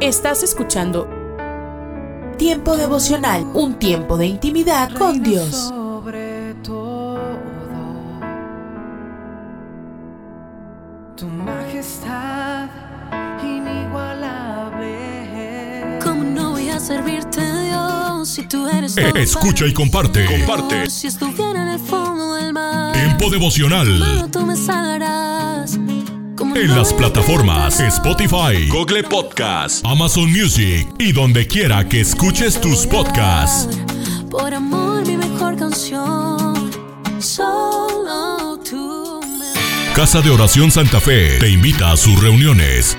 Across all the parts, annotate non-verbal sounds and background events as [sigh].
Estás escuchando Tiempo devocional, un tiempo de intimidad con Dios. Sobre todo, tu majestad inigualable. ¿Cómo no voy a servirte, Dios, si tú eres Eh, escucha y comparte. Comparte. Si estuviera en el fondo del mar, Tiempo devocional. solo tú me salvarás. ¿Cómo En las plataformas? Spotify, Google Podcast, Amazon Music y donde quiera que escuches tus podcasts. Por amor, mi mejor canción. Solo tú Casa de Oración Santa Fe te invita a sus reuniones.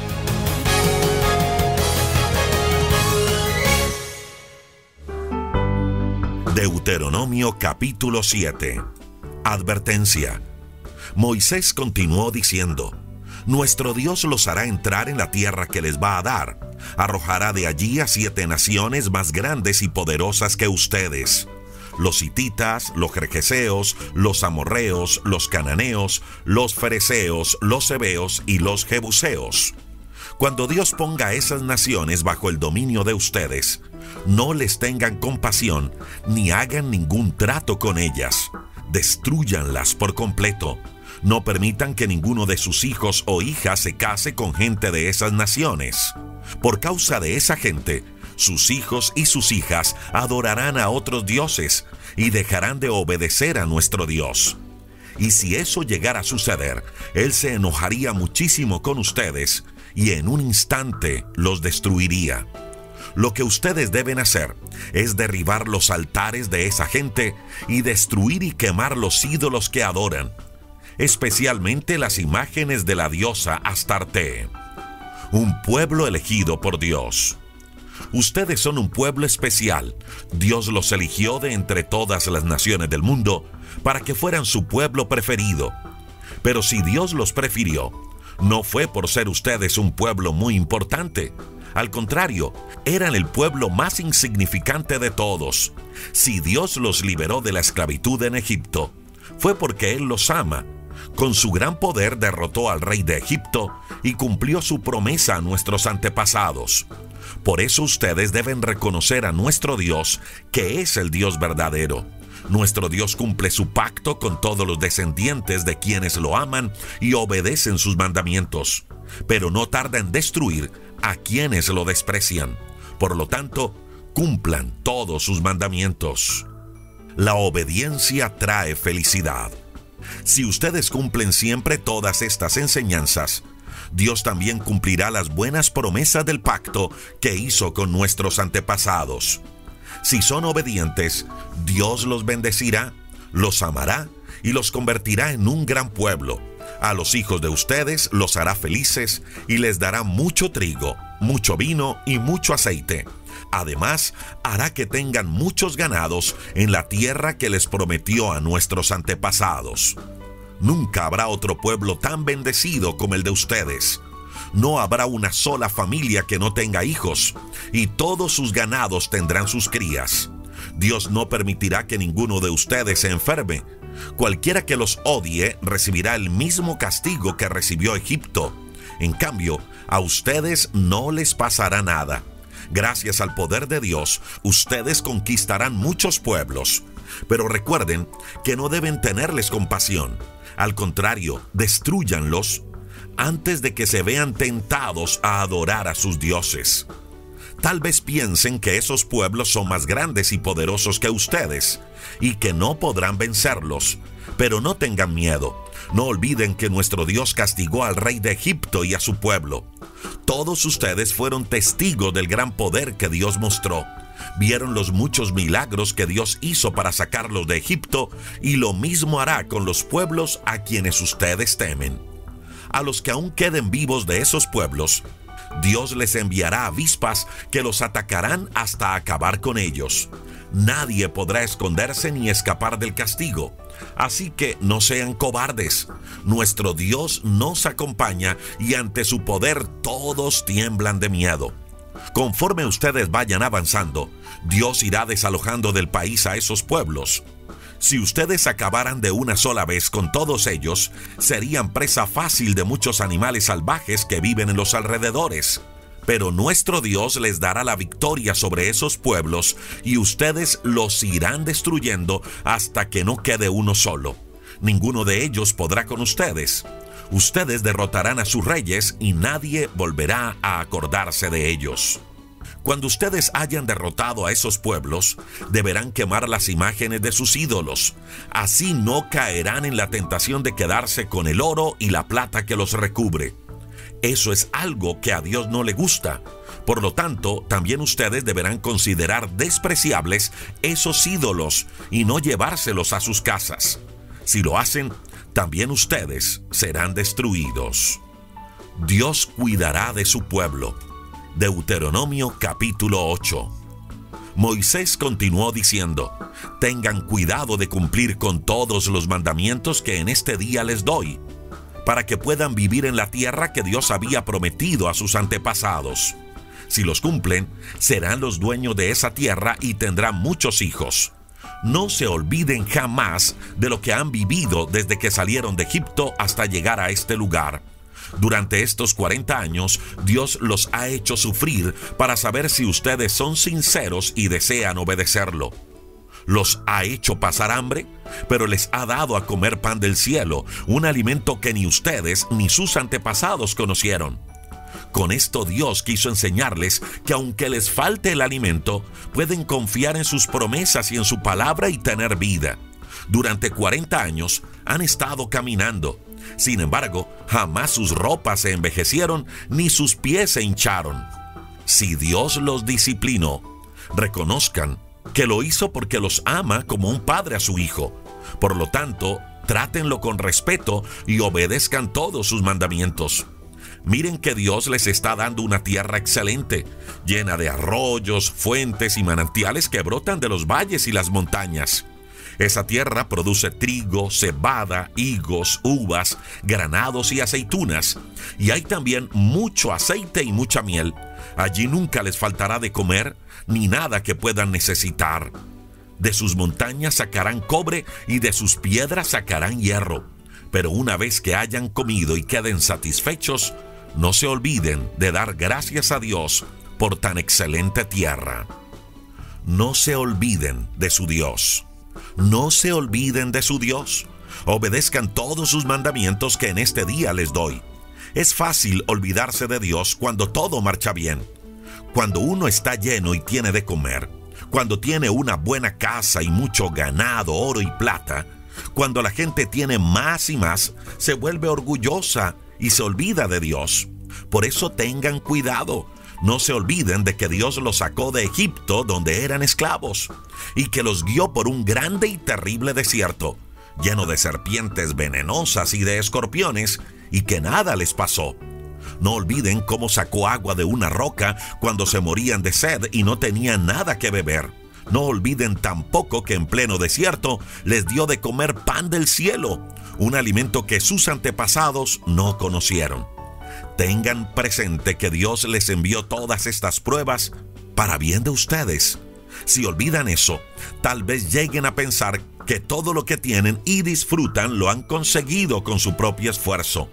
Deuteronomio capítulo 7. Advertencia. Moisés continuó diciendo, Nuestro Dios los hará entrar en la tierra que les va a dar. Arrojará de allí a siete naciones más grandes y poderosas que ustedes los hititas, los jerjeseos, los amorreos, los cananeos, los fereceos, los hebeos y los jebuseos. Cuando Dios ponga esas naciones bajo el dominio de ustedes, no les tengan compasión ni hagan ningún trato con ellas. Destruyanlas por completo. No permitan que ninguno de sus hijos o hijas se case con gente de esas naciones. Por causa de esa gente, sus hijos y sus hijas adorarán a otros dioses y dejarán de obedecer a nuestro Dios. Y si eso llegara a suceder, Él se enojaría muchísimo con ustedes y en un instante los destruiría. Lo que ustedes deben hacer es derribar los altares de esa gente y destruir y quemar los ídolos que adoran, especialmente las imágenes de la diosa Astarte, un pueblo elegido por Dios. Ustedes son un pueblo especial. Dios los eligió de entre todas las naciones del mundo para que fueran su pueblo preferido. Pero si Dios los prefirió, no fue por ser ustedes un pueblo muy importante. Al contrario, eran el pueblo más insignificante de todos. Si Dios los liberó de la esclavitud en Egipto, fue porque Él los ama. Con su gran poder derrotó al rey de Egipto y cumplió su promesa a nuestros antepasados. Por eso ustedes deben reconocer a nuestro Dios, que es el Dios verdadero. Nuestro Dios cumple su pacto con todos los descendientes de quienes lo aman y obedecen sus mandamientos, pero no tarda en destruir a quienes lo desprecian. Por lo tanto, cumplan todos sus mandamientos. La obediencia trae felicidad. Si ustedes cumplen siempre todas estas enseñanzas, Dios también cumplirá las buenas promesas del pacto que hizo con nuestros antepasados. Si son obedientes, Dios los bendecirá, los amará y los convertirá en un gran pueblo. A los hijos de ustedes los hará felices y les dará mucho trigo, mucho vino y mucho aceite. Además, hará que tengan muchos ganados en la tierra que les prometió a nuestros antepasados. Nunca habrá otro pueblo tan bendecido como el de ustedes. No habrá una sola familia que no tenga hijos, y todos sus ganados tendrán sus crías. Dios no permitirá que ninguno de ustedes se enferme. Cualquiera que los odie recibirá el mismo castigo que recibió Egipto. En cambio, a ustedes no les pasará nada. Gracias al poder de Dios, ustedes conquistarán muchos pueblos. Pero recuerden que no deben tenerles compasión. Al contrario, destruyanlos antes de que se vean tentados a adorar a sus dioses. Tal vez piensen que esos pueblos son más grandes y poderosos que ustedes y que no podrán vencerlos, pero no tengan miedo. No olviden que nuestro Dios castigó al rey de Egipto y a su pueblo. Todos ustedes fueron testigos del gran poder que Dios mostró. Vieron los muchos milagros que Dios hizo para sacarlos de Egipto y lo mismo hará con los pueblos a quienes ustedes temen. A los que aún queden vivos de esos pueblos, Dios les enviará avispas que los atacarán hasta acabar con ellos. Nadie podrá esconderse ni escapar del castigo. Así que no sean cobardes. Nuestro Dios nos acompaña y ante su poder todos tiemblan de miedo. Conforme ustedes vayan avanzando, Dios irá desalojando del país a esos pueblos. Si ustedes acabaran de una sola vez con todos ellos, serían presa fácil de muchos animales salvajes que viven en los alrededores. Pero nuestro Dios les dará la victoria sobre esos pueblos y ustedes los irán destruyendo hasta que no quede uno solo. Ninguno de ellos podrá con ustedes. Ustedes derrotarán a sus reyes y nadie volverá a acordarse de ellos. Cuando ustedes hayan derrotado a esos pueblos, deberán quemar las imágenes de sus ídolos. Así no caerán en la tentación de quedarse con el oro y la plata que los recubre. Eso es algo que a Dios no le gusta. Por lo tanto, también ustedes deberán considerar despreciables esos ídolos y no llevárselos a sus casas. Si lo hacen, también ustedes serán destruidos. Dios cuidará de su pueblo Deuteronomio capítulo 8. Moisés continuó diciendo, Tengan cuidado de cumplir con todos los mandamientos que en este día les doy, para que puedan vivir en la tierra que Dios había prometido a sus antepasados. Si los cumplen, serán los dueños de esa tierra y tendrán muchos hijos. No se olviden jamás de lo que han vivido desde que salieron de Egipto hasta llegar a este lugar durante estos 40 años, Dios los ha hecho sufrir para saber si ustedes son sinceros y desean obedecerlo. Los ha hecho pasar hambre, pero les ha dado a comer pan del cielo, un alimento que ni ustedes ni sus antepasados conocieron. Con esto Dios quiso enseñarles que aunque les falte el alimento, pueden confiar en sus promesas y en su palabra y tener vida. Durante 40 años han estado caminando, sin embargo, jamás sus ropas se envejecieron ni sus pies se hincharon. Si Dios los disciplinó, reconozcan que lo hizo porque los ama como un padre a su hijo. Por lo tanto, trátenlo con respeto y obedezcan todos sus mandamientos. Miren que Dios les está dando una tierra excelente, llena de arroyos, fuentes y manantiales que brotan de los valles y las montañas. Esa tierra produce trigo, cebada, higos, uvas, granados y aceitunas. Y hay también mucho aceite y mucha miel. Allí nunca les faltará de comer ni nada que puedan necesitar. De sus montañas sacarán cobre y de sus piedras sacarán hierro. Pero una vez que hayan comido y queden satisfechos, no se olviden de dar gracias a Dios por tan excelente tierra. No se olviden de su Dios. No se olviden de su Dios. Obedezcan todos sus mandamientos que en este día les doy. Es fácil olvidarse de Dios cuando todo marcha bien. Cuando uno está lleno y tiene de comer, cuando tiene una buena casa y mucho ganado, oro y plata, cuando la gente tiene más y más, se vuelve orgullosa y se olvida de Dios. Por eso tengan cuidado no se olviden de que Dios los sacó de Egipto donde eran esclavos y que los guió por un grande y terrible desierto, lleno de serpientes venenosas y de escorpiones, y que nada les pasó. No olviden cómo sacó agua de una roca cuando se morían de sed y no tenían nada que beber. No olviden tampoco que en pleno desierto les dio de comer pan del cielo, un alimento que sus antepasados no conocieron tengan presente que Dios les envió todas estas pruebas para bien de ustedes. Si olvidan eso, tal vez lleguen a pensar que todo lo que tienen y disfrutan lo han conseguido con su propio esfuerzo.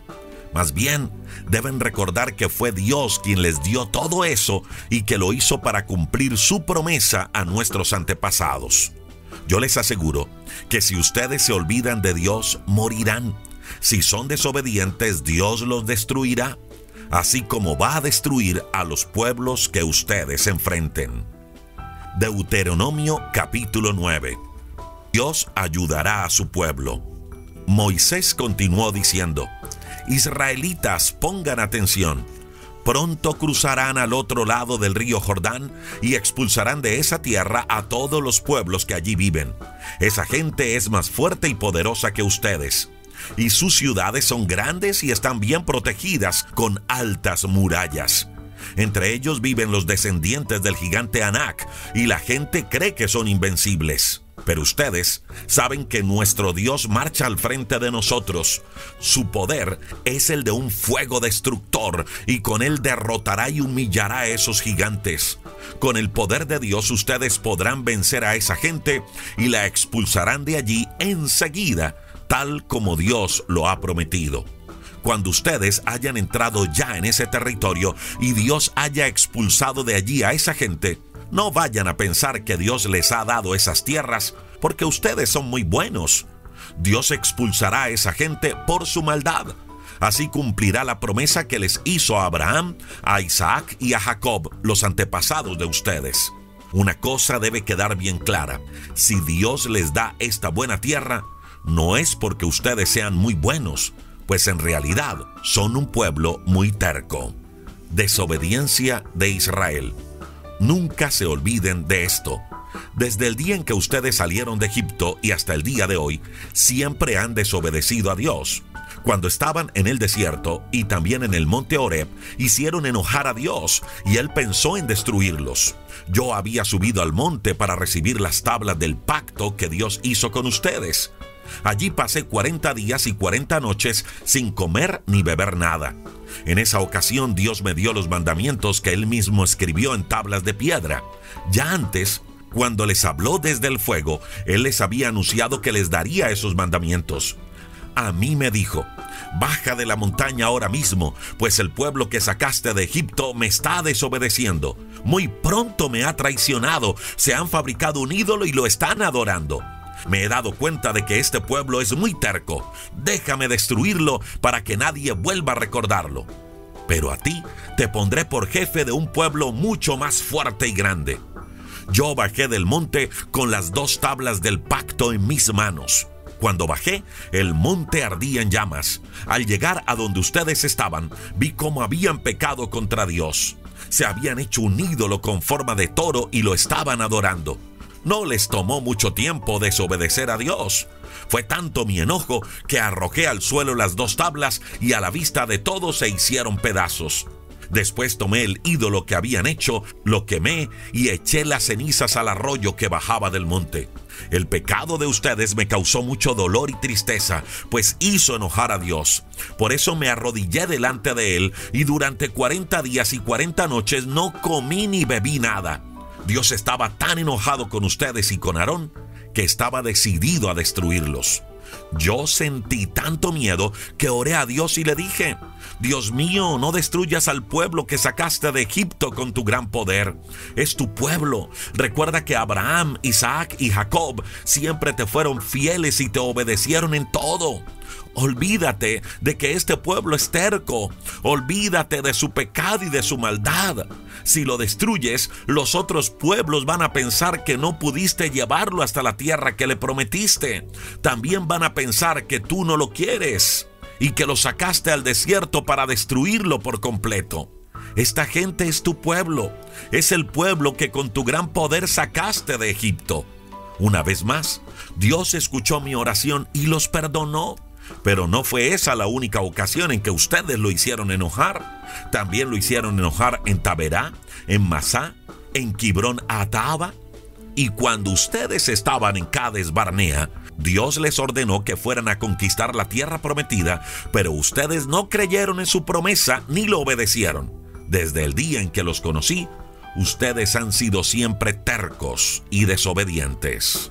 Más bien, deben recordar que fue Dios quien les dio todo eso y que lo hizo para cumplir su promesa a nuestros antepasados. Yo les aseguro que si ustedes se olvidan de Dios, morirán. Si son desobedientes, Dios los destruirá así como va a destruir a los pueblos que ustedes enfrenten. Deuteronomio capítulo 9. Dios ayudará a su pueblo. Moisés continuó diciendo, Israelitas, pongan atención. Pronto cruzarán al otro lado del río Jordán y expulsarán de esa tierra a todos los pueblos que allí viven. Esa gente es más fuerte y poderosa que ustedes y sus ciudades son grandes y están bien protegidas con altas murallas. Entre ellos viven los descendientes del gigante Anak y la gente cree que son invencibles. Pero ustedes saben que nuestro Dios marcha al frente de nosotros. Su poder es el de un fuego destructor y con él derrotará y humillará a esos gigantes. Con el poder de Dios ustedes podrán vencer a esa gente y la expulsarán de allí enseguida, tal como Dios lo ha prometido cuando ustedes hayan entrado ya en ese territorio y Dios haya expulsado de allí a esa gente, no vayan a pensar que Dios les ha dado esas tierras porque ustedes son muy buenos. Dios expulsará a esa gente por su maldad. Así cumplirá la promesa que les hizo a Abraham, a Isaac y a Jacob, los antepasados de ustedes. Una cosa debe quedar bien clara. Si Dios les da esta buena tierra, no es porque ustedes sean muy buenos, pues en realidad son un pueblo muy terco. Desobediencia de Israel. Nunca se olviden de esto. Desde el día en que ustedes salieron de Egipto y hasta el día de hoy, siempre han desobedecido a Dios. Cuando estaban en el desierto y también en el monte Oreb, hicieron enojar a Dios y él pensó en destruirlos. Yo había subido al monte para recibir las tablas del pacto que Dios hizo con ustedes. Allí pasé 40 días y 40 noches sin comer ni beber nada. En esa ocasión Dios me dio los mandamientos que Él mismo escribió en tablas de piedra. Ya antes, cuando les habló desde el fuego, Él les había anunciado que les daría esos mandamientos. A mí me dijo, baja de la montaña ahora mismo, pues el pueblo que sacaste de Egipto me está desobedeciendo. Muy pronto me ha traicionado, se han fabricado un ídolo y lo están adorando. Me he dado cuenta de que este pueblo es muy terco. Déjame destruirlo para que nadie vuelva a recordarlo. Pero a ti te pondré por jefe de un pueblo mucho más fuerte y grande. Yo bajé del monte con las dos tablas del pacto en mis manos. Cuando bajé, el monte ardía en llamas. Al llegar a donde ustedes estaban, vi cómo habían pecado contra Dios. Se habían hecho un ídolo con forma de toro y lo estaban adorando. No les tomó mucho tiempo desobedecer a Dios. Fue tanto mi enojo que arrojé al suelo las dos tablas y a la vista de todos se hicieron pedazos. Después tomé el ídolo que habían hecho, lo quemé y eché las cenizas al arroyo que bajaba del monte. El pecado de ustedes me causó mucho dolor y tristeza, pues hizo enojar a Dios. Por eso me arrodillé delante de Él y durante cuarenta días y cuarenta noches no comí ni bebí nada. Dios estaba tan enojado con ustedes y con Aarón que estaba decidido a destruirlos. Yo sentí tanto miedo que oré a Dios y le dije, Dios mío, no destruyas al pueblo que sacaste de Egipto con tu gran poder. Es tu pueblo. Recuerda que Abraham, Isaac y Jacob siempre te fueron fieles y te obedecieron en todo. Olvídate de que este pueblo es terco. Olvídate de su pecado y de su maldad. Si lo destruyes, los otros pueblos van a pensar que no pudiste llevarlo hasta la tierra que le prometiste. También van a pensar que tú no lo quieres y que lo sacaste al desierto para destruirlo por completo. Esta gente es tu pueblo, es el pueblo que con tu gran poder sacaste de Egipto. Una vez más, Dios escuchó mi oración y los perdonó. Pero no fue esa la única ocasión en que ustedes lo hicieron enojar. También lo hicieron enojar en Taberá, en Masá, en Quibrón Ataba. Y cuando ustedes estaban en Cades Barnea, Dios les ordenó que fueran a conquistar la tierra prometida, pero ustedes no creyeron en su promesa ni lo obedecieron. Desde el día en que los conocí, ustedes han sido siempre tercos y desobedientes.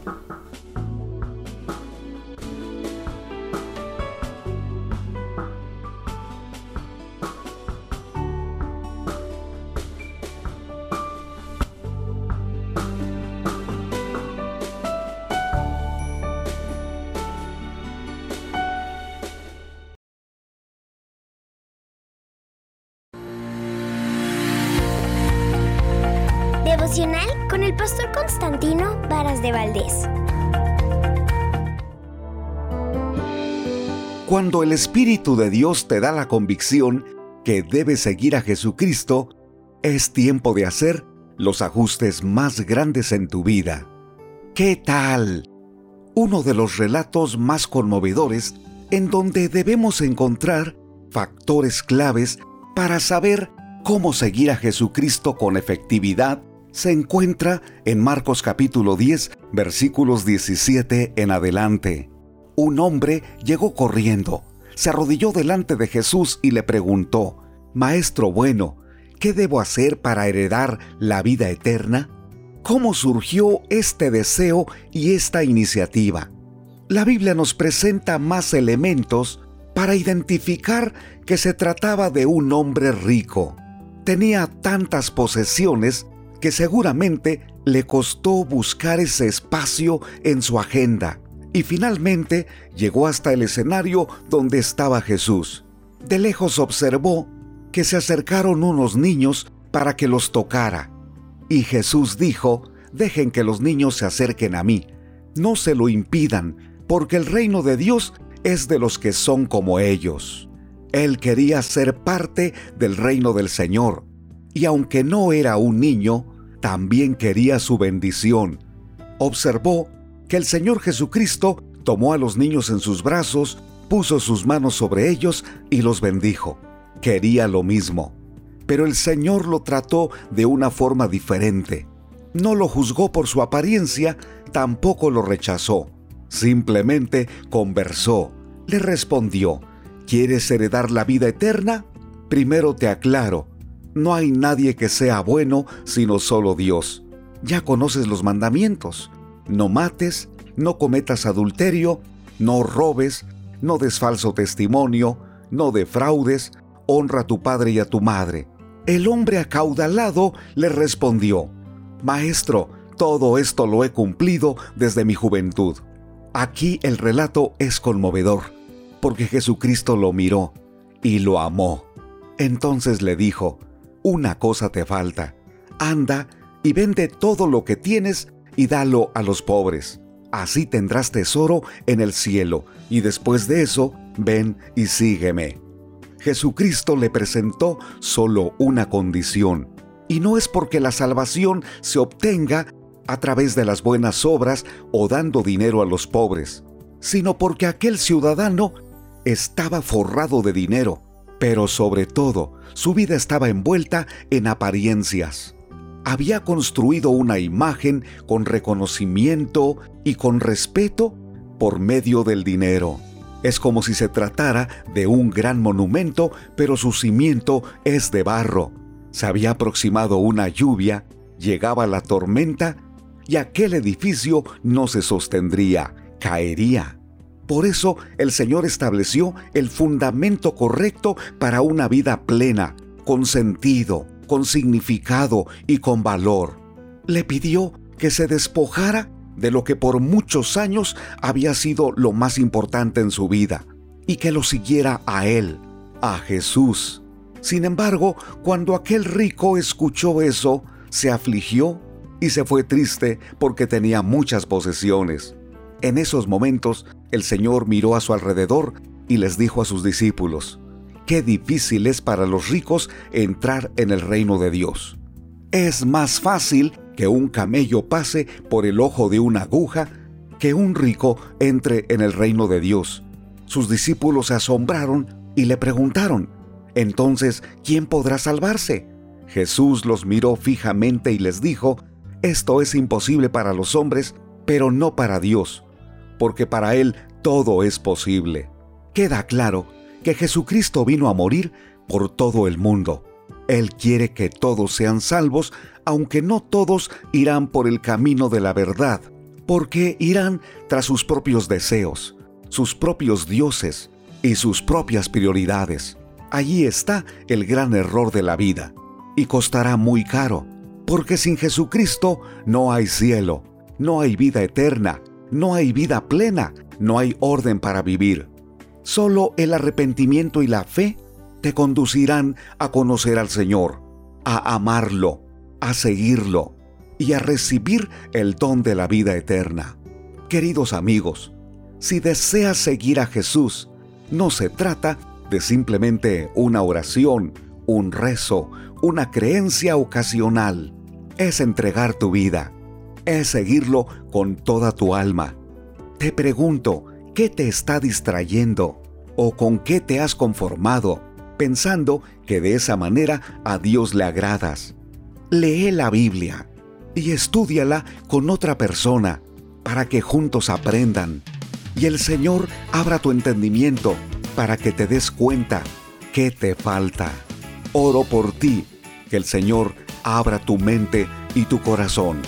Varas de Valdés. Cuando el Espíritu de Dios te da la convicción que debes seguir a Jesucristo, es tiempo de hacer los ajustes más grandes en tu vida. ¿Qué tal? Uno de los relatos más conmovedores en donde debemos encontrar factores claves para saber cómo seguir a Jesucristo con efectividad se encuentra en Marcos capítulo 10, versículos 17 en adelante. Un hombre llegó corriendo, se arrodilló delante de Jesús y le preguntó, Maestro bueno, ¿qué debo hacer para heredar la vida eterna? ¿Cómo surgió este deseo y esta iniciativa? La Biblia nos presenta más elementos para identificar que se trataba de un hombre rico. Tenía tantas posesiones que seguramente le costó buscar ese espacio en su agenda y finalmente llegó hasta el escenario donde estaba Jesús. De lejos observó que se acercaron unos niños para que los tocara. Y Jesús dijo, dejen que los niños se acerquen a mí, no se lo impidan, porque el reino de Dios es de los que son como ellos. Él quería ser parte del reino del Señor, y aunque no era un niño, también quería su bendición. Observó que el Señor Jesucristo tomó a los niños en sus brazos, puso sus manos sobre ellos y los bendijo. Quería lo mismo, pero el Señor lo trató de una forma diferente. No lo juzgó por su apariencia, tampoco lo rechazó. Simplemente conversó, le respondió, ¿quieres heredar la vida eterna? Primero te aclaro, no hay nadie que sea bueno sino solo Dios. Ya conoces los mandamientos. No mates, no cometas adulterio, no robes, no des falso testimonio, no defraudes, honra a tu padre y a tu madre. El hombre acaudalado le respondió, Maestro, todo esto lo he cumplido desde mi juventud. Aquí el relato es conmovedor, porque Jesucristo lo miró y lo amó. Entonces le dijo, una cosa te falta, anda y vende todo lo que tienes y dalo a los pobres. Así tendrás tesoro en el cielo, y después de eso, ven y sígueme. Jesucristo le presentó solo una condición, y no es porque la salvación se obtenga a través de las buenas obras o dando dinero a los pobres, sino porque aquel ciudadano estaba forrado de dinero, pero sobre todo su vida estaba envuelta en apariencias. Había construido una imagen con reconocimiento y con respeto por medio del dinero. Es como si se tratara de un gran monumento, pero su cimiento es de barro. Se había aproximado una lluvia, llegaba la tormenta y aquel edificio no se sostendría, caería. Por eso el Señor estableció el fundamento correcto para una vida plena, con sentido, con significado y con valor. Le pidió que se despojara de lo que por muchos años había sido lo más importante en su vida, y que lo siguiera a Él, a Jesús. Sin embargo, cuando aquel rico escuchó eso, se afligió y se fue triste porque tenía muchas posesiones. En esos momentos el Señor miró a su alrededor y les dijo a sus discípulos, qué difícil es para los ricos entrar en el reino de Dios. Es más fácil que un camello pase por el ojo de una aguja que un rico entre en el reino de Dios. Sus discípulos se asombraron y le preguntaron, entonces, ¿quién podrá salvarse? Jesús los miró fijamente y les dijo, esto es imposible para los hombres, pero no para Dios, porque para Él todo es posible. Queda claro que Jesucristo vino a morir por todo el mundo. Él quiere que todos sean salvos, aunque no todos irán por el camino de la verdad, porque irán tras sus propios deseos, sus propios dioses y sus propias prioridades. Allí está el gran error de la vida, y costará muy caro porque sin Jesucristo no hay cielo, no hay vida eterna, no hay vida plena, no hay orden para vivir. Solo el arrepentimiento y la fe te conducirán a conocer al Señor, a amarlo, a seguirlo y a recibir el don de la vida eterna. Queridos amigos, si deseas seguir a Jesús, no se trata de simplemente una oración, un rezo, una creencia ocasional es entregar tu vida, es seguirlo con toda tu alma. Te pregunto, ¿qué te está distrayendo? ¿O con qué te has conformado, pensando que de esa manera a Dios le agradas. Lee la Biblia y estúdiala con otra persona para que juntos aprendan y el Señor abra tu entendimiento para que te des cuenta qué te falta. Oro por ti, que el Señor abra tu mente y tu corazón.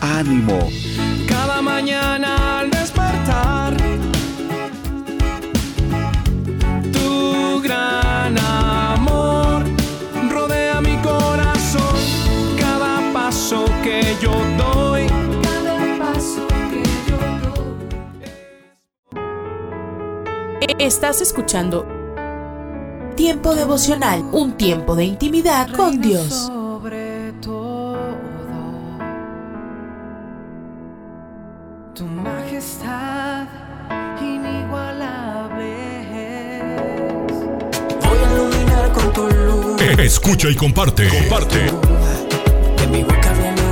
Ánimo. Cada mañana al despertar, tu gran amor rodea mi corazón. Cada paso que yo doy, cada paso que yo doy. Estás escuchando Tiempo devocional, un tiempo de intimidad con Dios. Escucha y comparte. Comparte.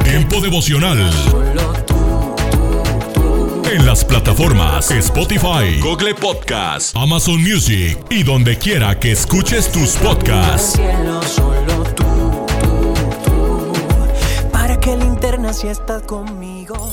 Tiempo devocional en las plataformas Spotify, Google Podcast, Amazon Music y donde quiera que escuches tus podcasts. Para que si estás conmigo.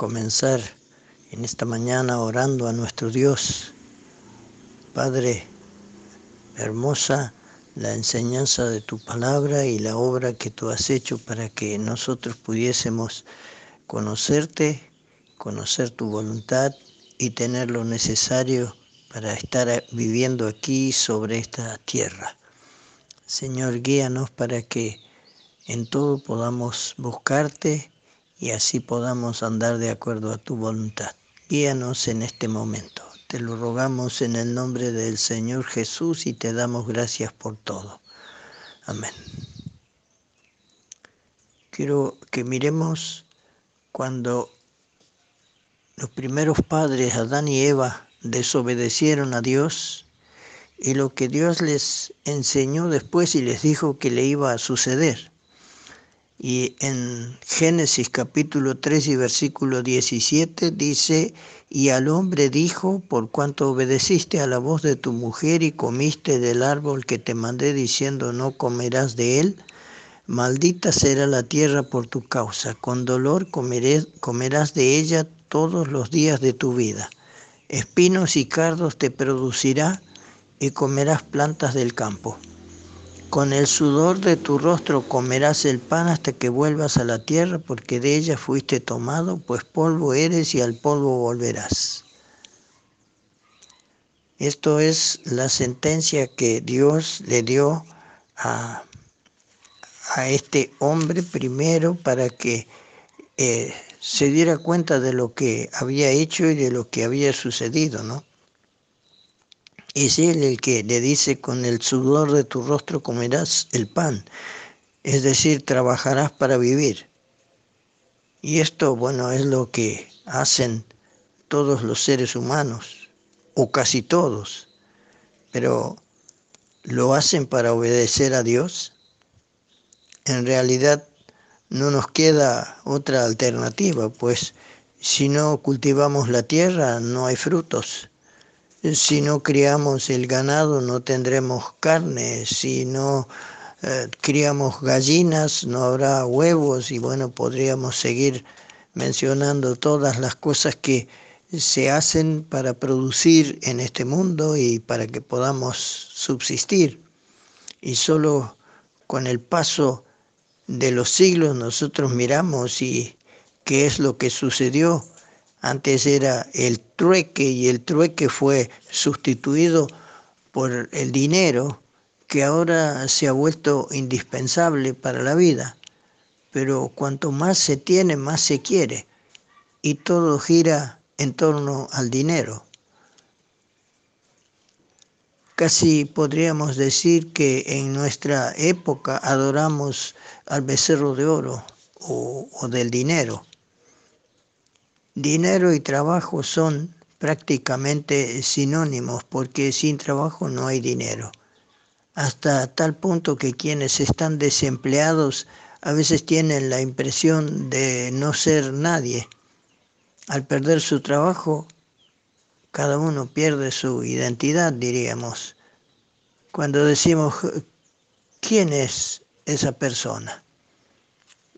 comenzar en esta mañana orando a nuestro Dios. Padre, hermosa la enseñanza de tu palabra y la obra que tú has hecho para que nosotros pudiésemos conocerte, conocer tu voluntad y tener lo necesario para estar viviendo aquí sobre esta tierra. Señor, guíanos para que en todo podamos buscarte y así podamos andar de acuerdo a tu voluntad. Guíanos en este momento. Te lo rogamos en el nombre del Señor Jesús y te damos gracias por todo. Amén. Quiero que miremos cuando los primeros padres, Adán y Eva, desobedecieron a Dios y lo que Dios les enseñó después y les dijo que le iba a suceder. Y en Génesis capítulo 3 y versículo 17 dice, y al hombre dijo, por cuanto obedeciste a la voz de tu mujer y comiste del árbol que te mandé diciendo, no comerás de él, maldita será la tierra por tu causa, con dolor comeré- comerás de ella todos los días de tu vida. Espinos y cardos te producirá y comerás plantas del campo. Con el sudor de tu rostro comerás el pan hasta que vuelvas a la tierra, porque de ella fuiste tomado, pues polvo eres y al polvo volverás. Esto es la sentencia que Dios le dio a, a este hombre primero para que eh, se diera cuenta de lo que había hecho y de lo que había sucedido, ¿no? Es Él el que le dice, con el sudor de tu rostro comerás el pan, es decir, trabajarás para vivir. Y esto, bueno, es lo que hacen todos los seres humanos, o casi todos, pero ¿lo hacen para obedecer a Dios? En realidad no nos queda otra alternativa, pues si no cultivamos la tierra no hay frutos. Si no criamos el ganado no tendremos carne, si no eh, criamos gallinas no habrá huevos y bueno, podríamos seguir mencionando todas las cosas que se hacen para producir en este mundo y para que podamos subsistir. Y solo con el paso de los siglos nosotros miramos y qué es lo que sucedió antes era el trueque y el trueque fue sustituido por el dinero que ahora se ha vuelto indispensable para la vida. Pero cuanto más se tiene, más se quiere. Y todo gira en torno al dinero. casi podríamos decir que en nuestra época adoramos al becerro de oro o, del dinero. Dinero y trabajo son prácticamente sinónimos porque sin trabajo no hay dinero. Hasta tal punto que quienes están desempleados a veces tienen la impresión de no ser nadie. Al perder su trabajo, cada uno pierde su identidad, diríamos. Cuando decimos, ¿quién es esa persona?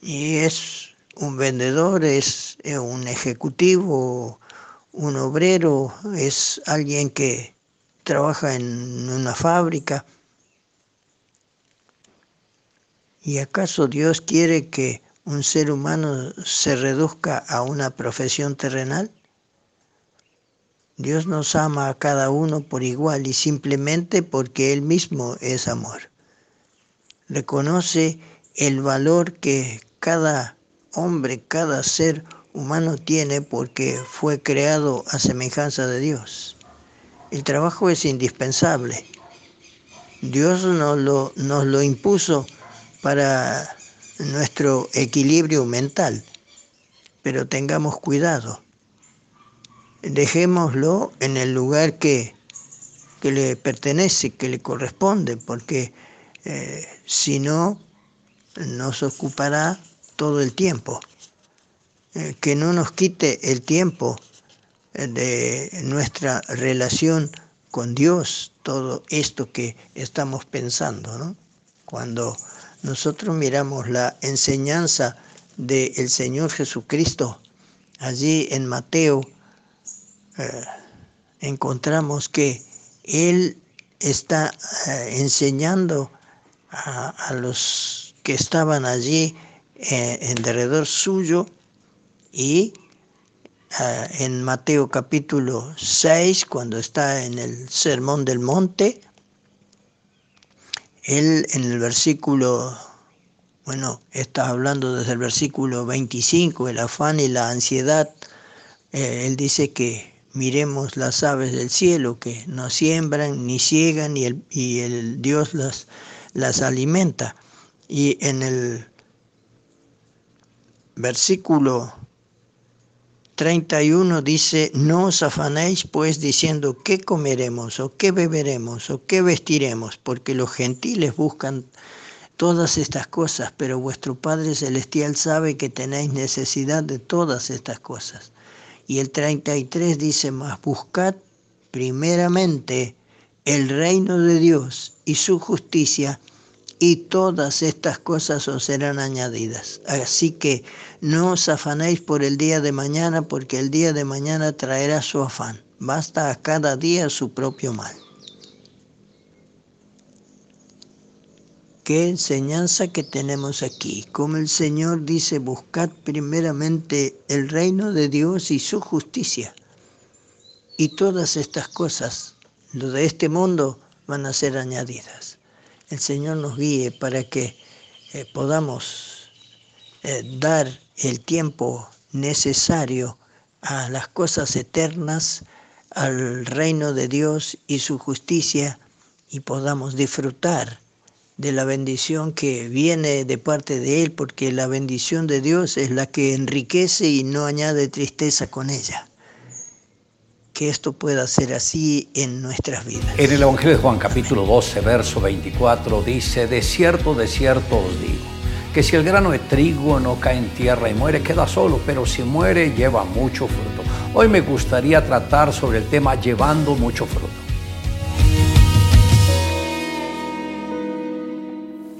Y es un vendedor, es un ejecutivo, un obrero, es alguien que trabaja en una fábrica. ¿Y acaso Dios quiere que un ser humano se reduzca a una profesión terrenal? Dios nos ama a cada uno por igual y simplemente porque Él mismo es amor. Reconoce el valor que cada hombre, cada ser humano tiene porque fue creado a semejanza de Dios. El trabajo es indispensable. Dios nos lo, nos lo impuso para nuestro equilibrio mental, pero tengamos cuidado. Dejémoslo en el lugar que, que le pertenece, que le corresponde, porque eh, si no, nos ocupará todo el tiempo. Eh, que no nos quite el tiempo eh, de nuestra relación con Dios, todo esto que estamos pensando. ¿no? Cuando nosotros miramos la enseñanza del Señor Jesucristo, allí en Mateo, eh, encontramos que Él está enseñando a, a, los que estaban allí en derredor suyo y uh, en Mateo capítulo 6, cuando está en el Sermón del Monte, él en el versículo, bueno, está hablando desde el versículo 25, el afán y la ansiedad, eh, él dice que miremos las aves del cielo, que no siembran ni ciegan y el, y el Dios las, las alimenta. Y en el versículo 31 dice, no os afanéis pues diciendo qué comeremos o qué beberemos o qué vestiremos, porque los gentiles buscan todas estas cosas, pero vuestro Padre Celestial sabe que tenéis necesidad de todas estas cosas. Y el 33 dice más, buscad primeramente el reino de Dios y su justicia, y todas estas cosas os serán añadidas. Así que no os afanéis por el día de mañana, porque el día de mañana traerá su afán. Basta a cada día su propio mal. Qué enseñanza que tenemos aquí. Como el Señor dice, buscad primeramente el reino de Dios y su justicia. Y todas estas cosas, de este mundo, van a ser añadidas el Señor nos guíe para que eh, podamos eh, dar el tiempo necesario a las cosas eternas, al reino de Dios y su justicia, y podamos disfrutar de la bendición que viene de parte de Él, porque la bendición de Dios es la que enriquece y no añade tristeza con ella esto pueda ser así en nuestras vidas. En el Evangelio de Juan capítulo 12, verso 24 dice, de cierto, de cierto os digo, que si el grano de trigo no cae en tierra y muere, queda solo, pero si muere, lleva mucho fruto. Hoy me gustaría tratar sobre el tema llevando mucho fruto.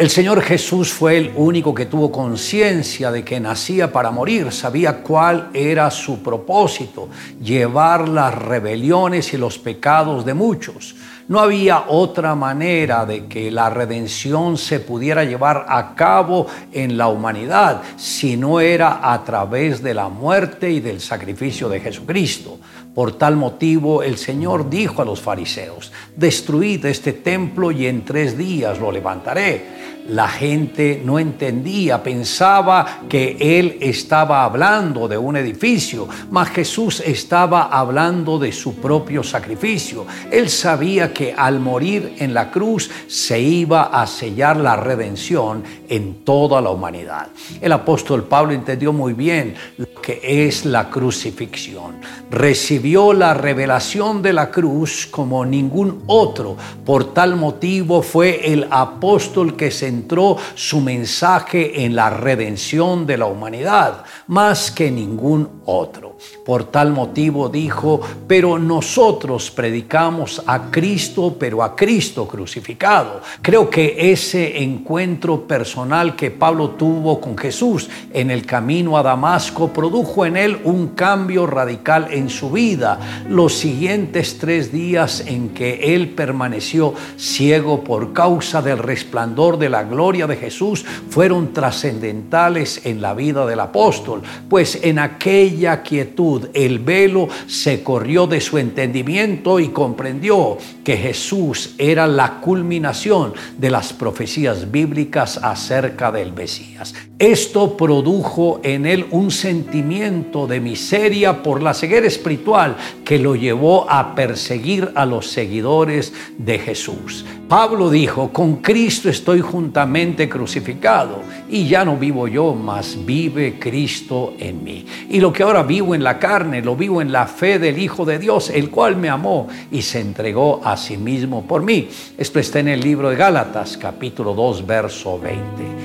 El Señor Jesús fue el único que tuvo conciencia de que nacía para morir, sabía cuál era su propósito, llevar las rebeliones y los pecados de muchos. No había otra manera de que la redención se pudiera llevar a cabo en la humanidad si no era a través de la muerte y del sacrificio de Jesucristo. Por tal motivo el Señor dijo a los fariseos, destruid este templo y en tres días lo levantaré. La gente no entendía, pensaba que él estaba hablando de un edificio, mas Jesús estaba hablando de su propio sacrificio. Él sabía que al morir en la cruz se iba a sellar la redención en toda la humanidad. El apóstol Pablo entendió muy bien lo que es la crucifixión. Recibió la revelación de la cruz como ningún otro. Por tal motivo fue el apóstol que centró su mensaje en la redención de la humanidad, más que ningún otro. Por tal motivo dijo, pero nosotros predicamos a Cristo, pero a Cristo crucificado. Creo que ese encuentro personal que Pablo tuvo con Jesús en el camino a Damasco produjo en él un cambio radical en su vida. Los siguientes tres días en que él permaneció ciego por causa del resplandor de la gloria de Jesús fueron trascendentales en la vida del apóstol, pues en aquella quietud el velo se corrió de su entendimiento y comprendió que Jesús era la culminación de las profecías bíblicas acerca del Mesías. Esto produjo en él un sentimiento de miseria por la ceguera espiritual que lo llevó a perseguir a los seguidores de Jesús. Pablo dijo, con Cristo estoy juntamente crucificado y ya no vivo yo, mas vive Cristo en mí. Y lo que ahora vivo en la carne, lo vivo en la fe del Hijo de Dios, el cual me amó y se entregó a sí mismo por mí. Esto está en el libro de Gálatas, capítulo 2, verso 20.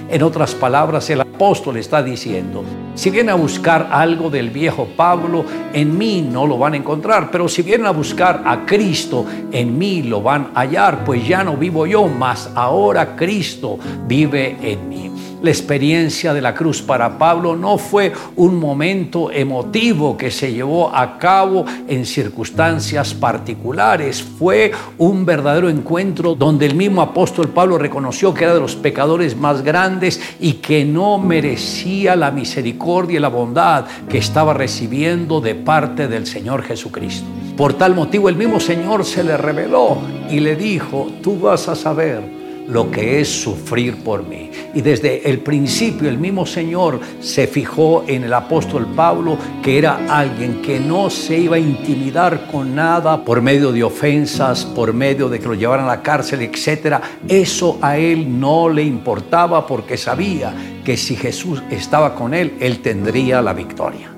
En otras palabras, el apóstol está diciendo, si vienen a buscar algo del viejo Pablo, en mí no lo van a encontrar, pero si vienen a buscar a Cristo, en mí lo van a hallar, pues ya no vivo yo, mas ahora Cristo vive en mí. La experiencia de la cruz para Pablo no fue un momento emotivo que se llevó a cabo en circunstancias particulares, fue un verdadero encuentro donde el mismo apóstol Pablo reconoció que era de los pecadores más grandes y que no merecía la misericordia y la bondad que estaba recibiendo de parte del Señor Jesucristo. Por tal motivo el mismo Señor se le reveló y le dijo, tú vas a saber lo que es sufrir por mí. Y desde el principio el mismo Señor se fijó en el apóstol Pablo, que era alguien que no se iba a intimidar con nada por medio de ofensas, por medio de que lo llevaran a la cárcel, etc. Eso a él no le importaba porque sabía que si Jesús estaba con él, él tendría la victoria.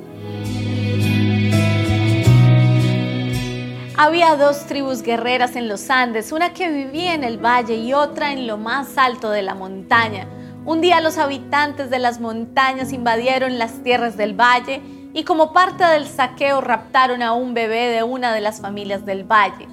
Había dos tribus guerreras en los Andes, una que vivía en el valle y otra en lo más alto de la montaña. Un día los habitantes de las montañas invadieron las tierras del valle y como parte del saqueo raptaron a un bebé de una de las familias del valle.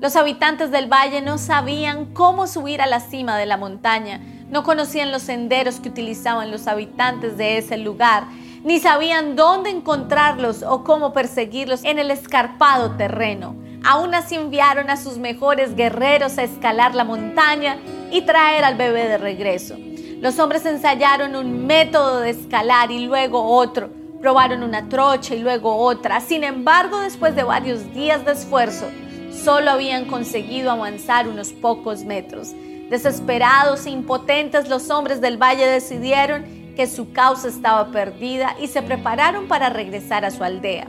Los habitantes del valle no sabían cómo subir a la cima de la montaña, no conocían los senderos que utilizaban los habitantes de ese lugar, ni sabían dónde encontrarlos o cómo perseguirlos en el escarpado terreno. Aún así enviaron a sus mejores guerreros a escalar la montaña y traer al bebé de regreso. Los hombres ensayaron un método de escalar y luego otro. Probaron una trocha y luego otra. Sin embargo, después de varios días de esfuerzo, solo habían conseguido avanzar unos pocos metros. Desesperados e impotentes, los hombres del valle decidieron que su causa estaba perdida y se prepararon para regresar a su aldea.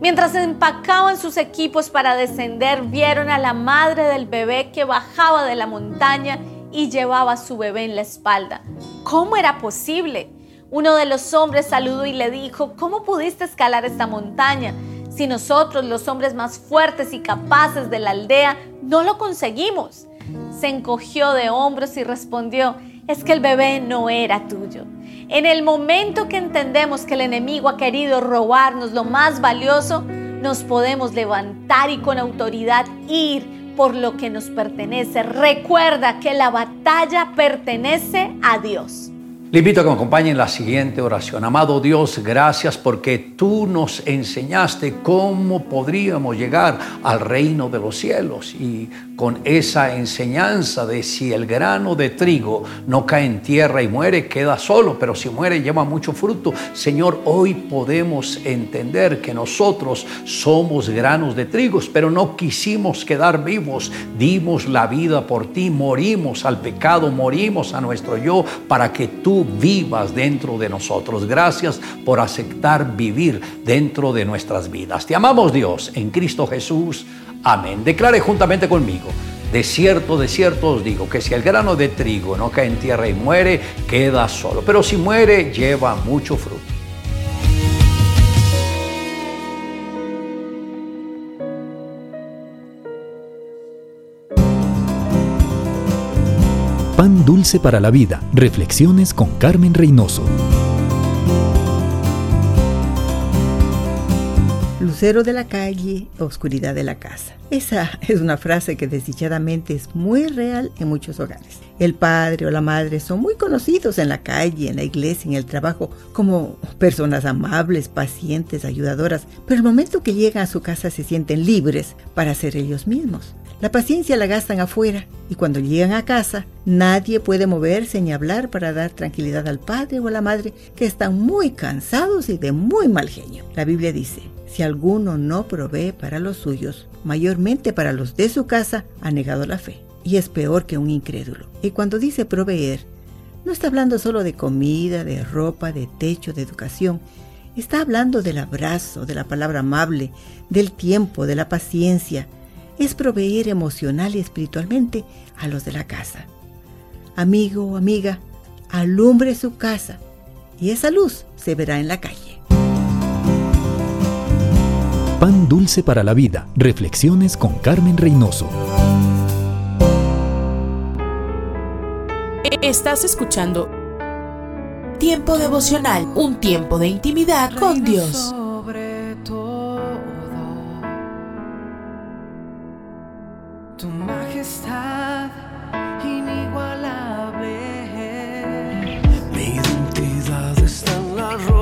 Mientras empacaban sus equipos para descender, vieron a la madre del bebé que bajaba de la montaña y llevaba a su bebé en la espalda. ¿Cómo era posible? Uno de los hombres saludó y le dijo, ¿cómo pudiste escalar esta montaña? Si nosotros, los hombres más fuertes y capaces de la aldea, no lo conseguimos. Se encogió de hombros y respondió, es que el bebé no era tuyo. En el momento que entendemos que el enemigo ha querido robarnos lo más valioso, nos podemos levantar y con autoridad ir por lo que nos pertenece. Recuerda que la batalla pertenece a Dios. Le invito a que me acompañe en la siguiente oración. Amado Dios, gracias porque tú nos enseñaste cómo podríamos llegar al reino de los cielos y con esa enseñanza de si el grano de trigo no cae en tierra y muere, queda solo, pero si muere lleva mucho fruto. Señor, hoy podemos entender que nosotros somos granos de trigos, pero no quisimos quedar vivos. Dimos la vida por ti, morimos al pecado, morimos a nuestro yo para que tú vivas dentro de nosotros. Gracias por aceptar vivir dentro de nuestras vidas. Te amamos Dios en Cristo Jesús. Amén. Declare juntamente conmigo. De cierto, de cierto os digo que si el grano de trigo no cae en tierra y muere, queda solo. Pero si muere, lleva mucho fruto. Pan dulce para la vida. Reflexiones con Carmen Reynoso. Lucero de la calle, oscuridad de la casa. Esa [laughs] es una frase que desdichadamente es muy real en muchos hogares. El padre o la madre son muy conocidos en la calle, en la iglesia, en el trabajo, como personas amables, pacientes, ayudadoras, pero el momento que llegan a su casa se sienten libres para ser ellos mismos. La paciencia la gastan afuera y cuando llegan a casa nadie puede moverse ni hablar para dar tranquilidad al padre o a la madre que están muy cansados y de muy mal genio. La Biblia dice, si alguno no provee para los suyos, mayormente para los de su casa, ha negado la fe y es peor que un incrédulo. Y cuando dice proveer, no está hablando solo de comida, de ropa, de techo, de educación. Está hablando del abrazo, de la palabra amable, del tiempo, de la paciencia. Es proveer emocional y espiritualmente a los de la casa. Amigo o amiga, alumbre su casa y esa luz se verá en la calle. Pan dulce para la vida. Reflexiones con Carmen Reynoso. Estás escuchando Tiempo devocional, un tiempo de intimidad con Dios.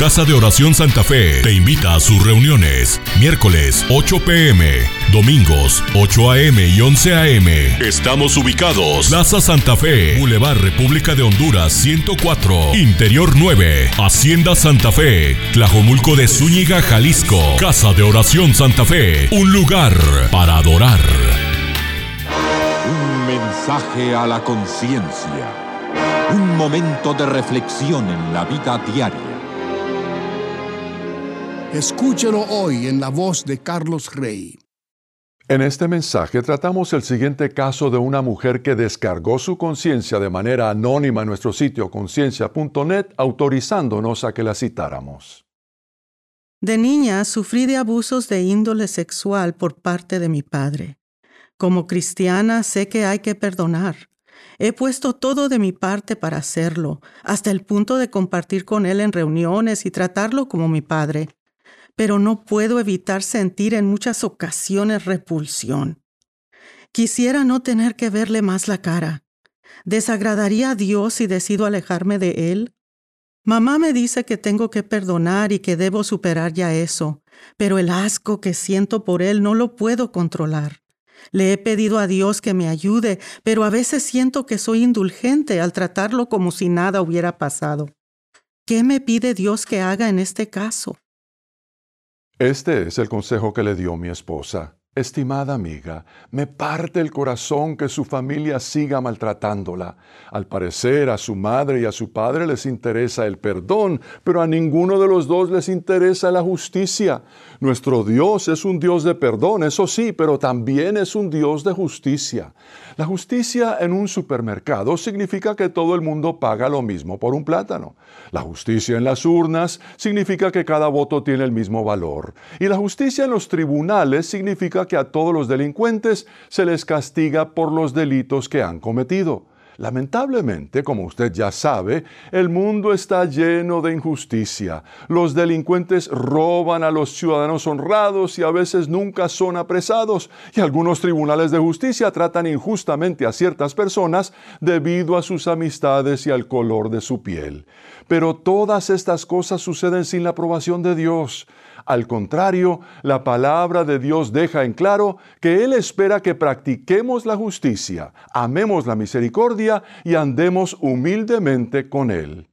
Casa de Oración Santa Fe te invita a sus reuniones. Miércoles 8 pm, domingos 8 am y 11 am. Estamos ubicados. Plaza Santa Fe, Boulevard República de Honduras 104, Interior 9, Hacienda Santa Fe, Tlajomulco de Zúñiga, Jalisco. Casa de Oración Santa Fe, un lugar para adorar. Un mensaje a la conciencia. Un momento de reflexión en la vida diaria. Escúchelo hoy en la voz de Carlos Rey. En este mensaje tratamos el siguiente caso de una mujer que descargó su conciencia de manera anónima en nuestro sitio conciencia.net, autorizándonos a que la citáramos. De niña sufrí de abusos de índole sexual por parte de mi padre. Como cristiana sé que hay que perdonar. He puesto todo de mi parte para hacerlo, hasta el punto de compartir con él en reuniones y tratarlo como mi padre pero no puedo evitar sentir en muchas ocasiones repulsión. Quisiera no tener que verle más la cara. ¿Desagradaría a Dios si decido alejarme de Él? Mamá me dice que tengo que perdonar y que debo superar ya eso, pero el asco que siento por Él no lo puedo controlar. Le he pedido a Dios que me ayude, pero a veces siento que soy indulgente al tratarlo como si nada hubiera pasado. ¿Qué me pide Dios que haga en este caso? Este es el consejo que le dio mi esposa. Estimada amiga, me parte el corazón que su familia siga maltratándola. Al parecer a su madre y a su padre les interesa el perdón, pero a ninguno de los dos les interesa la justicia. Nuestro Dios es un Dios de perdón, eso sí, pero también es un Dios de justicia. La justicia en un supermercado significa que todo el mundo paga lo mismo por un plátano. La justicia en las urnas significa que cada voto tiene el mismo valor. Y la justicia en los tribunales significa que a todos los delincuentes se les castiga por los delitos que han cometido. Lamentablemente, como usted ya sabe, el mundo está lleno de injusticia. Los delincuentes roban a los ciudadanos honrados y a veces nunca son apresados, y algunos tribunales de justicia tratan injustamente a ciertas personas debido a sus amistades y al color de su piel. Pero todas estas cosas suceden sin la aprobación de Dios. Al contrario, la palabra de Dios deja en claro que Él espera que practiquemos la justicia, amemos la misericordia y andemos humildemente con Él.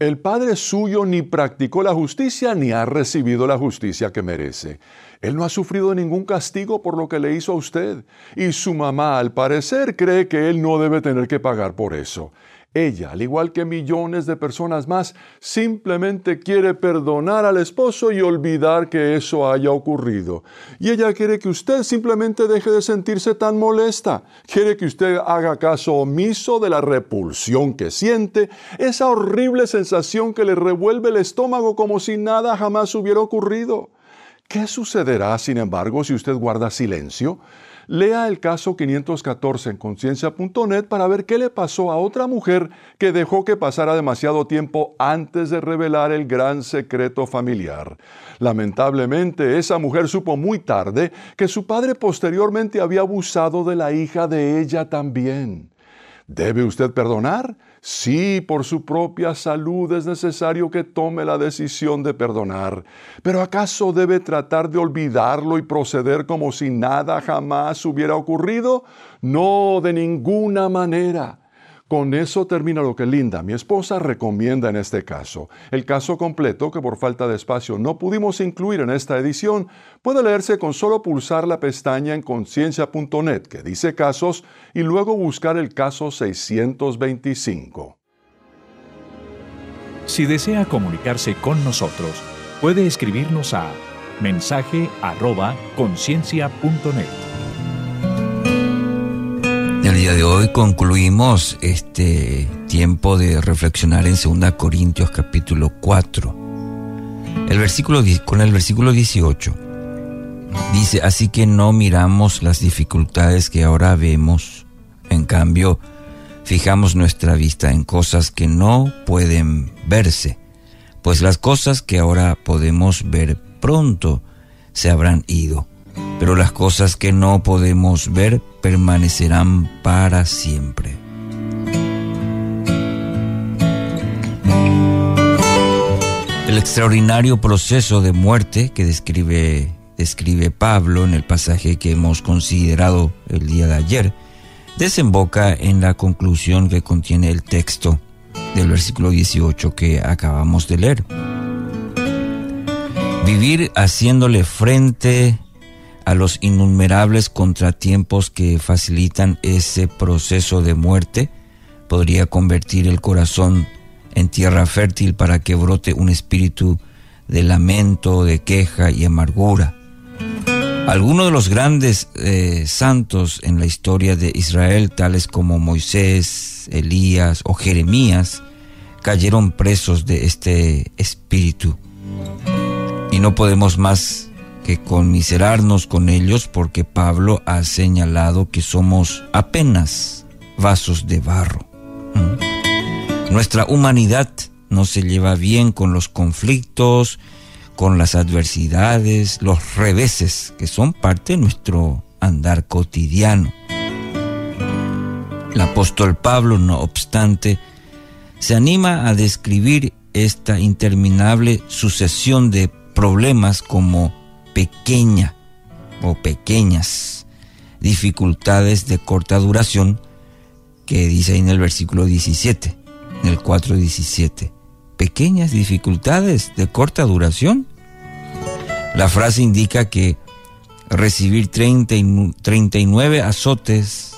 El Padre suyo ni practicó la justicia ni ha recibido la justicia que merece. Él no ha sufrido ningún castigo por lo que le hizo a usted, y su mamá al parecer cree que Él no debe tener que pagar por eso. Ella, al igual que millones de personas más, simplemente quiere perdonar al esposo y olvidar que eso haya ocurrido. Y ella quiere que usted simplemente deje de sentirse tan molesta. Quiere que usted haga caso omiso de la repulsión que siente, esa horrible sensación que le revuelve el estómago como si nada jamás hubiera ocurrido. ¿Qué sucederá, sin embargo, si usted guarda silencio? Lea el caso 514 en conciencia.net para ver qué le pasó a otra mujer que dejó que pasara demasiado tiempo antes de revelar el gran secreto familiar. Lamentablemente, esa mujer supo muy tarde que su padre posteriormente había abusado de la hija de ella también. ¿Debe usted perdonar? Sí, por su propia salud es necesario que tome la decisión de perdonar. Pero ¿acaso debe tratar de olvidarlo y proceder como si nada jamás hubiera ocurrido? No, de ninguna manera. Con eso termina lo que Linda, mi esposa, recomienda en este caso. El caso completo, que por falta de espacio no pudimos incluir en esta edición, puede leerse con solo pulsar la pestaña en conciencia.net que dice casos y luego buscar el caso 625. Si desea comunicarse con nosotros, puede escribirnos a mensaje el día de hoy concluimos este tiempo de reflexionar en 2 Corintios capítulo 4. El versículo, con el versículo 18 dice, así que no miramos las dificultades que ahora vemos, en cambio fijamos nuestra vista en cosas que no pueden verse, pues las cosas que ahora podemos ver pronto se habrán ido pero las cosas que no podemos ver permanecerán para siempre. El extraordinario proceso de muerte que describe, describe Pablo en el pasaje que hemos considerado el día de ayer, desemboca en la conclusión que contiene el texto del versículo 18 que acabamos de leer. Vivir haciéndole frente a los innumerables contratiempos que facilitan ese proceso de muerte, podría convertir el corazón en tierra fértil para que brote un espíritu de lamento, de queja y amargura. Algunos de los grandes eh, santos en la historia de Israel, tales como Moisés, Elías o Jeremías, cayeron presos de este espíritu. Y no podemos más que conmiserarnos con ellos porque Pablo ha señalado que somos apenas vasos de barro. ¿Mm? Nuestra humanidad no se lleva bien con los conflictos, con las adversidades, los reveses que son parte de nuestro andar cotidiano. El apóstol Pablo, no obstante, se anima a describir esta interminable sucesión de problemas como pequeña o pequeñas dificultades de corta duración que dice ahí en el versículo 17, en el 4.17. Pequeñas dificultades de corta duración. La frase indica que recibir 30 y 39 azotes,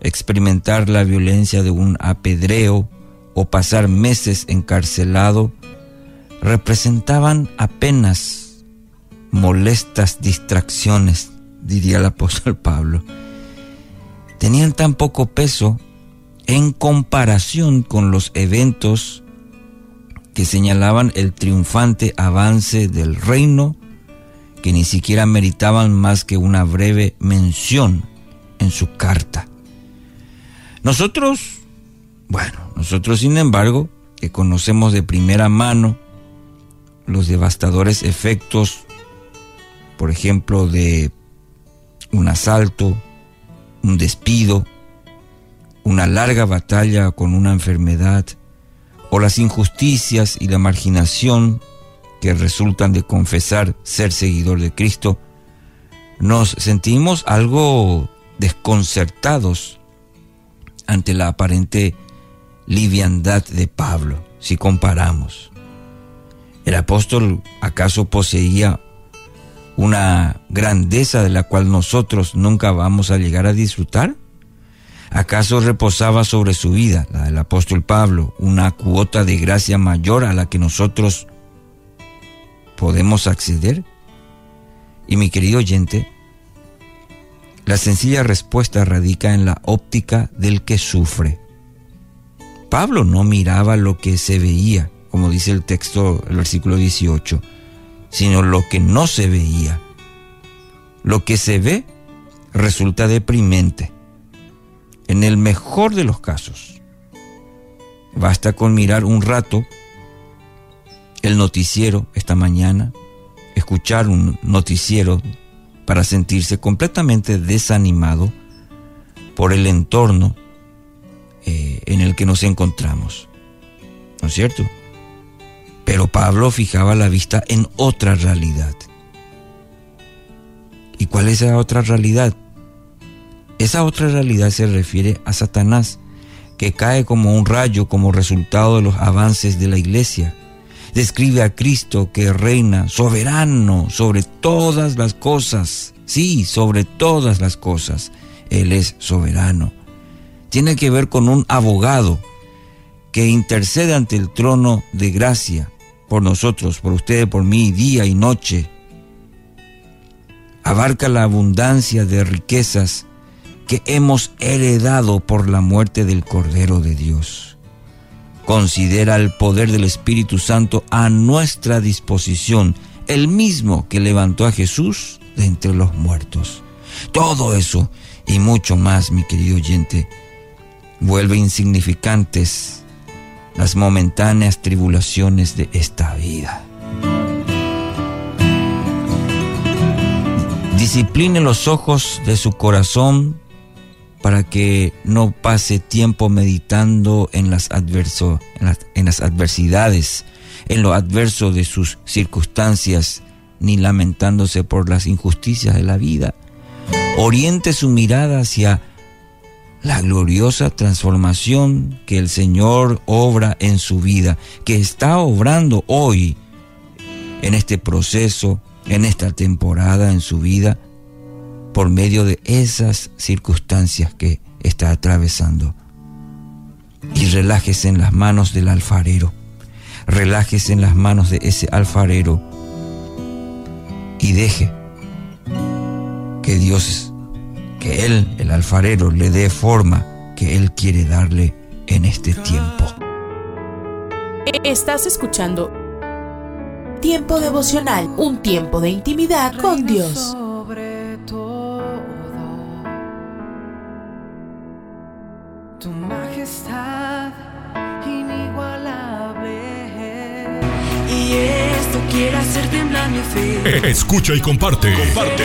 experimentar la violencia de un apedreo o pasar meses encarcelado representaban apenas molestas distracciones, diría el apóstol Pablo, tenían tan poco peso en comparación con los eventos que señalaban el triunfante avance del reino, que ni siquiera meritaban más que una breve mención en su carta. Nosotros, bueno, nosotros sin embargo, que conocemos de primera mano los devastadores efectos, por ejemplo, de un asalto, un despido, una larga batalla con una enfermedad, o las injusticias y la marginación que resultan de confesar ser seguidor de Cristo, nos sentimos algo desconcertados ante la aparente liviandad de Pablo, si comparamos. ¿El apóstol acaso poseía una grandeza de la cual nosotros nunca vamos a llegar a disfrutar? ¿Acaso reposaba sobre su vida, la del apóstol Pablo, una cuota de gracia mayor a la que nosotros podemos acceder? Y mi querido oyente, la sencilla respuesta radica en la óptica del que sufre. Pablo no miraba lo que se veía, como dice el texto, el versículo 18, sino lo que no se veía. Lo que se ve resulta deprimente en el mejor de los casos. Basta con mirar un rato el noticiero esta mañana, escuchar un noticiero para sentirse completamente desanimado por el entorno eh, en el que nos encontramos. ¿No es cierto? Pero Pablo fijaba la vista en otra realidad. ¿Y cuál es esa otra realidad? Esa otra realidad se refiere a Satanás, que cae como un rayo como resultado de los avances de la iglesia. Describe a Cristo que reina soberano sobre todas las cosas. Sí, sobre todas las cosas. Él es soberano. Tiene que ver con un abogado que intercede ante el trono de gracia por nosotros, por ustedes, por mí, día y noche. Abarca la abundancia de riquezas que hemos heredado por la muerte del Cordero de Dios. Considera el poder del Espíritu Santo a nuestra disposición, el mismo que levantó a Jesús de entre los muertos. Todo eso y mucho más, mi querido oyente, vuelve insignificantes las momentáneas tribulaciones de esta vida. Discipline los ojos de su corazón para que no pase tiempo meditando en las, adverso, en las, adversidades, en lo adverso de sus circunstancias, ni lamentándose por las injusticias de la vida. Oriente su mirada hacia la gloriosa transformación que el Señor obra en su vida, que está obrando hoy en este proceso, en esta temporada en su vida, por medio de esas circunstancias que está atravesando. Y relájese en las manos del alfarero. Relájese en las manos de ese alfarero y deje que Dios, que Él, el alfarero, le dé forma que Él quiere darle en este tiempo. Estás escuchando Tiempo devocional, un tiempo de intimidad con Dios. quiere hacer temblar mi fe. Escucha y comparte. Comparte.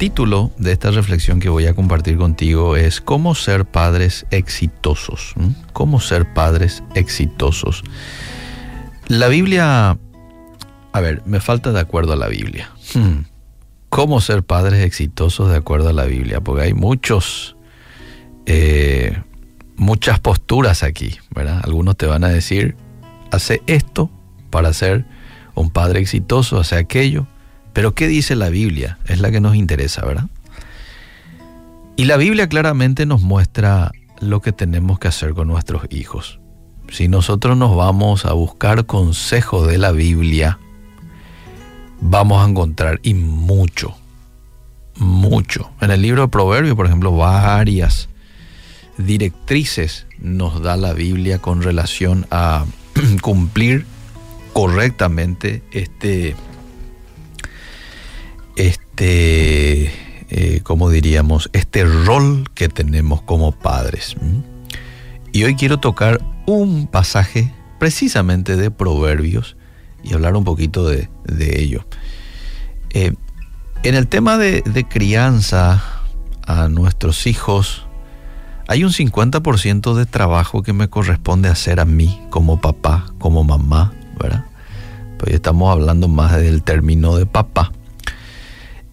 Título de esta reflexión que voy a compartir contigo es ¿Cómo ser padres exitosos? ¿Mm? ¿Cómo ser padres exitosos? La Biblia, a ver, me falta de acuerdo a la Biblia. Hmm. cómo ser padres exitosos de acuerdo a la Biblia, porque hay muchos, eh, muchas posturas aquí, ¿verdad? Algunos te van a decir, hace esto para ser un padre exitoso, hace aquello, pero ¿qué dice la Biblia? Es la que nos interesa, ¿verdad? Y la Biblia claramente nos muestra lo que tenemos que hacer con nuestros hijos. Si nosotros nos vamos a buscar consejos de la Biblia, vamos a encontrar y mucho, mucho. En el libro de Proverbios, por ejemplo, varias directrices nos da la Biblia con relación a [clears throat] cumplir correctamente este, este, eh, ¿cómo diríamos? Este rol que tenemos como padres. Y hoy quiero tocar un pasaje precisamente de Proverbios y hablar un poquito de, ello. Eh, en el tema de, de, crianza a nuestros hijos, hay un 50% de trabajo que me corresponde hacer a mí como papá, como mamá, ¿verdad? Pues estamos hablando más del término de papá.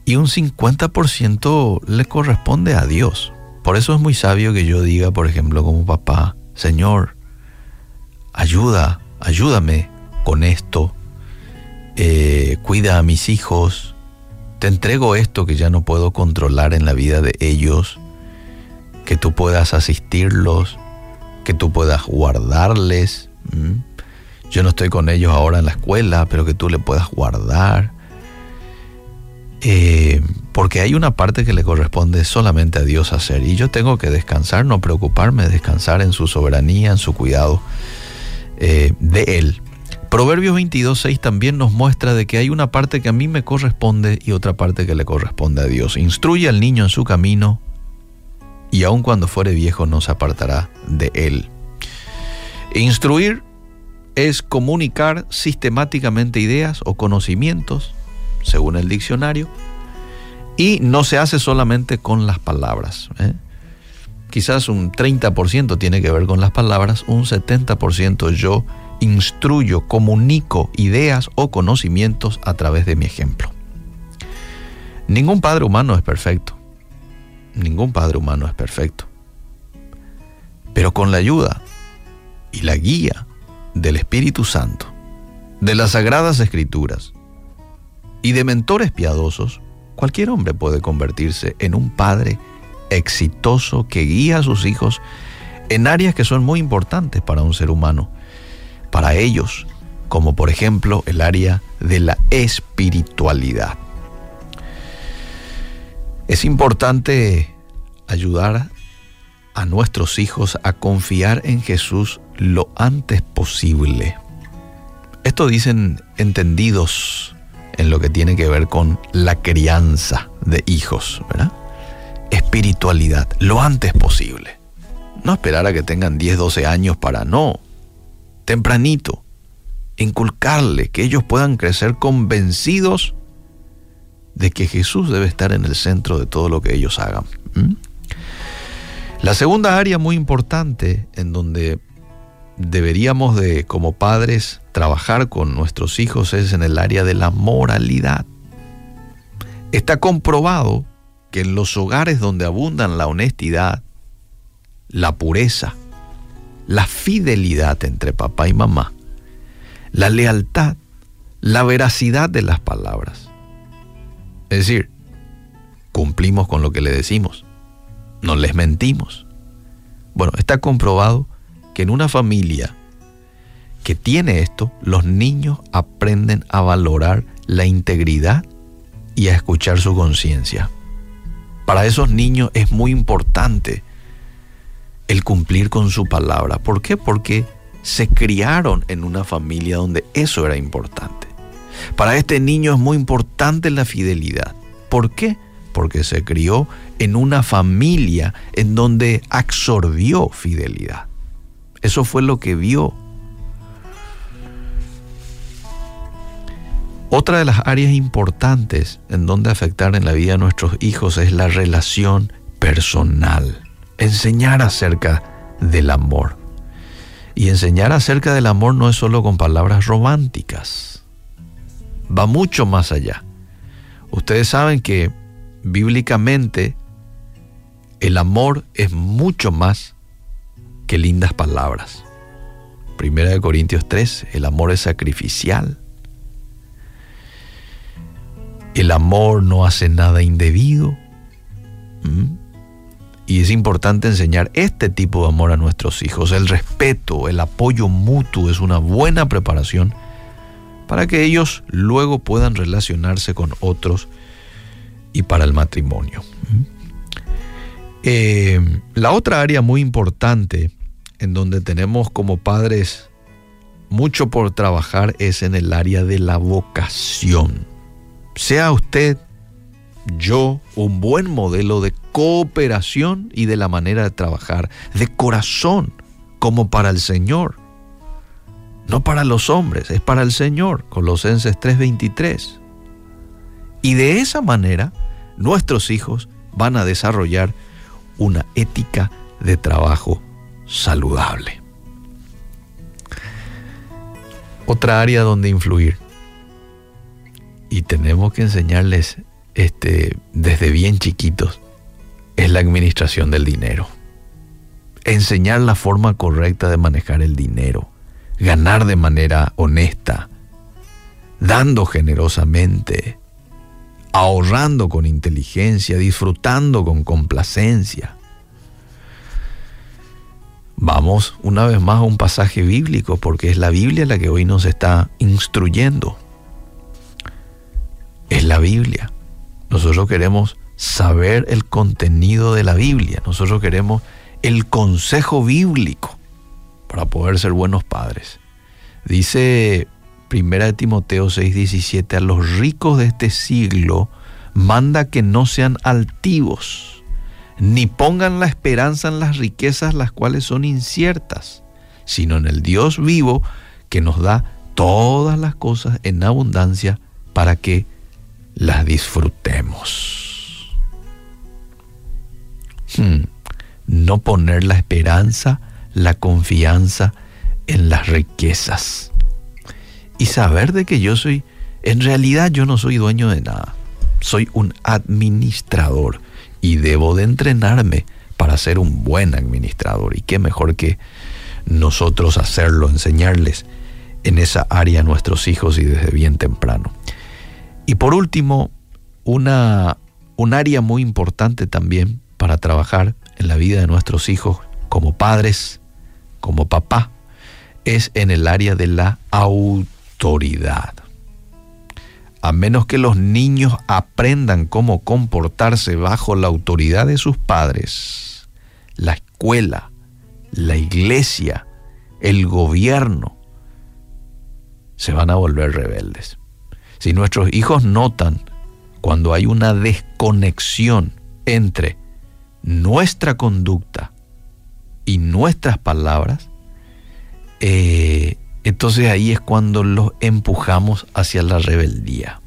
Y un 50% le corresponde a Dios. Por eso es muy sabio que yo diga, por ejemplo, como papá, Señor, ayuda, ayúdame con esto, eh, cuida a mis hijos, te entrego esto que ya no puedo controlar en la vida de ellos, que tú puedas asistirlos, que tú puedas guardarles. Yo no estoy con ellos ahora en la escuela, pero que tú le puedas guardar. Eh, porque hay una parte que le corresponde solamente a Dios hacer y yo tengo que descansar, no preocuparme, descansar en su soberanía, en su cuidado eh, de Él. Proverbios 22.6 también nos muestra de que hay una parte que a mí me corresponde y otra parte que le corresponde a Dios. Instruye al niño en su camino y aun cuando fuere viejo no se apartará de él. Instruir es comunicar sistemáticamente ideas o conocimientos, según el diccionario, y no se hace solamente con las palabras. ¿eh? Quizás un 30% tiene que ver con las palabras, un 70% yo instruyo, comunico ideas o conocimientos a través de mi ejemplo. Ningún padre humano es perfecto. Ningún padre humano es perfecto. Pero con la ayuda y la guía del Espíritu Santo, de las Sagradas Escrituras y de mentores piadosos, cualquier hombre puede convertirse en un padre exitoso que guía a sus hijos en áreas que son muy importantes para un ser humano para ellos, como por ejemplo el área de la espiritualidad. Es importante ayudar a nuestros hijos a confiar en Jesús lo antes posible. Esto dicen entendidos en lo que tiene que ver con la crianza de hijos, ¿verdad? Espiritualidad, lo antes posible. No esperar a que tengan 10, 12 años para no tempranito, inculcarle que ellos puedan crecer convencidos de que Jesús debe estar en el centro de todo lo que ellos hagan. La segunda área muy importante en donde deberíamos de, como padres, trabajar con nuestros hijos es en el área de la moralidad. Está comprobado que en los hogares donde abundan la honestidad, la pureza, la fidelidad entre papá y mamá, la lealtad, la veracidad de las palabras. Es decir, cumplimos con lo que le decimos, no les mentimos. Bueno, está comprobado que en una familia que tiene esto, los niños aprenden a valorar la integridad y a escuchar su conciencia. Para esos niños es muy importante el cumplir con su palabra. ¿Por qué? Porque se criaron en una familia donde eso era importante. Para este niño es muy importante la fidelidad. ¿Por qué? Porque se crió en una familia en donde absorbió fidelidad. Eso fue lo que vio. Otra de las áreas importantes en donde afectar en la vida de nuestros hijos es la relación personal enseñar acerca del amor. Y enseñar acerca del amor no es solo con palabras románticas, va mucho más allá. Ustedes saben que bíblicamente el amor es mucho más que lindas palabras. Primera de Corintios 3, el amor es sacrificial. El amor no hace nada indebido. ¿Mm? Y es importante enseñar este tipo de amor a nuestros hijos. El respeto, el apoyo mutuo es una buena preparación para que ellos luego puedan relacionarse con otros y para el matrimonio. Eh, la otra área muy importante en donde tenemos como padres mucho por trabajar es en el área de la vocación. Sea usted, yo, un buen modelo de cooperación y de la manera de trabajar, de corazón, como para el Señor. No para los hombres, es para el Señor. Colosenses 3:23. Y de esa manera, nuestros hijos van a desarrollar una ética de trabajo saludable. Otra área donde influir. Y tenemos que enseñarles este, desde bien chiquitos es la administración del dinero. Enseñar la forma correcta de manejar el dinero, ganar de manera honesta, dando generosamente, ahorrando con inteligencia, disfrutando con complacencia. Vamos una vez más a un pasaje bíblico, porque es la Biblia la que hoy nos está instruyendo. Es la Biblia. Nosotros queremos saber el contenido de la Biblia. Nosotros queremos el consejo bíblico para poder ser buenos padres. Dice 1 Timoteo 6:17, a los ricos de este siglo manda que no sean altivos ni pongan la esperanza en las riquezas las cuales son inciertas, sino en el Dios vivo que nos da todas las cosas en abundancia para que las disfrutemos. Hmm. No poner la esperanza, la confianza en las riquezas. Y saber de que yo soy, en realidad yo no soy dueño de nada, soy un administrador y debo de entrenarme para ser un buen administrador. Y qué mejor que nosotros hacerlo, enseñarles en esa área a nuestros hijos y desde bien temprano. Y por último, una, un área muy importante también para trabajar en la vida de nuestros hijos como padres, como papá, es en el área de la autoridad a menos que los niños aprendan cómo comportarse bajo la autoridad de sus padres, la escuela, la iglesia, el gobierno, se van a volver rebeldes. Si nuestros hijos notan cuando hay una desconexión entre nuestra conducta y nuestras palabras, eh, entonces ahí es cuando los empujamos hacia la rebeldía.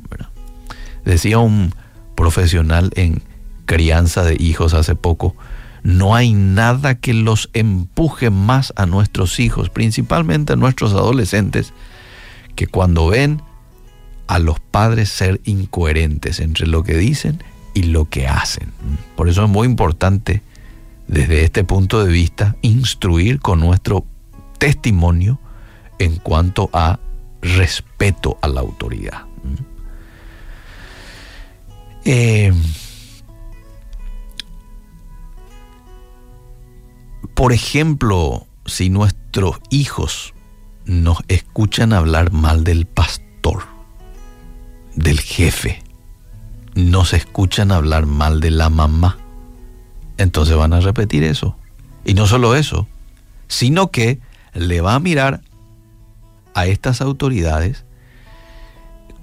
Decía un profesional en crianza de hijos hace poco, no hay nada que los empuje más a nuestros hijos, principalmente a nuestros adolescentes, que cuando ven a los padres ser incoherentes entre lo que dicen y lo que hacen. Por eso es muy importante desde este punto de vista instruir con nuestro testimonio en cuanto a respeto a la autoridad. Eh, por ejemplo, si nuestros hijos nos escuchan hablar mal del pastor, del jefe, nos escuchan hablar mal de la mamá, entonces van a repetir eso. Y no solo eso, sino que le va a mirar a estas autoridades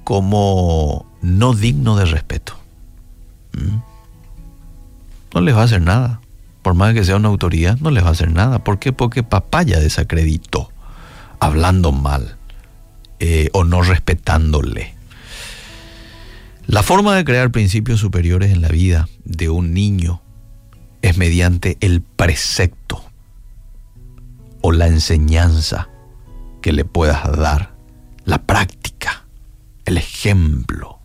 como no digno de respeto. ¿Mm? No les va a hacer nada. Por más que sea una autoridad, no les va a hacer nada. ¿Por qué? Porque papá ya desacreditó, hablando mal eh, o no respetándole. La forma de crear principios superiores en la vida de un niño es mediante el precepto o la enseñanza que le puedas dar, la práctica, el ejemplo.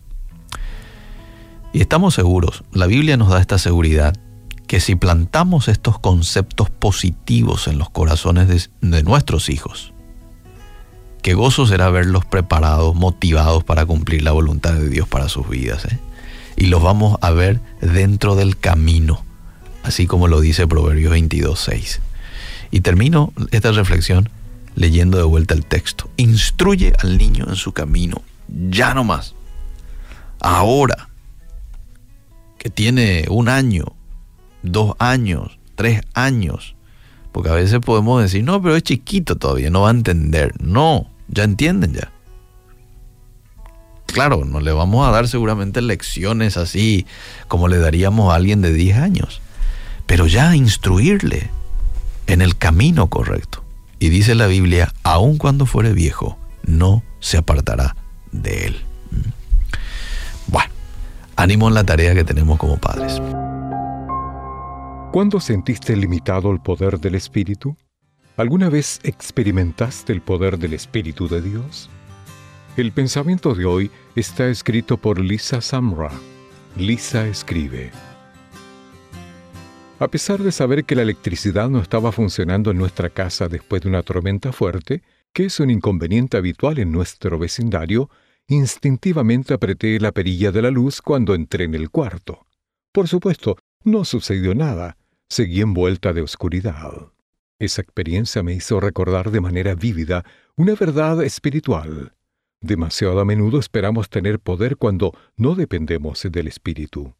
Y estamos seguros, la Biblia nos da esta seguridad, que si plantamos estos conceptos positivos en los corazones de, nuestros hijos, qué gozo será verlos preparados, motivados para cumplir la voluntad de Dios para sus vidas. ¿eh? Y los vamos a ver dentro del camino, así como lo dice Proverbios 22.6. Y termino esta reflexión leyendo de vuelta el texto. Instruye al niño en su camino, ya no más. Ahora, que tiene un año, dos años, tres años, porque a veces podemos decir, no, pero es chiquito todavía, no va a entender. No, ya entienden ya. Claro, no le vamos a dar seguramente lecciones así como le daríamos a alguien de 10 años, pero ya instruirle en el camino correcto. Y dice la Biblia, aun cuando fuere viejo, no se apartará de él. Mm. Bueno, ánimo en la tarea que tenemos como padres. ¿Cuándo sentiste limitado el poder del Espíritu? ¿Alguna vez experimentaste el poder del Espíritu de Dios? El pensamiento de hoy está escrito por Lisa Samra. Lisa escribe. A pesar de saber que la electricidad no estaba funcionando en nuestra casa después de una tormenta fuerte, que es un inconveniente habitual en nuestro vecindario, instintivamente apreté la perilla de la luz cuando entré en el cuarto. Por supuesto, no sucedió nada, seguí envuelta de oscuridad. Esa experiencia me hizo recordar de manera vívida una verdad espiritual. Demasiado a menudo esperamos tener poder cuando no dependemos del Espíritu.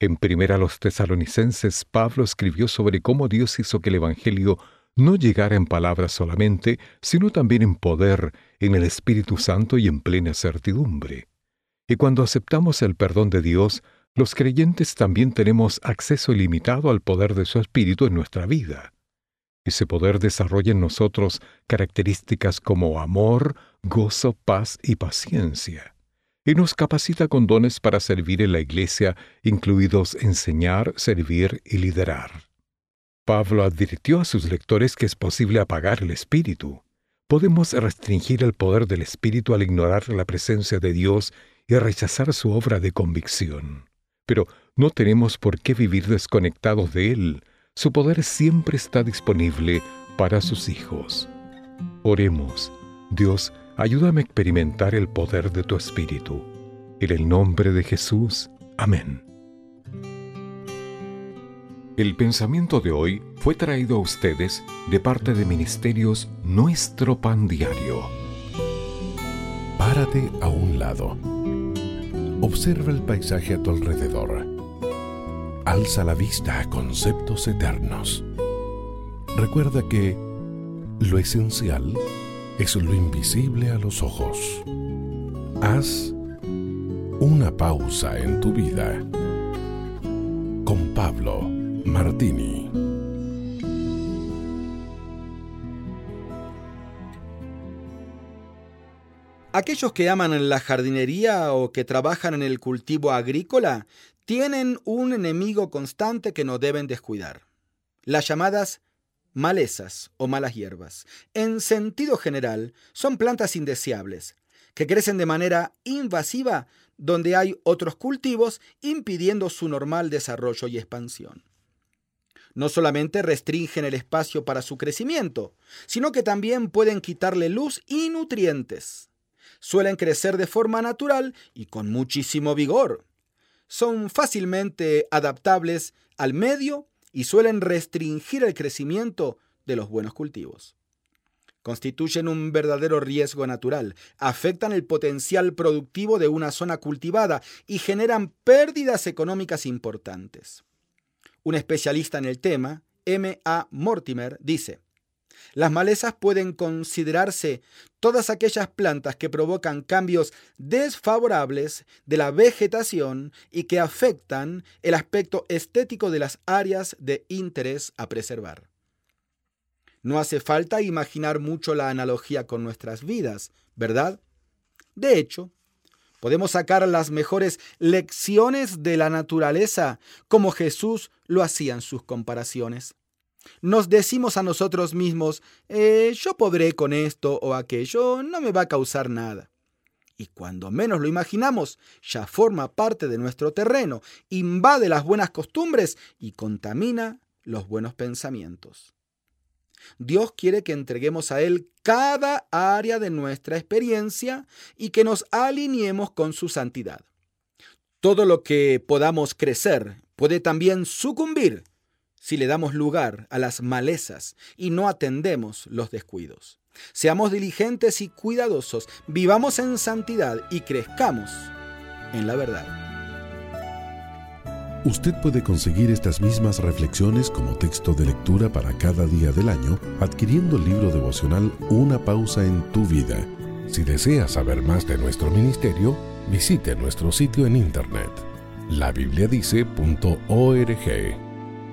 En primera los tesalonicenses, Pablo escribió sobre cómo Dios hizo que el Evangelio no llegara en palabras solamente, sino también en poder, en el Espíritu Santo y en plena certidumbre. Y cuando aceptamos el perdón de Dios, los creyentes también tenemos acceso ilimitado al poder de su Espíritu en nuestra vida. Ese poder desarrolla en nosotros características como amor, gozo, paz y paciencia. Y nos capacita con dones para servir en la iglesia, incluidos enseñar, servir y liderar. Pablo advirtió a sus lectores que es posible apagar el espíritu. Podemos restringir el poder del espíritu al ignorar la presencia de Dios y rechazar su obra de convicción. Pero no tenemos por qué vivir desconectados de Él, su poder siempre está disponible para sus hijos. Oremos, Dios, ayúdame a experimentar el poder de tu Espíritu. En el nombre de Jesús. Amén. El pensamiento de hoy fue traído a ustedes de parte de Ministerios Nuestro Pan Diario. Párate a un lado. Observa el paisaje a tu alrededor alza la vista a conceptos eternos. Recuerda que lo esencial es lo invisible a los ojos. Haz una pausa en tu vida con Pablo Martini. Aquellos que aman la jardinería o que trabajan en el cultivo agrícola tienen un enemigo constante que no deben descuidar. Las llamadas malezas o malas hierbas. En sentido general, son plantas indeseables, que crecen de manera invasiva donde hay otros cultivos impidiendo su normal desarrollo y expansión. No solamente restringen el espacio para su crecimiento, sino que también pueden quitarle luz y nutrientes. Suelen crecer de forma natural y con muchísimo vigor son fácilmente adaptables al medio y suelen restringir el crecimiento de los buenos cultivos. Constituyen un verdadero riesgo natural, afectan el potencial productivo de una zona cultivada y generan pérdidas económicas importantes. Un especialista en el tema, M. A. Mortimer, dice, las malezas pueden considerarse todas aquellas plantas que provocan cambios desfavorables de la vegetación y que afectan el aspecto estético de las áreas de interés a preservar. No hace falta imaginar mucho la analogía con nuestras vidas, ¿verdad? De hecho, podemos sacar las mejores lecciones de la naturaleza como Jesús lo hacía en sus comparaciones nos decimos a nosotros mismos, eh, yo podré con esto o aquello, no me va a causar nada. y cuando menos lo imaginamos, ya forma parte de nuestro terreno, invade las buenas costumbres y contamina los buenos pensamientos. Dios quiere que entreguemos a Él cada área de nuestra experiencia y que nos alineemos con su santidad. Todo lo que podamos crecer puede también sucumbir si le damos lugar a las malezas y no atendemos los descuidos. Seamos diligentes y cuidadosos, vivamos en santidad y crezcamos en la verdad. Usted puede conseguir estas mismas reflexiones como texto de lectura para cada día del año adquiriendo el libro devocional Una pausa en tu vida. Si desea saber más de nuestro ministerio, visite nuestro sitio en internet labibliadice.org.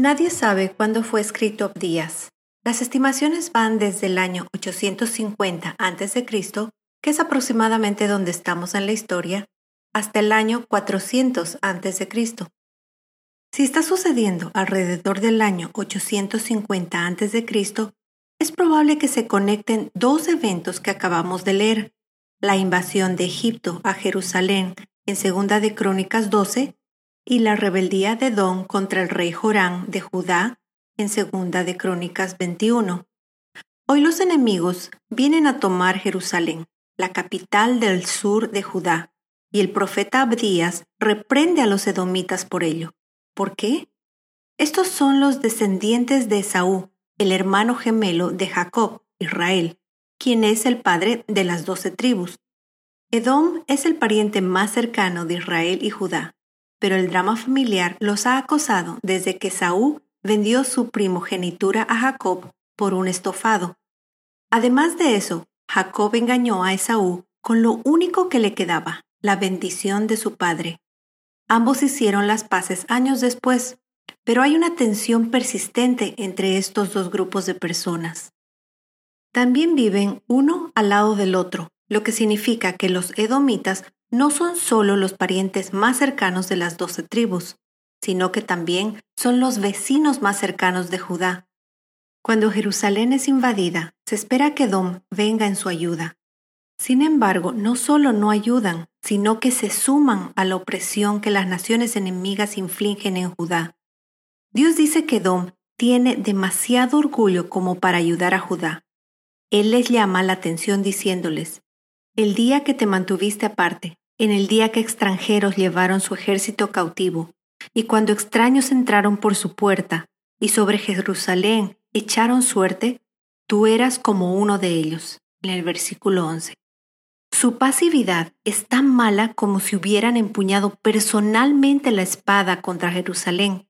Nadie sabe cuándo fue escrito Abdías. Las estimaciones van desde el año 850 a.C., que es aproximadamente donde estamos en la historia, hasta el año 400 a.C. Si está sucediendo alrededor del año 850 a.C., es probable que se conecten dos eventos que acabamos de leer, la invasión de Egipto a Jerusalén en Segunda de Crónicas 12 y la rebeldía de Edom contra el rey Jorán de Judá en Segunda de Crónicas 21. Hoy los enemigos vienen a tomar Jerusalén, la capital del sur de Judá, y el profeta Abdías reprende a los edomitas por ello. ¿Por qué? Estos son los descendientes de Esaú, el hermano gemelo de Jacob, Israel, quien es el padre de las doce tribus. Edom es el pariente más cercano de Israel y Judá, pero el drama familiar los ha acosado desde que Saúl vendió su primogenitura a Jacob por un estofado. Además de eso, Jacob engañó a Esaú con lo único que le quedaba, la bendición de su padre. Ambos hicieron las paces años después, pero hay una tensión persistente entre estos dos grupos de personas. También viven uno al lado del otro, lo que significa que los edomitas no son solo los parientes más cercanos de las doce tribus, sino que también son los vecinos más cercanos de Judá. Cuando Jerusalén es invadida, se espera que Edom venga en su ayuda. Sin embargo, no solo no ayudan, sino que se suman a la opresión que las naciones enemigas infligen en Judá. Dios dice que Edom tiene demasiado orgullo como para ayudar a Judá. Él les llama la atención diciéndoles, el día que te mantuviste aparte, en el día que extranjeros llevaron su ejército cautivo, y cuando extraños entraron por su puerta, y sobre Jerusalén echaron suerte, tú eras como uno de ellos. En el versículo 11. Su pasividad es tan mala como si hubieran empuñado personalmente la espada contra Jerusalén,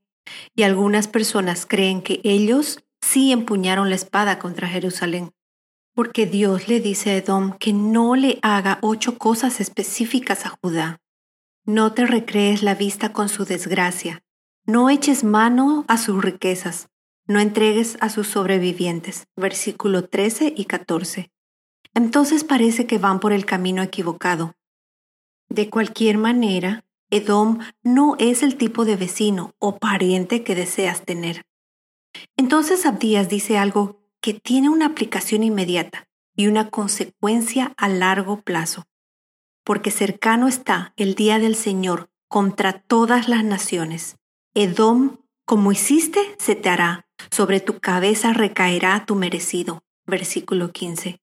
y algunas personas creen que ellos sí empuñaron la espada contra Jerusalén porque Dios le dice a Edom que no le haga ocho cosas específicas a Judá. No te recrees la vista con su desgracia, no eches mano a sus riquezas, no entregues a sus sobrevivientes. Versículo 13 y 14. Entonces parece que van por el camino equivocado. De cualquier manera, Edom no es el tipo de vecino o pariente que deseas tener. Entonces Abdías dice algo que tiene una aplicación inmediata. y una consecuencia a largo plazo. Porque cercano está el día del Señor contra todas las naciones. Edom, como hiciste, se te hará, sobre tu cabeza recaerá tu merecido. Versículo 15.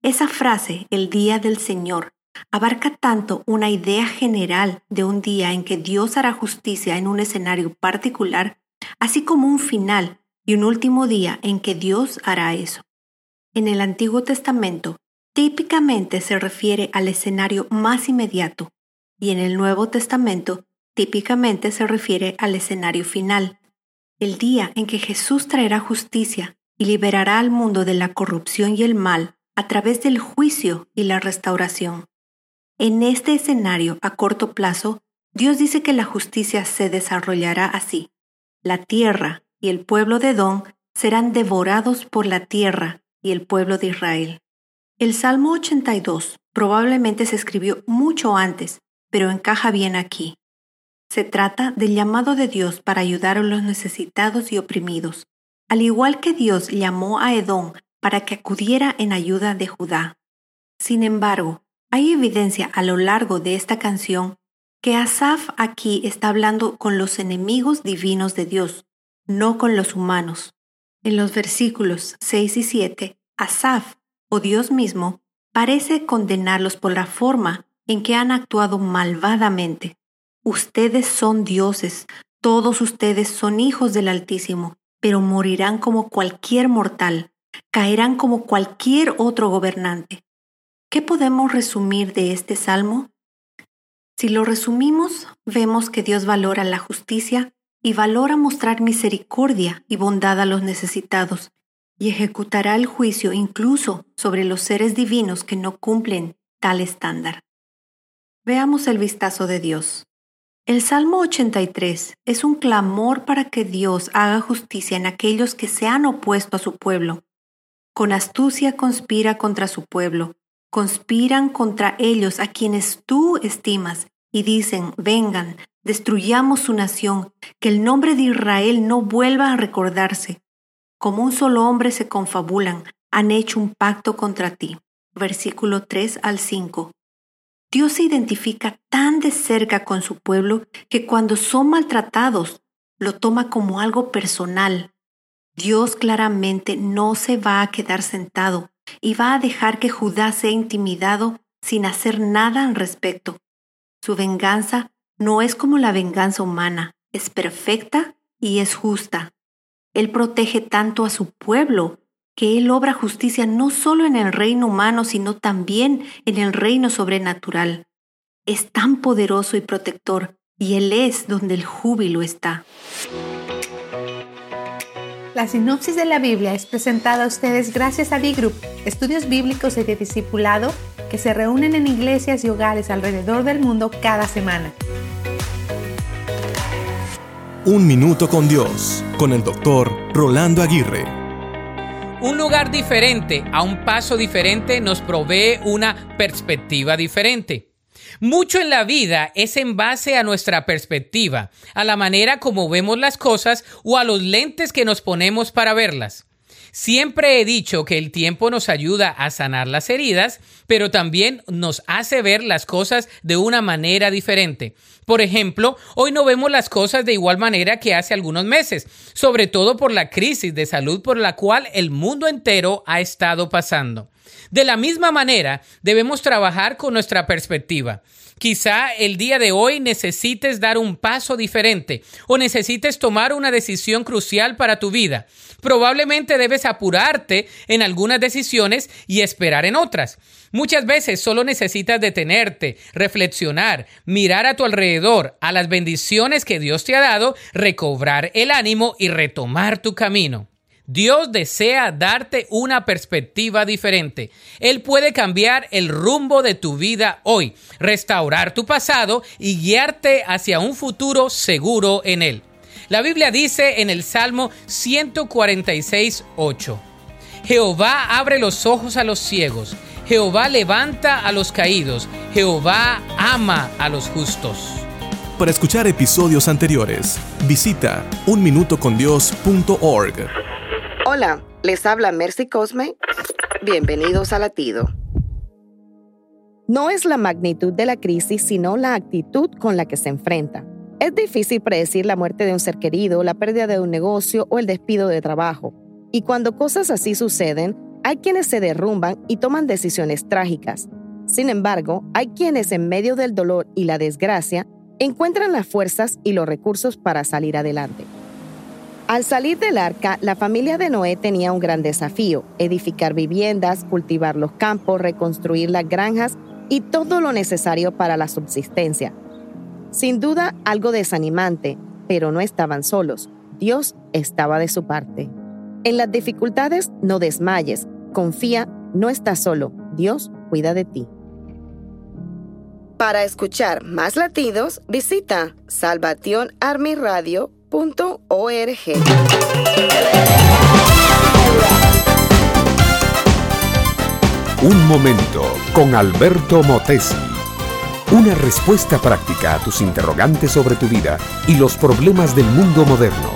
Esa frase, el día del Señor, abarca tanto una idea general de un día en que Dios hará justicia en un escenario particular, así como un final y un último día en que Dios hará eso. En el Antiguo Testamento, típicamente se refiere al escenario más inmediato, y en el Nuevo Testamento, típicamente se refiere al escenario final, el día en que Jesús traerá justicia y liberará al mundo de la corrupción y el mal a través del juicio y la restauración. En este escenario a corto plazo, Dios dice que la justicia se desarrollará así. La tierra y el pueblo de Edom serán devorados por la tierra y el pueblo de Israel. El Salmo 82 probablemente se escribió mucho antes, pero encaja bien aquí. Se trata del llamado de Dios para ayudar a los necesitados y oprimidos, al igual que Dios llamó a Edom para que acudiera en ayuda de Judá. Sin embargo, hay evidencia a lo largo de esta canción que Asaf aquí está hablando con los enemigos divinos de Dios, no con los humanos. En los versículos 6 y 7, Asaf, o Dios mismo, parece condenarlos por la forma en que han actuado malvadamente. Ustedes son dioses, todos ustedes son hijos del Altísimo, pero morirán como cualquier mortal, caerán como cualquier otro gobernante. ¿Qué podemos resumir de este salmo? Si lo resumimos, vemos que Dios valora la justicia y valora mostrar misericordia y bondad a los necesitados, y ejecutará el juicio incluso sobre los seres divinos que no cumplen tal estándar. Veamos el vistazo de Dios. El Salmo 83 es un clamor para que Dios haga justicia en aquellos que se han opuesto a su pueblo. Con astucia conspira contra su pueblo, conspiran contra ellos a quienes tú estimas y dicen, vengan, destruyamos su nación, que el nombre de Israel no vuelva a recordarse. Como un solo hombre se confabulan, han hecho un pacto contra ti. Versículo 3 al 5. Dios se identifica tan de cerca con su pueblo que cuando son maltratados lo toma como algo personal. Dios claramente no se va a quedar sentado y va a dejar que Judá sea intimidado sin hacer nada al respecto. Su venganza no es como la venganza humana, es perfecta y es justa. Él protege tanto a su pueblo que Él obra justicia no solo en el reino humano, sino también en el reino sobrenatural. Es tan poderoso y protector, y Él es donde el júbilo está. La sinopsis de la Biblia es presentada a ustedes gracias a D-Group, estudios bíblicos y de discipulado que se reúnen en iglesias y hogares alrededor del mundo cada semana. Un minuto con Dios, con el doctor Rolando Aguirre. Un lugar diferente a un paso diferente nos provee una perspectiva diferente. Mucho en la vida es en base a nuestra perspectiva, a la manera como vemos las cosas o a los lentes que nos ponemos para verlas. Siempre he dicho que el tiempo nos ayuda a sanar las heridas, pero también nos hace ver las cosas de una manera diferente. Por ejemplo, hoy no vemos las cosas de igual manera que hace algunos meses, sobre todo por la crisis de salud por la cual el mundo entero ha estado pasando. De la misma manera, debemos trabajar con nuestra perspectiva. Quizá el día de hoy necesites dar un paso diferente o necesites tomar una decisión crucial para tu vida. Probablemente debes apurarte en algunas decisiones y esperar en otras. Muchas veces solo necesitas detenerte, reflexionar, mirar a tu alrededor, a las bendiciones que Dios te ha dado, recobrar el ánimo y retomar tu camino. Dios desea darte una perspectiva diferente. Él puede cambiar el rumbo de tu vida hoy, restaurar tu pasado y guiarte hacia un futuro seguro en Él. La Biblia dice en el Salmo 146, 8. Jehová abre los ojos a los ciegos, Jehová levanta a los caídos, Jehová ama a los justos. Para escuchar episodios anteriores, visita unminutocondios.org. Hola, les habla Mercy Cosme. Bienvenidos a Latido. No es la magnitud de la crisis, sino la actitud con la que se enfrenta. Es difícil predecir la muerte de un ser querido, la pérdida de un negocio o el despido de trabajo. Y cuando cosas así suceden, hay quienes se derrumban y toman decisiones trágicas. Sin embargo, hay quienes en medio del dolor y la desgracia encuentran las fuerzas y los recursos para salir adelante. Al salir del arca, la familia de Noé tenía un gran desafío, edificar viviendas, cultivar los campos, reconstruir las granjas y todo lo necesario para la subsistencia. Sin duda algo desanimante, pero no estaban solos. Dios estaba de su parte. En las dificultades no desmayes, confía, no estás solo, Dios cuida de ti. Para escuchar más latidos, visita salvationarmyradio.org. Un momento con Alberto Motesi. Una respuesta práctica a tus interrogantes sobre tu vida y los problemas del mundo moderno.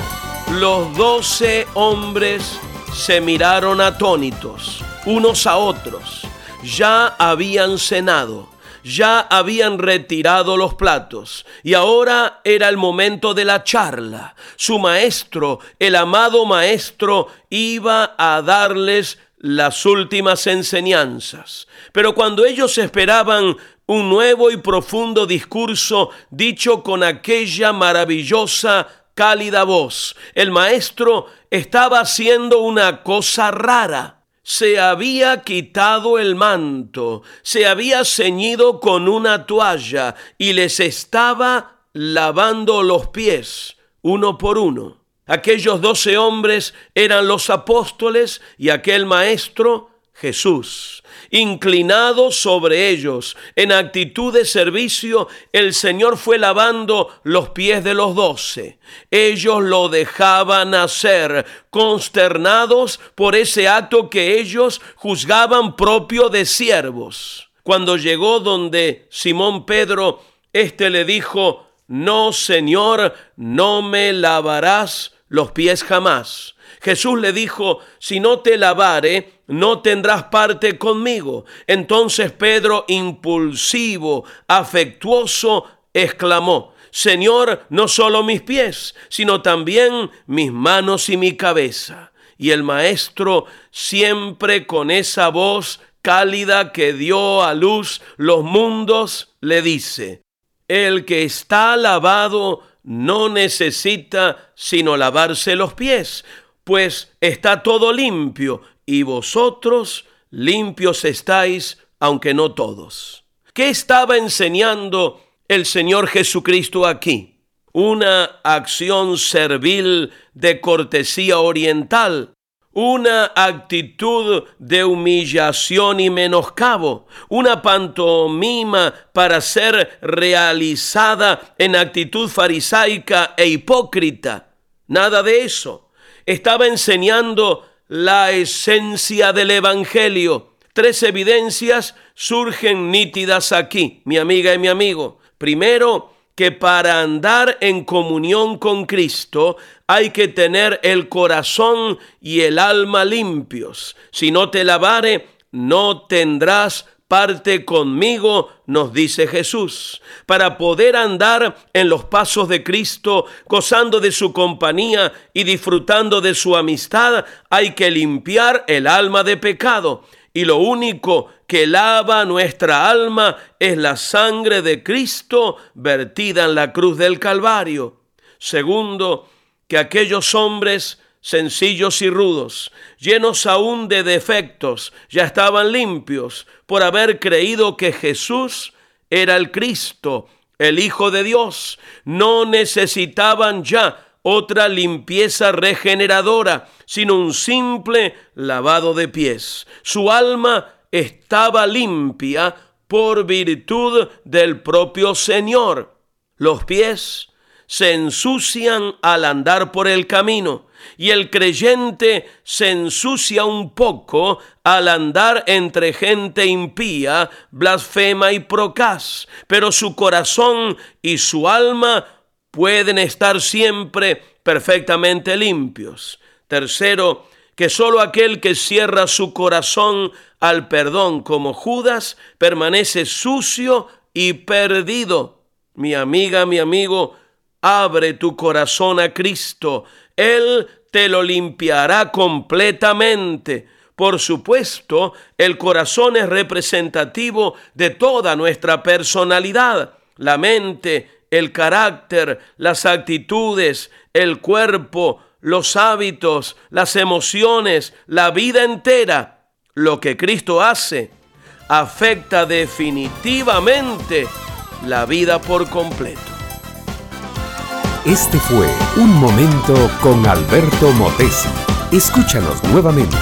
Los doce hombres se miraron atónitos unos a otros. Ya habían cenado, ya habían retirado los platos y ahora era el momento de la charla. Su maestro, el amado maestro, iba a darles las últimas enseñanzas. Pero cuando ellos esperaban un nuevo y profundo discurso dicho con aquella maravillosa, cálida voz, el maestro estaba haciendo una cosa rara. Se había quitado el manto, se había ceñido con una toalla y les estaba lavando los pies uno por uno. Aquellos doce hombres eran los apóstoles y aquel maestro Jesús. Inclinado sobre ellos, en actitud de servicio, el Señor fue lavando los pies de los doce. Ellos lo dejaban hacer, consternados por ese acto que ellos juzgaban propio de siervos. Cuando llegó donde Simón Pedro, éste le dijo, No, Señor, no me lavarás los pies jamás. Jesús le dijo, si no te lavare, no tendrás parte conmigo. Entonces Pedro, impulsivo, afectuoso, exclamó, Señor, no solo mis pies, sino también mis manos y mi cabeza. Y el maestro, siempre con esa voz cálida que dio a luz los mundos, le dice, el que está lavado no necesita sino lavarse los pies, pues está todo limpio, y vosotros limpios estáis, aunque no todos. ¿Qué estaba enseñando el Señor Jesucristo aquí? Una acción servil de cortesía oriental, una actitud de humillación y menoscabo, una pantomima para ser realizada en actitud farisaica e hipócrita. Nada de eso. Estaba enseñando la esencia del Evangelio. Tres evidencias surgen nítidas aquí, mi amiga y mi amigo. Primero, que para andar en comunión con Cristo hay que tener el corazón y el alma limpios. Si no te lavare, no tendrás parte conmigo, nos dice Jesús. Para poder andar en los pasos de Cristo, gozando de su compañía y disfrutando de su amistad, hay que limpiar el alma de pecado. Y lo único que lava nuestra alma es la sangre de Cristo vertida en la cruz del Calvario. Segundo, que aquellos hombres sencillos y rudos, llenos aún de defectos, ya estaban limpios por haber creído que Jesús era el Cristo, el Hijo de Dios. No necesitaban ya otra limpieza regeneradora, sino un simple lavado de pies. Su alma estaba limpia por virtud del propio Señor. Los pies se ensucian al andar por el camino y el creyente se ensucia un poco al andar entre gente impía, blasfema y procaz, pero su corazón y su alma pueden estar siempre perfectamente limpios. Tercero, que solo aquel que cierra su corazón al perdón como Judas permanece sucio y perdido. Mi amiga, mi amigo, abre tu corazón a Cristo. Él te lo limpiará completamente. Por supuesto, el corazón es representativo de toda nuestra personalidad. La mente, el carácter, las actitudes, el cuerpo, los hábitos, las emociones, la vida entera, lo que Cristo hace, afecta definitivamente la vida por completo. Este fue Un Momento con Alberto Motesi. Escúchanos nuevamente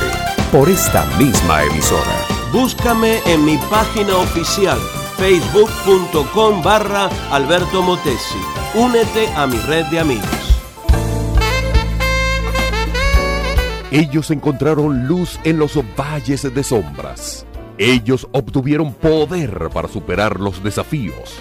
por esta misma emisora. Búscame en mi página oficial facebook.com barra Alberto Motesi. Únete a mi red de amigos. Ellos encontraron luz en los valles de sombras. Ellos obtuvieron poder para superar los desafíos.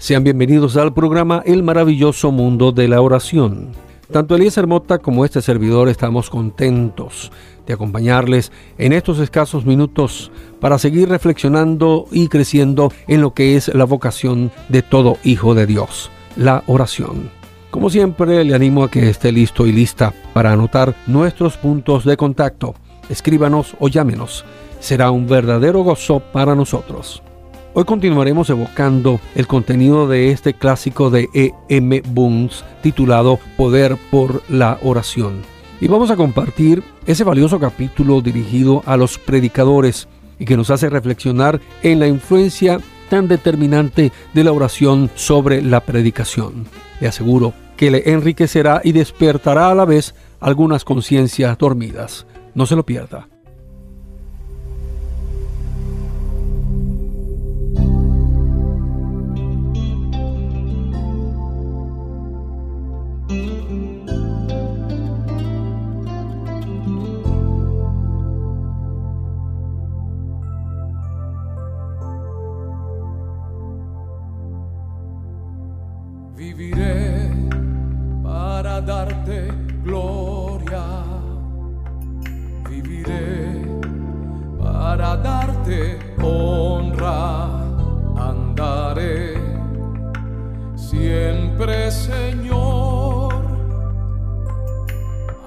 sean bienvenidos al programa El maravilloso mundo de la oración. Tanto Elías Mota como este servidor estamos contentos de acompañarles en estos escasos minutos para seguir reflexionando y creciendo en lo que es la vocación de todo hijo de Dios, la oración. Como siempre, le animo a que esté listo y lista para anotar nuestros puntos de contacto. Escríbanos o llámenos. Será un verdadero gozo para nosotros. Hoy continuaremos evocando el contenido de este clásico de E. M. Boons titulado Poder por la oración. Y vamos a compartir ese valioso capítulo dirigido a los predicadores y que nos hace reflexionar en la influencia tan determinante de la oración sobre la predicación. Le aseguro que le enriquecerá y despertará a la vez algunas conciencias dormidas. No se lo pierda. honra andaré siempre, Señor,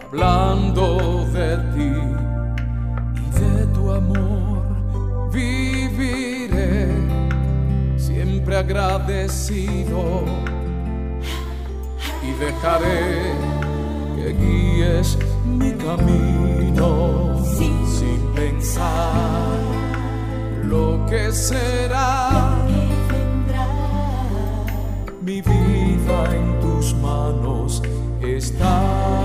hablando de ti y de tu amor. Viviré siempre agradecido y dejaré que guíes mi camino sin pensar lo que será. Mi vida en tus manos está.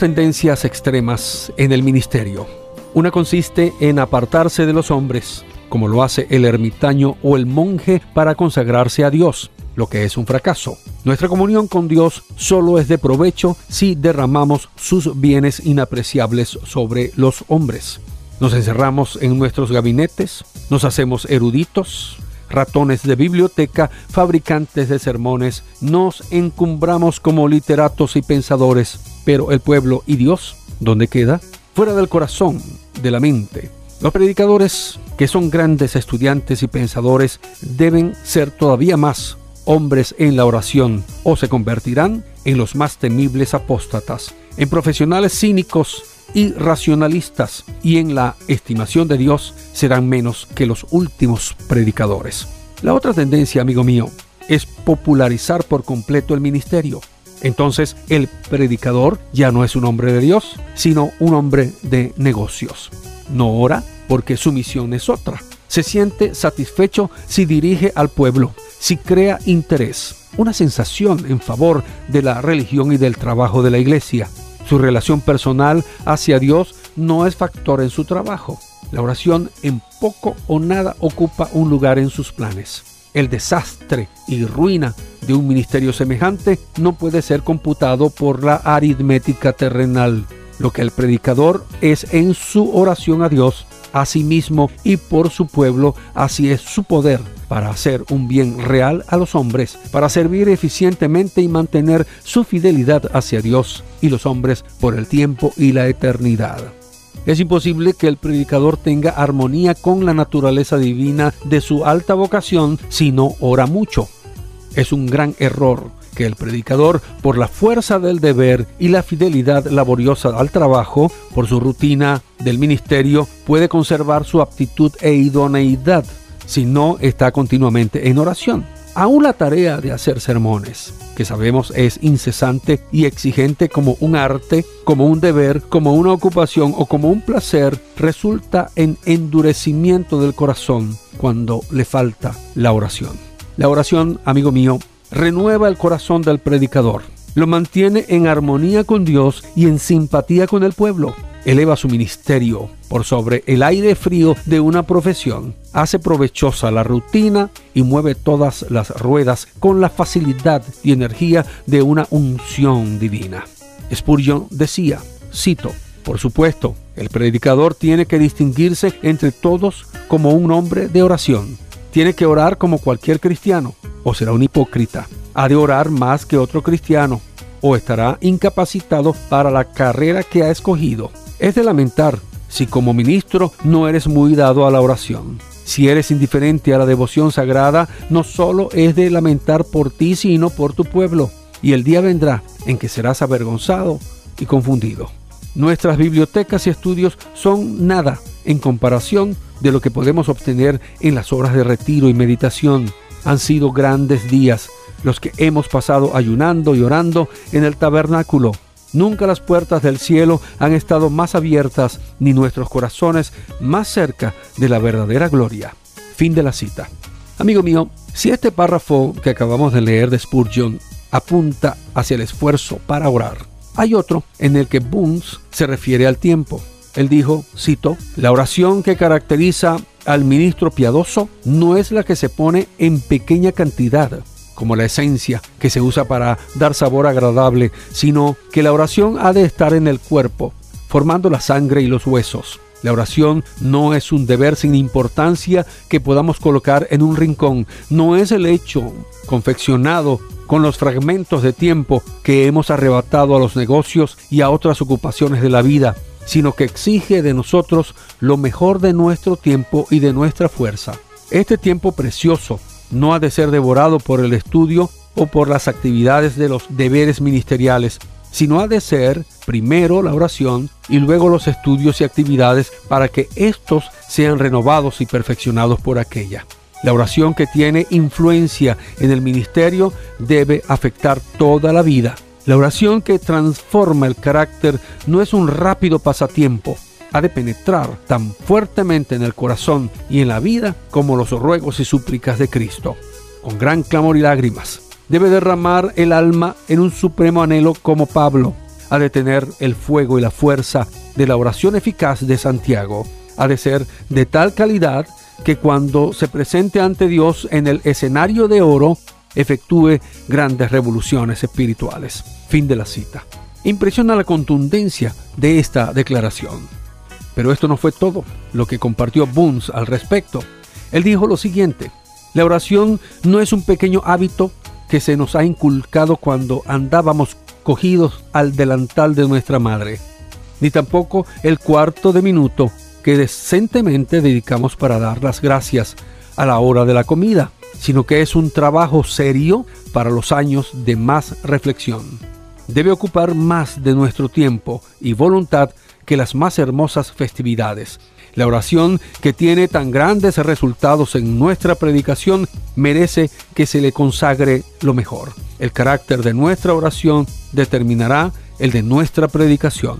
Tendencias extremas en el ministerio. Una consiste en apartarse de los hombres, como lo hace el ermitaño o el monje para consagrarse a Dios, lo que es un fracaso. Nuestra comunión con Dios solo es de provecho si derramamos sus bienes inapreciables sobre los hombres. Nos encerramos en nuestros gabinetes, nos hacemos eruditos, ratones de biblioteca, fabricantes de sermones, nos encumbramos como literatos y pensadores, pero el pueblo y Dios, ¿dónde queda? Fuera del corazón, de la mente. Los predicadores, que son grandes estudiantes y pensadores, deben ser todavía más hombres en la oración o se convertirán en los más temibles apóstatas, en profesionales cínicos y racionalistas y en la estimación de Dios serán menos que los últimos predicadores. La otra tendencia, amigo mío, es popularizar por completo el ministerio. Entonces el predicador ya no es un hombre de Dios, sino un hombre de negocios. No ora porque su misión es otra. Se siente satisfecho si dirige al pueblo, si crea interés, una sensación en favor de la religión y del trabajo de la iglesia. Su relación personal hacia Dios no es factor en su trabajo. La oración en poco o nada ocupa un lugar en sus planes. El desastre y ruina de un ministerio semejante no puede ser computado por la aritmética terrenal. Lo que el predicador es en su oración a Dios, a sí mismo y por su pueblo, así es su poder para hacer un bien real a los hombres, para servir eficientemente y mantener su fidelidad hacia Dios y los hombres por el tiempo y la eternidad. Es imposible que el predicador tenga armonía con la naturaleza divina de su alta vocación si no ora mucho. Es un gran error que el predicador, por la fuerza del deber y la fidelidad laboriosa al trabajo, por su rutina del ministerio, puede conservar su aptitud e idoneidad si no está continuamente en oración. Aún la tarea de hacer sermones, que sabemos es incesante y exigente como un arte, como un deber, como una ocupación o como un placer, resulta en endurecimiento del corazón cuando le falta la oración. La oración, amigo mío, renueva el corazón del predicador, lo mantiene en armonía con Dios y en simpatía con el pueblo eleva su ministerio por sobre el aire frío de una profesión, hace provechosa la rutina y mueve todas las ruedas con la facilidad y energía de una unción divina. Spurgeon decía, cito, por supuesto, el predicador tiene que distinguirse entre todos como un hombre de oración. Tiene que orar como cualquier cristiano, o será un hipócrita. Ha de orar más que otro cristiano, o estará incapacitado para la carrera que ha escogido. Es de lamentar si como ministro no eres muy dado a la oración. Si eres indiferente a la devoción sagrada, no solo es de lamentar por ti, sino por tu pueblo. Y el día vendrá en que serás avergonzado y confundido. Nuestras bibliotecas y estudios son nada en comparación de lo que podemos obtener en las horas de retiro y meditación. Han sido grandes días los que hemos pasado ayunando y orando en el tabernáculo Nunca las puertas del cielo han estado más abiertas, ni nuestros corazones más cerca de la verdadera gloria. Fin de la cita. Amigo mío, si este párrafo que acabamos de leer de Spurgeon apunta hacia el esfuerzo para orar, hay otro en el que Bunz se refiere al tiempo. Él dijo, cito, la oración que caracteriza al ministro piadoso no es la que se pone en pequeña cantidad, como la esencia que se usa para dar sabor agradable, sino que la oración ha de estar en el cuerpo, formando la sangre y los huesos. La oración no es un deber sin importancia que podamos colocar en un rincón, no es el hecho confeccionado con los fragmentos de tiempo que hemos arrebatado a los negocios y a otras ocupaciones de la vida, sino que exige de nosotros lo mejor de nuestro tiempo y de nuestra fuerza. Este tiempo precioso no ha de ser devorado por el estudio o por las actividades de los deberes ministeriales, sino ha de ser primero la oración y luego los estudios y actividades para que éstos sean renovados y perfeccionados por aquella. La oración que tiene influencia en el ministerio debe afectar toda la vida. La oración que transforma el carácter no es un rápido pasatiempo, ha de penetrar tan fuertemente en el corazón y en la vida como los ruegos y súplicas de Cristo. Con gran clamor y lágrimas, debe derramar el alma en un supremo anhelo como Pablo. Ha de tener el fuego y la fuerza de la oración eficaz de Santiago. Ha de ser de tal calidad que cuando se presente ante Dios en el escenario de oro, efectúe grandes revoluciones espirituales. Fin de la cita. Impresiona la contundencia de esta declaración. Pero esto no fue todo lo que compartió Bunz al respecto. Él dijo lo siguiente, la oración no es un pequeño hábito que se nos ha inculcado cuando andábamos cogidos al delantal de nuestra madre, ni tampoco el cuarto de minuto que decentemente dedicamos para dar las gracias a la hora de la comida, sino que es un trabajo serio para los años de más reflexión. Debe ocupar más de nuestro tiempo y voluntad que las más hermosas festividades. La oración que tiene tan grandes resultados en nuestra predicación merece que se le consagre lo mejor. El carácter de nuestra oración determinará el de nuestra predicación.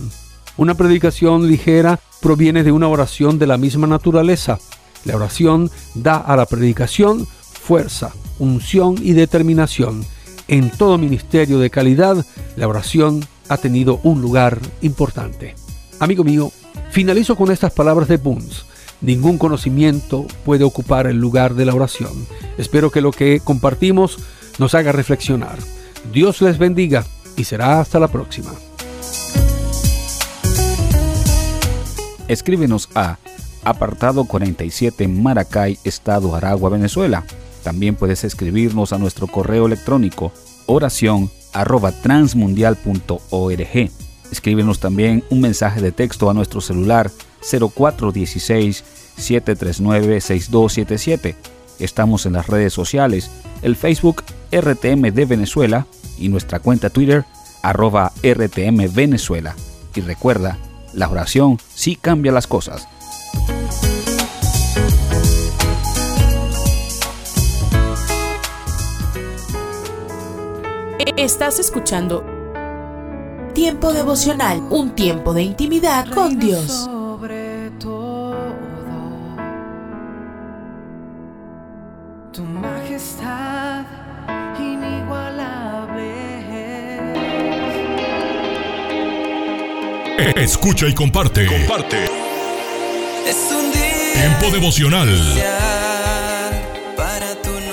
Una predicación ligera proviene de una oración de la misma naturaleza. La oración da a la predicación fuerza, unción y determinación. En todo ministerio de calidad, la oración ha tenido un lugar importante. Amigo mío, finalizo con estas palabras de Bunz. Ningún conocimiento puede ocupar el lugar de la oración. Espero que lo que compartimos nos haga reflexionar. Dios les bendiga y será hasta la próxima. Escríbenos a apartado 47 Maracay, Estado Aragua, Venezuela. También puedes escribirnos a nuestro correo electrónico oración arroba transmundial.org. Escríbenos también un mensaje de texto a nuestro celular 0416-739-6277. Estamos en las redes sociales, el Facebook RTM de Venezuela y nuestra cuenta Twitter arroba RTM Venezuela. Y recuerda, la oración sí cambia las cosas. Estás escuchando Tiempo devocional, un tiempo de intimidad con Dios. Sobre todo, tu majestad inigualable. Escucha y comparte. Comparte. Es un día Tiempo devocional.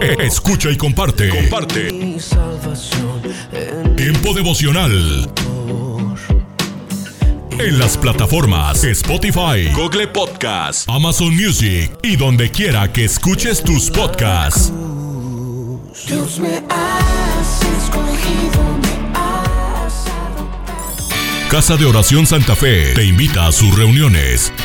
Escucha y comparte. Comparte. Mi salvación en Tiempo devocional. En las plataformas Spotify, Google Podcast, Amazon Music y donde quiera que escuches tus podcasts. Dios me has escogido, me has Casa de Oración Santa Fe te invita a sus reuniones.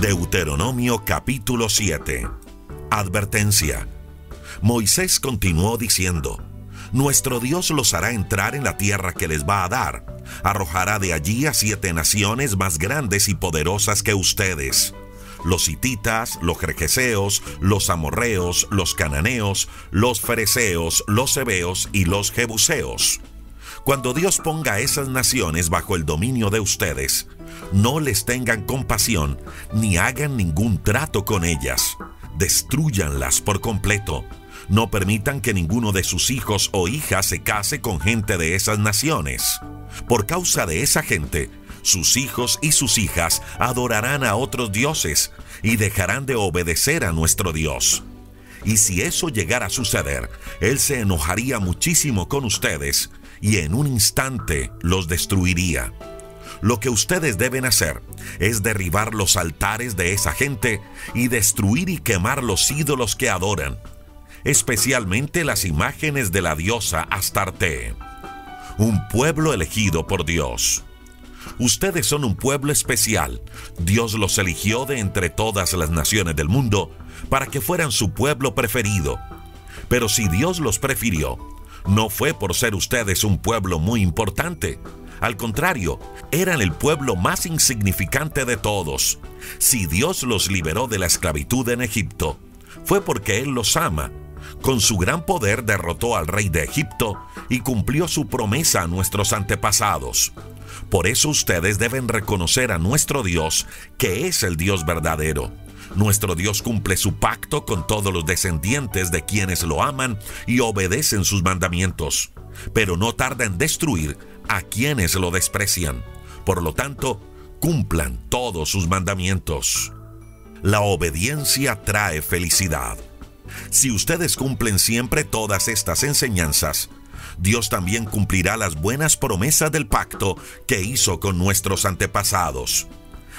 Deuteronomio capítulo 7. Advertencia. Moisés continuó diciendo, Nuestro Dios los hará entrar en la tierra que les va a dar. Arrojará de allí a siete naciones más grandes y poderosas que ustedes. Los hititas, los jerjeseos, los amorreos, los cananeos, los fereceos, los hebeos y los jebuseos. Cuando Dios ponga esas naciones bajo el dominio de ustedes, no les tengan compasión ni hagan ningún trato con ellas. Destruyanlas por completo. No permitan que ninguno de sus hijos o hijas se case con gente de esas naciones. Por causa de esa gente, sus hijos y sus hijas adorarán a otros dioses y dejarán de obedecer a nuestro Dios. Y si eso llegara a suceder, Él se enojaría muchísimo con ustedes y en un instante los destruiría. Lo que ustedes deben hacer es derribar los altares de esa gente y destruir y quemar los ídolos que adoran, especialmente las imágenes de la diosa Astarte, un pueblo elegido por Dios. Ustedes son un pueblo especial. Dios los eligió de entre todas las naciones del mundo para que fueran su pueblo preferido. Pero si Dios los prefirió, no fue por ser ustedes un pueblo muy importante. Al contrario, eran el pueblo más insignificante de todos. Si Dios los liberó de la esclavitud en Egipto, fue porque Él los ama. Con su gran poder derrotó al rey de Egipto y cumplió su promesa a nuestros antepasados. Por eso ustedes deben reconocer a nuestro Dios, que es el Dios verdadero. Nuestro Dios cumple su pacto con todos los descendientes de quienes lo aman y obedecen sus mandamientos, pero no tarda en destruir a quienes lo desprecian. Por lo tanto, cumplan todos sus mandamientos. La obediencia trae felicidad. Si ustedes cumplen siempre todas estas enseñanzas, Dios también cumplirá las buenas promesas del pacto que hizo con nuestros antepasados.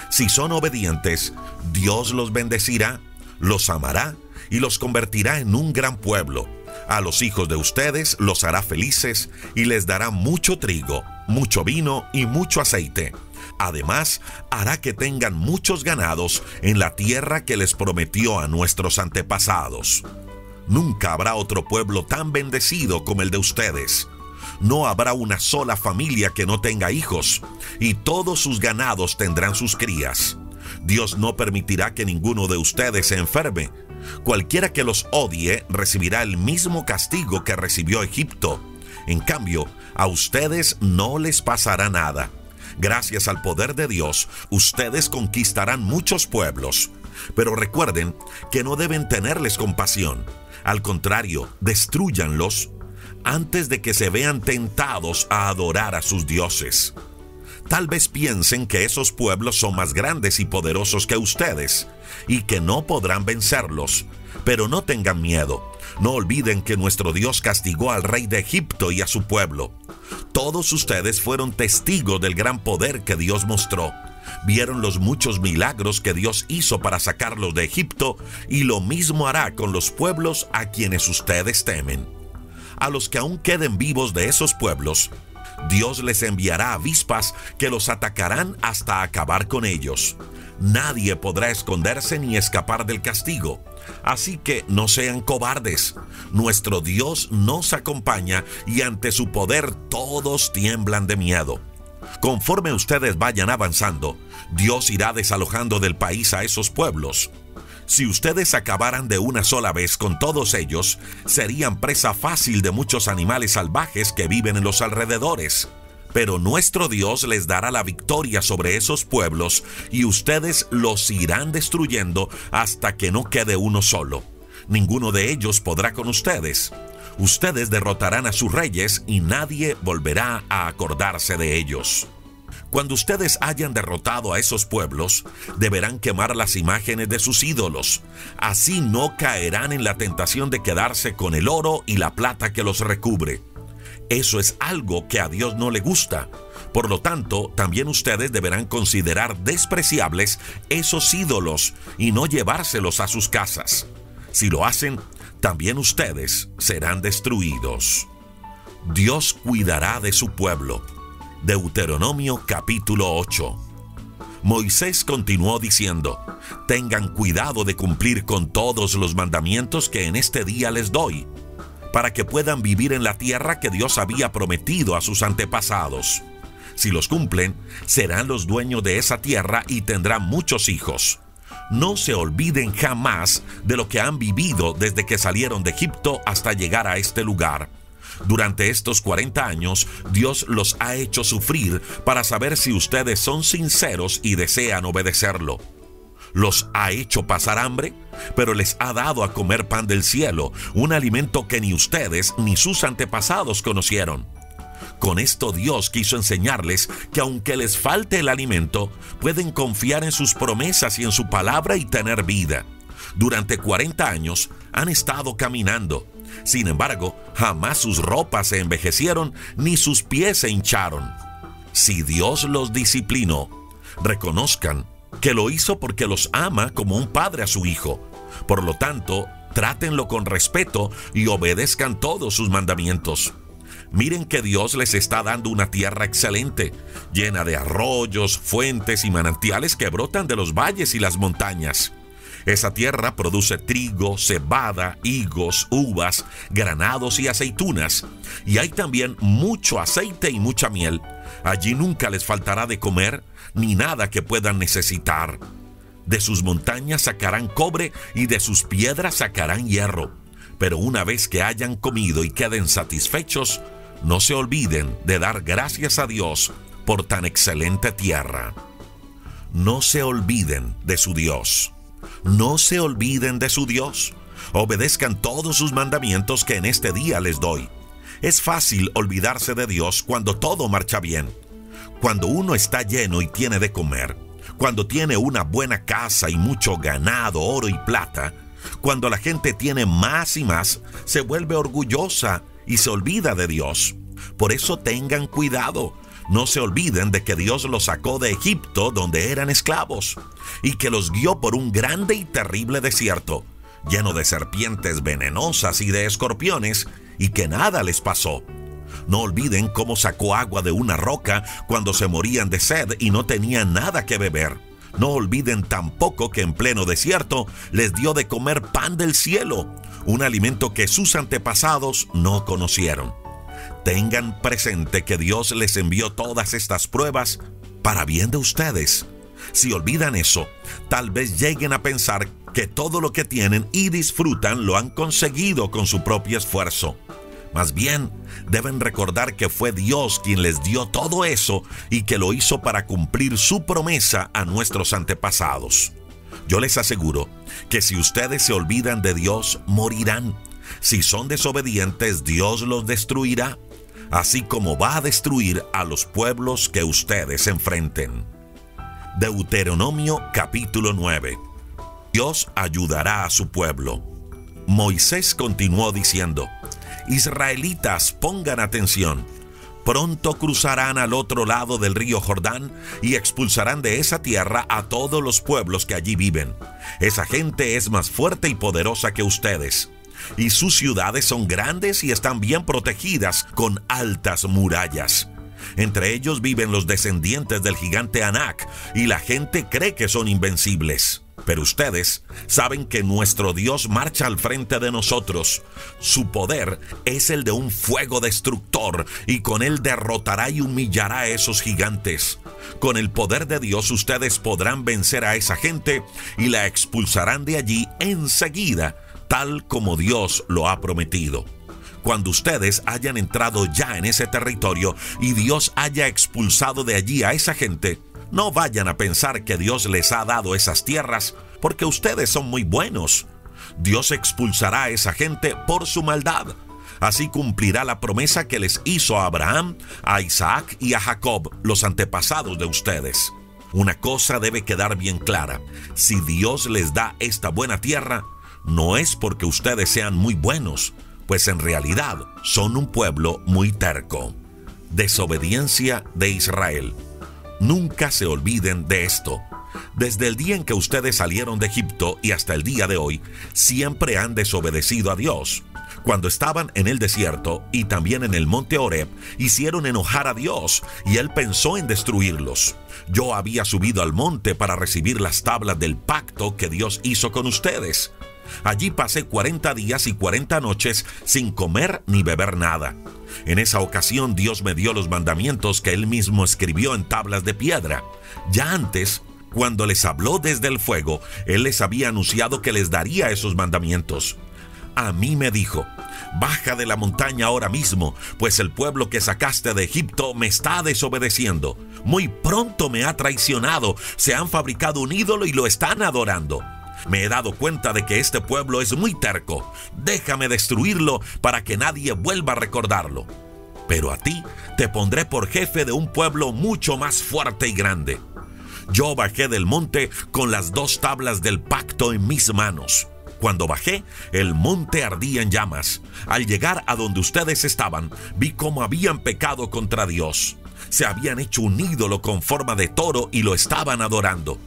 Si son obedientes, Dios los bendecirá, los amará y los convertirá en un gran pueblo. A los hijos de ustedes los hará felices y les dará mucho trigo, mucho vino y mucho aceite. Además, hará que tengan muchos ganados en la tierra que les prometió a nuestros antepasados. Nunca habrá otro pueblo tan bendecido como el de ustedes. No habrá una sola familia que no tenga hijos, y todos sus ganados tendrán sus crías. Dios no permitirá que ninguno de ustedes se enferme. Cualquiera que los odie recibirá el mismo castigo que recibió Egipto. En cambio, a ustedes no les pasará nada. Gracias al poder de Dios, ustedes conquistarán muchos pueblos. Pero recuerden que no deben tenerles compasión al contrario, destruyanlos antes de que se vean tentados a adorar a sus dioses. Tal vez piensen que esos pueblos son más grandes y poderosos que ustedes y que no podrán vencerlos, pero no tengan miedo. No olviden que nuestro Dios castigó al rey de Egipto y a su pueblo. Todos ustedes fueron testigos del gran poder que Dios mostró vieron los muchos milagros que Dios hizo para sacarlos de Egipto y lo mismo hará con los pueblos a quienes ustedes temen. A los que aún queden vivos de esos pueblos, Dios les enviará avispas que los atacarán hasta acabar con ellos. Nadie podrá esconderse ni escapar del castigo. Así que no sean cobardes. Nuestro Dios nos acompaña y ante su poder todos tiemblan de miedo. Conforme ustedes vayan avanzando, Dios irá desalojando del país a esos pueblos. Si ustedes acabaran de una sola vez con todos ellos, serían presa fácil de muchos animales salvajes que viven en los alrededores. Pero nuestro Dios les dará la victoria sobre esos pueblos y ustedes los irán destruyendo hasta que no quede uno solo. Ninguno de ellos podrá con ustedes. Ustedes derrotarán a sus reyes y nadie volverá a acordarse de ellos. Cuando ustedes hayan derrotado a esos pueblos, deberán quemar las imágenes de sus ídolos. Así no caerán en la tentación de quedarse con el oro y la plata que los recubre. Eso es algo que a Dios no le gusta. Por lo tanto, también ustedes deberán considerar despreciables esos ídolos y no llevárselos a sus casas. Si lo hacen, también ustedes serán destruidos. Dios cuidará de su pueblo. Deuteronomio capítulo 8. Moisés continuó diciendo, tengan cuidado de cumplir con todos los mandamientos que en este día les doy, para que puedan vivir en la tierra que Dios había prometido a sus antepasados. Si los cumplen, serán los dueños de esa tierra y tendrán muchos hijos. No se olviden jamás de lo que han vivido desde que salieron de Egipto hasta llegar a este lugar. Durante estos 40 años, Dios los ha hecho sufrir para saber si ustedes son sinceros y desean obedecerlo. Los ha hecho pasar hambre, pero les ha dado a comer pan del cielo, un alimento que ni ustedes ni sus antepasados conocieron. Con esto Dios quiso enseñarles que aunque les falte el alimento, pueden confiar en sus promesas y en su palabra y tener vida. Durante 40 años han estado caminando. Sin embargo, jamás sus ropas se envejecieron ni sus pies se hincharon. Si Dios los disciplinó, reconozcan que lo hizo porque los ama como un padre a su hijo. Por lo tanto, trátenlo con respeto y obedezcan todos sus mandamientos. Miren que Dios les está dando una tierra excelente, llena de arroyos, fuentes y manantiales que brotan de los valles y las montañas. Esa tierra produce trigo, cebada, higos, uvas, granados y aceitunas. Y hay también mucho aceite y mucha miel. Allí nunca les faltará de comer ni nada que puedan necesitar. De sus montañas sacarán cobre y de sus piedras sacarán hierro. Pero una vez que hayan comido y queden satisfechos, no se olviden de dar gracias a Dios por tan excelente tierra. No se olviden de su Dios. No se olviden de su Dios. Obedezcan todos sus mandamientos que en este día les doy. Es fácil olvidarse de Dios cuando todo marcha bien. Cuando uno está lleno y tiene de comer. Cuando tiene una buena casa y mucho ganado, oro y plata. Cuando la gente tiene más y más, se vuelve orgullosa y se olvida de Dios. Por eso tengan cuidado. No se olviden de que Dios los sacó de Egipto donde eran esclavos y que los guió por un grande y terrible desierto, lleno de serpientes venenosas y de escorpiones, y que nada les pasó. No olviden cómo sacó agua de una roca cuando se morían de sed y no tenían nada que beber. No olviden tampoco que en pleno desierto les dio de comer pan del cielo, un alimento que sus antepasados no conocieron. Tengan presente que Dios les envió todas estas pruebas para bien de ustedes. Si olvidan eso, tal vez lleguen a pensar que todo lo que tienen y disfrutan lo han conseguido con su propio esfuerzo. Más bien, deben recordar que fue Dios quien les dio todo eso y que lo hizo para cumplir su promesa a nuestros antepasados. Yo les aseguro que si ustedes se olvidan de Dios, morirán. Si son desobedientes, Dios los destruirá, así como va a destruir a los pueblos que ustedes enfrenten. Deuteronomio capítulo 9. Dios ayudará a su pueblo. Moisés continuó diciendo, Israelitas, pongan atención. Pronto cruzarán al otro lado del río Jordán y expulsarán de esa tierra a todos los pueblos que allí viven. Esa gente es más fuerte y poderosa que ustedes. Y sus ciudades son grandes y están bien protegidas con altas murallas. Entre ellos viven los descendientes del gigante Anak y la gente cree que son invencibles. Pero ustedes saben que nuestro Dios marcha al frente de nosotros. Su poder es el de un fuego destructor y con él derrotará y humillará a esos gigantes. Con el poder de Dios ustedes podrán vencer a esa gente y la expulsarán de allí enseguida, tal como Dios lo ha prometido cuando ustedes hayan entrado ya en ese territorio y Dios haya expulsado de allí a esa gente, no vayan a pensar que Dios les ha dado esas tierras porque ustedes son muy buenos. Dios expulsará a esa gente por su maldad. Así cumplirá la promesa que les hizo a Abraham, a Isaac y a Jacob, los antepasados de ustedes. Una cosa debe quedar bien clara. Si Dios les da esta buena tierra, no es porque ustedes sean muy buenos, pues en realidad son un pueblo muy terco. Desobediencia de Israel. Nunca se olviden de esto. Desde el día en que ustedes salieron de Egipto y hasta el día de hoy, siempre han desobedecido a Dios. Cuando estaban en el desierto y también en el monte Oreb, hicieron enojar a Dios y él pensó en destruirlos. Yo había subido al monte para recibir las tablas del pacto que Dios hizo con ustedes. Allí pasé 40 días y 40 noches sin comer ni beber nada. En esa ocasión Dios me dio los mandamientos que él mismo escribió en tablas de piedra. Ya antes, cuando les habló desde el fuego, él les había anunciado que les daría esos mandamientos. A mí me dijo, baja de la montaña ahora mismo, pues el pueblo que sacaste de Egipto me está desobedeciendo. Muy pronto me ha traicionado, se han fabricado un ídolo y lo están adorando. Me he dado cuenta de que este pueblo es muy terco. Déjame destruirlo para que nadie vuelva a recordarlo. Pero a ti te pondré por jefe de un pueblo mucho más fuerte y grande. Yo bajé del monte con las dos tablas del pacto en mis manos. Cuando bajé, el monte ardía en llamas. Al llegar a donde ustedes estaban, vi cómo habían pecado contra Dios. Se habían hecho un ídolo con forma de toro y lo estaban adorando.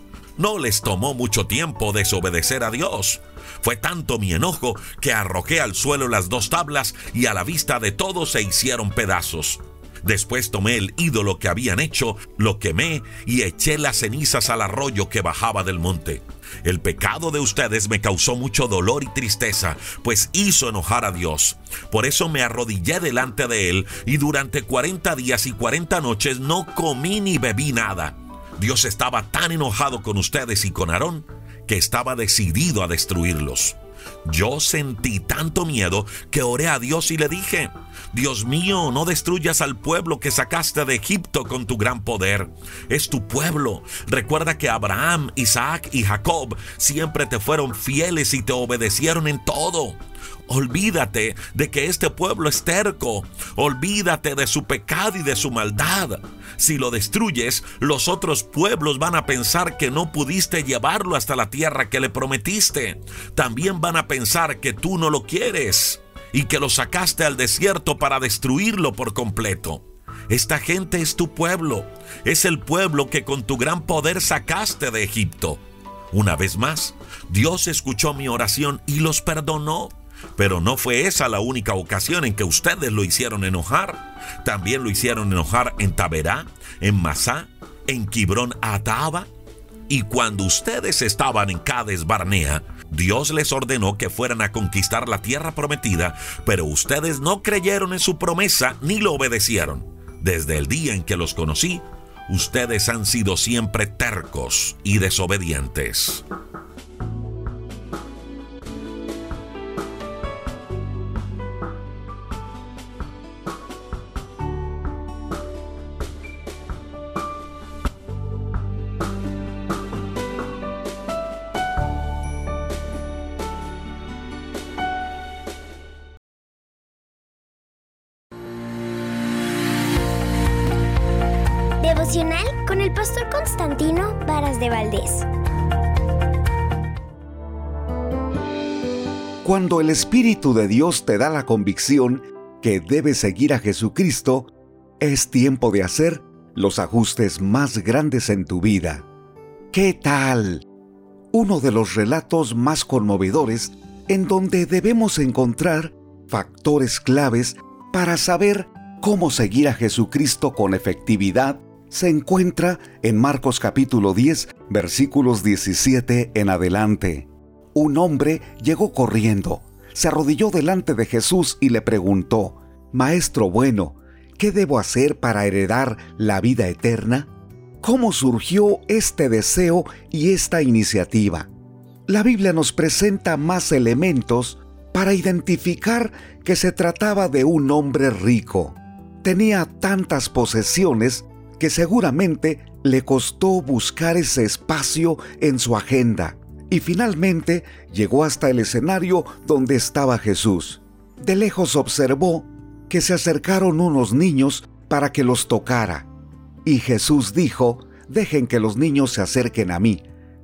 No les tomó mucho tiempo desobedecer a Dios. Fue tanto mi enojo que arrojé al suelo las dos tablas y a la vista de todos se hicieron pedazos. Después tomé el ídolo que habían hecho, lo quemé y eché las cenizas al arroyo que bajaba del monte. El pecado de ustedes me causó mucho dolor y tristeza, pues hizo enojar a Dios. Por eso me arrodillé delante de Él y durante 40 días y 40 noches no comí ni bebí nada. Dios estaba tan enojado con ustedes y con Aarón que estaba decidido a destruirlos. Yo sentí tanto miedo que oré a Dios y le dije, Dios mío, no destruyas al pueblo que sacaste de Egipto con tu gran poder. Es tu pueblo. Recuerda que Abraham, Isaac y Jacob siempre te fueron fieles y te obedecieron en todo. Olvídate de que este pueblo es terco. Olvídate de su pecado y de su maldad. Si lo destruyes, los otros pueblos van a pensar que no pudiste llevarlo hasta la tierra que le prometiste. También van a pensar que tú no lo quieres y que lo sacaste al desierto para destruirlo por completo. Esta gente es tu pueblo. Es el pueblo que con tu gran poder sacaste de Egipto. Una vez más, Dios escuchó mi oración y los perdonó. Pero no fue esa la única ocasión en que ustedes lo hicieron enojar. También lo hicieron enojar en Taberá, en Masá, en Quibrón Ataba. Y cuando ustedes estaban en Cades Barnea, Dios les ordenó que fueran a conquistar la tierra prometida, pero ustedes no creyeron en su promesa ni lo obedecieron. Desde el día en que los conocí, ustedes han sido siempre tercos y desobedientes. Valdés. Cuando el Espíritu de Dios te da la convicción que debes seguir a Jesucristo, es tiempo de hacer los ajustes más grandes en tu vida. ¿Qué tal? Uno de los relatos más conmovedores en donde debemos encontrar factores claves para saber cómo seguir a Jesucristo con efectividad se encuentra en Marcos capítulo 10, versículos 17 en adelante. Un hombre llegó corriendo, se arrodilló delante de Jesús y le preguntó, Maestro bueno, ¿qué debo hacer para heredar la vida eterna? ¿Cómo surgió este deseo y esta iniciativa? La Biblia nos presenta más elementos para identificar que se trataba de un hombre rico. Tenía tantas posesiones que seguramente le costó buscar ese espacio en su agenda y finalmente llegó hasta el escenario donde estaba Jesús. De lejos observó que se acercaron unos niños para que los tocara. Y Jesús dijo, dejen que los niños se acerquen a mí,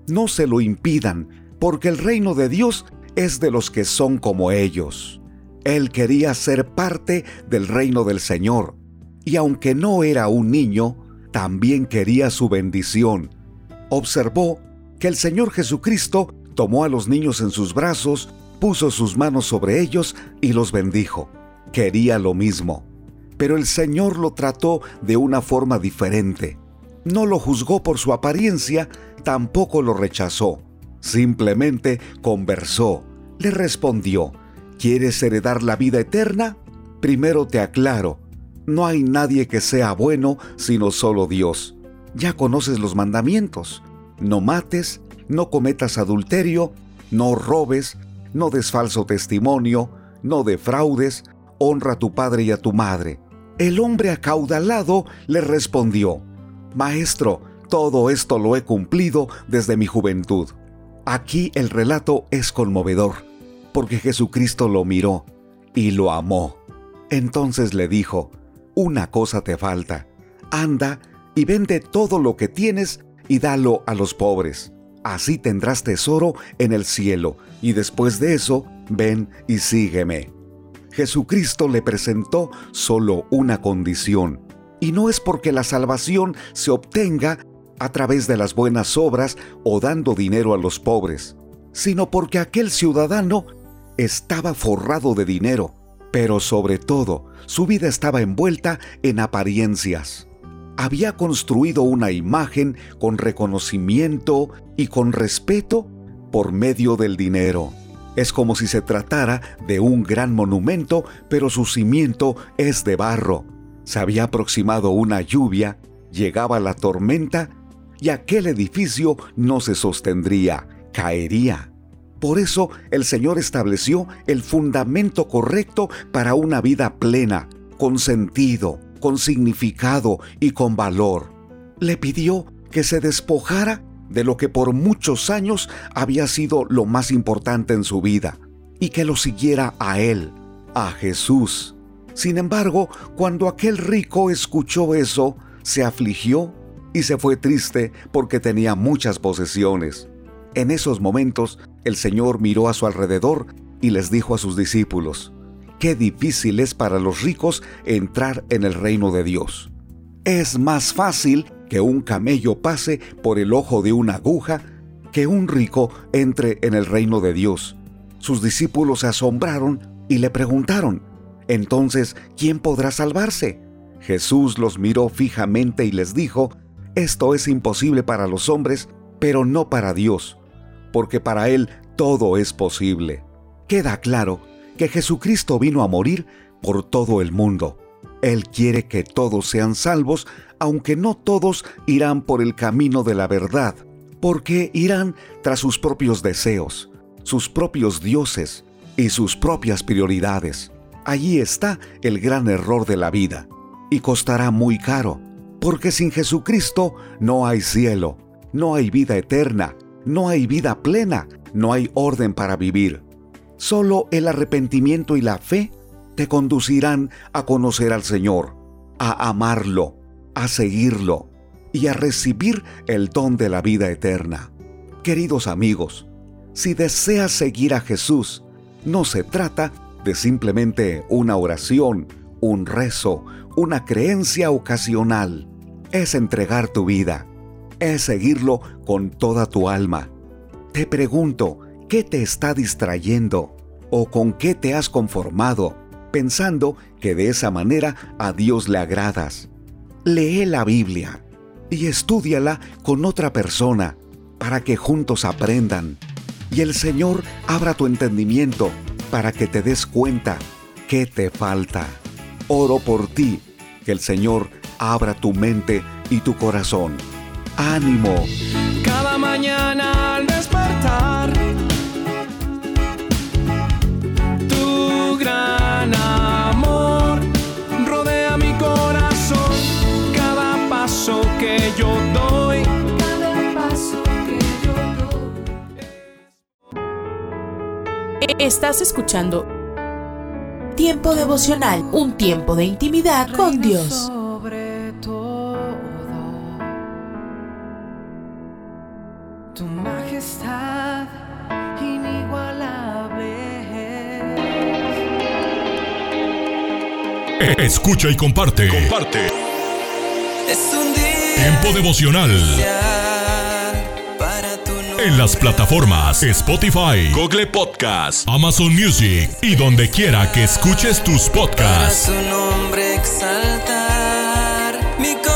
no se lo impidan, porque el reino de Dios es de los que son como ellos. Él quería ser parte del reino del Señor, y aunque no era un niño, también quería su bendición. Observó que el Señor Jesucristo tomó a los niños en sus brazos puso sus manos sobre ellos y los bendijo. Quería lo mismo, pero el Señor lo trató de una forma diferente. No lo juzgó por su apariencia, tampoco lo rechazó. Simplemente conversó, le respondió, ¿quieres heredar la vida eterna? Primero te aclaro, no hay nadie que sea bueno sino solo Dios. Ya conoces los mandamientos. No mates, no cometas adulterio, no robes, no des falso testimonio, no defraudes, honra a tu padre y a tu madre. El hombre acaudalado le respondió, Maestro, todo esto lo he cumplido desde mi juventud. Aquí el relato es conmovedor, porque Jesucristo lo miró y lo amó. Entonces le dijo, Una cosa te falta, anda y vende todo lo que tienes y dalo a los pobres. Así tendrás tesoro en el cielo, y después de eso, ven y sígueme. Jesucristo le presentó solo una condición, y no es porque la salvación se obtenga a través de las buenas obras o dando dinero a los pobres, sino porque aquel ciudadano estaba forrado de dinero, pero sobre todo su vida estaba envuelta en apariencias. Había construido una imagen con reconocimiento y con respeto por medio del dinero. Es como si se tratara de un gran monumento, pero su cimiento es de barro. Se había aproximado una lluvia, llegaba la tormenta y aquel edificio no se sostendría, caería. Por eso el Señor estableció el fundamento correcto para una vida plena, con sentido, con significado y con valor. Le pidió que se despojara de lo que por muchos años había sido lo más importante en su vida, y que lo siguiera a Él, a Jesús. Sin embargo, cuando aquel rico escuchó eso, se afligió y se fue triste porque tenía muchas posesiones. En esos momentos, el Señor miró a su alrededor y les dijo a sus discípulos, Qué difícil es para los ricos entrar en el reino de Dios. Es más fácil que un camello pase por el ojo de una aguja que un rico entre en el reino de Dios. Sus discípulos se asombraron y le preguntaron, entonces, ¿quién podrá salvarse? Jesús los miró fijamente y les dijo, esto es imposible para los hombres, pero no para Dios, porque para Él todo es posible. Queda claro que Jesucristo vino a morir por todo el mundo. Él quiere que todos sean salvos, aunque no todos irán por el camino de la verdad, porque irán tras sus propios deseos, sus propios dioses y sus propias prioridades. Allí está el gran error de la vida, y costará muy caro, porque sin Jesucristo no hay cielo, no hay vida eterna, no hay vida plena, no hay orden para vivir. Solo el arrepentimiento y la fe te conducirán a conocer al Señor, a amarlo, a seguirlo y a recibir el don de la vida eterna. Queridos amigos, si deseas seguir a Jesús, no se trata de simplemente una oración, un rezo, una creencia ocasional. Es entregar tu vida, es seguirlo con toda tu alma. Te pregunto, ¿Qué te está distrayendo? ¿O con qué te has conformado, pensando que de esa manera a Dios le agradas? Lee la Biblia y estúdiala con otra persona para que juntos aprendan y el Señor abra tu entendimiento para que te des cuenta qué te falta. Oro por ti, que el Señor abra tu mente y tu corazón. Ánimo. Cada mañana al despertar gran amor rodea mi corazón. Cada paso que yo doy, cada paso que yo doy. Estás escuchando Tiempo devocional, un tiempo de intimidad con Dios. Escucha y comparte. Comparte. Es un día Tiempo devocional. para tu en las plataformas Spotify, Google Podcast, Amazon Music y donde quiera que escuches tus podcasts. Su nombre exaltar, mi corazón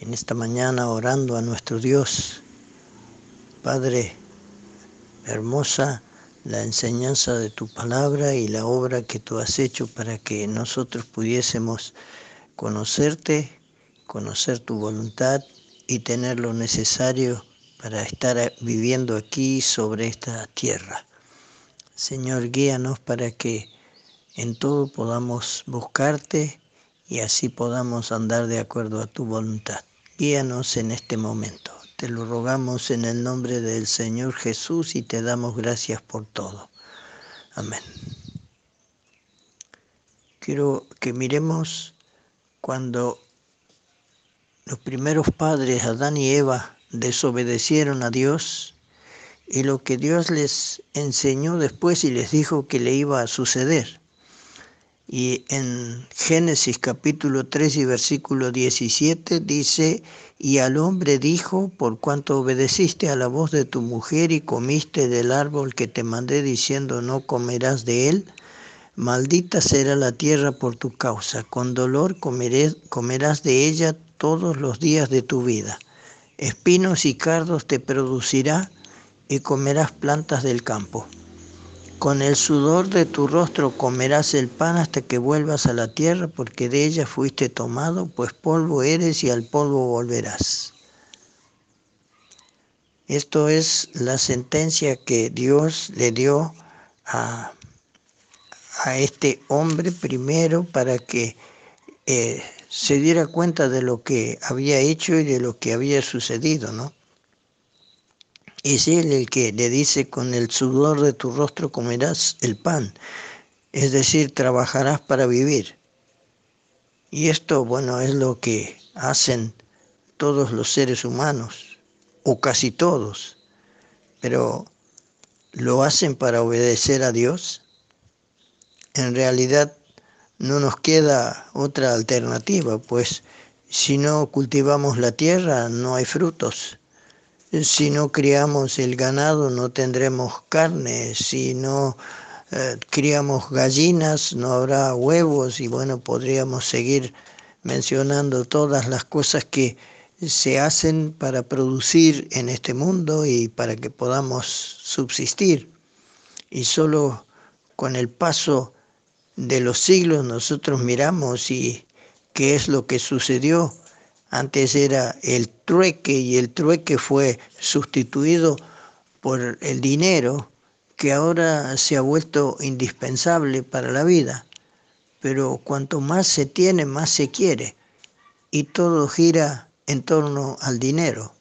en esta mañana orando a nuestro Dios. Padre, hermosa la enseñanza de tu palabra y la obra que tú has hecho para que nosotros pudiésemos conocerte, conocer tu voluntad y tener lo necesario para estar viviendo aquí sobre esta tierra. Señor, guíanos para que en todo podamos buscarte y así podamos andar de acuerdo a tu voluntad. Guíanos en este momento. Te lo rogamos en el nombre del Señor Jesús y te damos gracias por todo. Amén. Quiero que miremos cuando los primeros padres, Adán y Eva, desobedecieron a Dios y lo que Dios les enseñó después y les dijo que le iba a suceder. Y en Génesis capítulo 3 y versículo 17 dice, y al hombre dijo, por cuanto obedeciste a la voz de tu mujer y comiste del árbol que te mandé diciendo, no comerás de él, maldita será la tierra por tu causa, con dolor comerás de ella todos los días de tu vida. Espinos y cardos te producirá y comerás plantas del campo. Con el sudor de tu rostro comerás el pan hasta que vuelvas a la tierra, porque de ella fuiste tomado, pues polvo eres y al polvo volverás. Esto es la sentencia que Dios le dio a, a este hombre primero para que eh, se diera cuenta de lo que había hecho y de lo que había sucedido, ¿no? Es Él el que le dice, con el sudor de tu rostro comerás el pan, es decir, trabajarás para vivir. Y esto, bueno, es lo que hacen todos los seres humanos, o casi todos, pero ¿lo hacen para obedecer a Dios? En realidad no nos queda otra alternativa, pues si no cultivamos la tierra no hay frutos si no criamos el ganado no tendremos carne, si no eh, criamos gallinas no habrá huevos y bueno, podríamos seguir mencionando todas las cosas que se hacen para producir en este mundo y para que podamos subsistir. Y solo con el paso de los siglos nosotros miramos y qué es lo que sucedió antes era el trueque y el trueque fue sustituido por el dinero que ahora se ha vuelto indispensable para la vida. Pero cuanto más se tiene, más se quiere. Y todo gira en torno al dinero.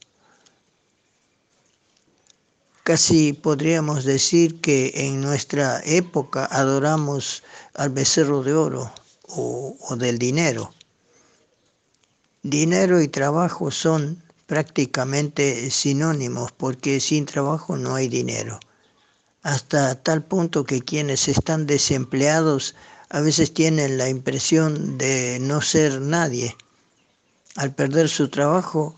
Casi podríamos decir que en nuestra época adoramos al becerro de oro o, del dinero. Dinero y trabajo son prácticamente sinónimos porque sin trabajo no hay dinero. Hasta tal punto que quienes están desempleados a veces tienen la impresión de no ser nadie. Al perder su trabajo,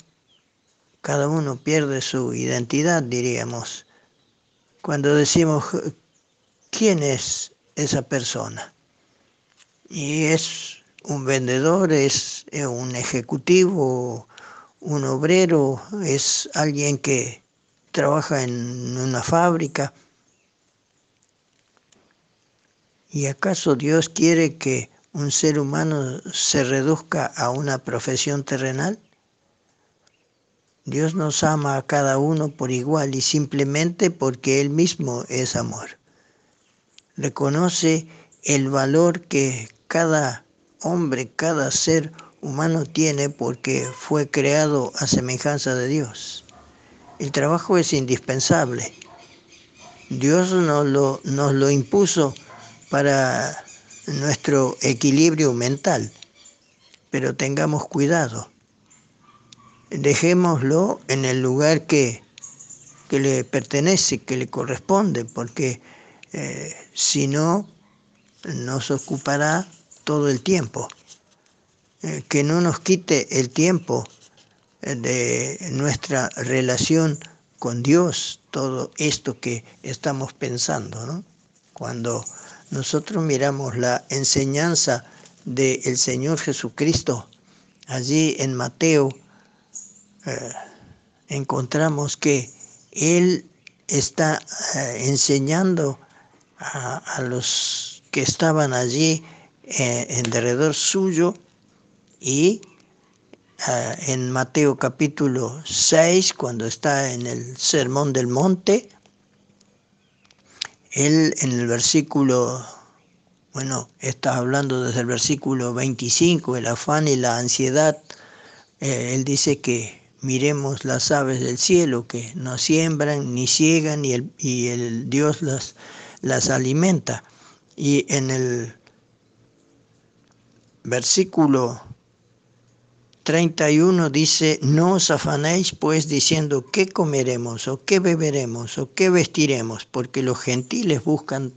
cada uno pierde su identidad, diríamos. Cuando decimos, ¿quién es esa persona? Y es un vendedor es un ejecutivo, un obrero, es alguien que trabaja en una fábrica. ¿Y acaso Dios quiere que un ser humano se reduzca a una profesión terrenal? Dios nos ama a cada uno por igual y simplemente porque Él mismo es amor. Reconoce el valor que cada hombre, cada ser humano tiene porque fue creado a semejanza de Dios. El trabajo es indispensable. Dios nos lo, nos lo impuso para nuestro equilibrio mental, pero tengamos cuidado. Dejémoslo en el lugar que, que le pertenece, que le corresponde, porque eh, si no, nos ocupará todo el tiempo. Eh, que no nos quite el tiempo eh, de nuestra relación con Dios, todo esto que estamos pensando. ¿no? Cuando nosotros miramos la enseñanza del Señor Jesucristo, allí en Mateo, eh, encontramos que Él está enseñando a, a, los que estaban allí en derredor suyo y uh, en Mateo capítulo 6, cuando está en el Sermón del Monte, él en el versículo, bueno, está hablando desde el versículo 25, el afán y la ansiedad, eh, él dice que miremos las aves del cielo que no siembran ni ciegan y el, y el Dios las, las alimenta. Y en el versículo 31 dice, no os afanéis pues diciendo qué comeremos o qué beberemos o qué vestiremos, porque los gentiles buscan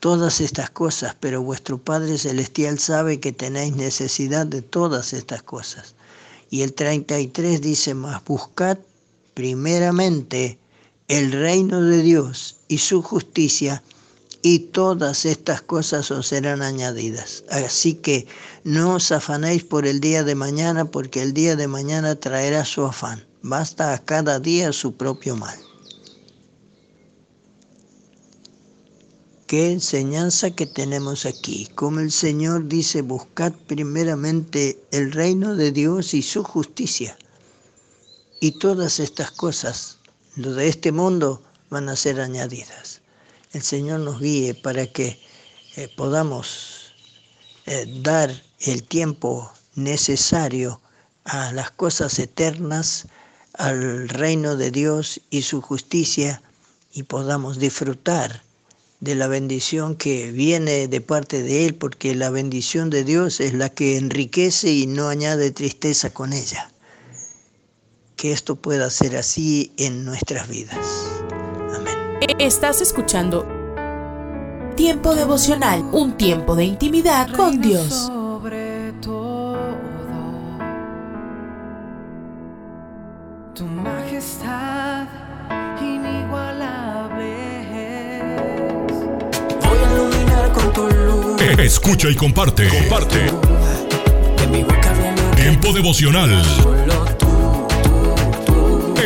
todas estas cosas, pero vuestro Padre Celestial sabe que tenéis necesidad de todas estas cosas. Y el 33 dice más, buscad primeramente el reino de Dios y su justicia, y todas estas cosas os serán añadidas. Así que no os afanéis por el día de mañana, porque el día de mañana traerá su afán. Basta a cada día su propio mal. Qué enseñanza que tenemos aquí. Como el Señor dice, buscad primeramente el reino de Dios y su justicia. Y todas estas cosas, lo de este mundo, van a ser añadidas el Señor nos guíe para que eh, podamos eh, dar el tiempo necesario a las cosas eternas, al reino de Dios y su justicia, y podamos disfrutar de la bendición que viene de parte de Él, porque la bendición de Dios es la que enriquece y no añade tristeza con ella. Que esto pueda ser así en nuestras vidas. Estás escuchando Tiempo devocional, un tiempo de intimidad con Dios. Sobre todo, tu majestad inigualable es. Voy a iluminar con tu luz. Escucha y comparte. Comparte. Tiempo devocional.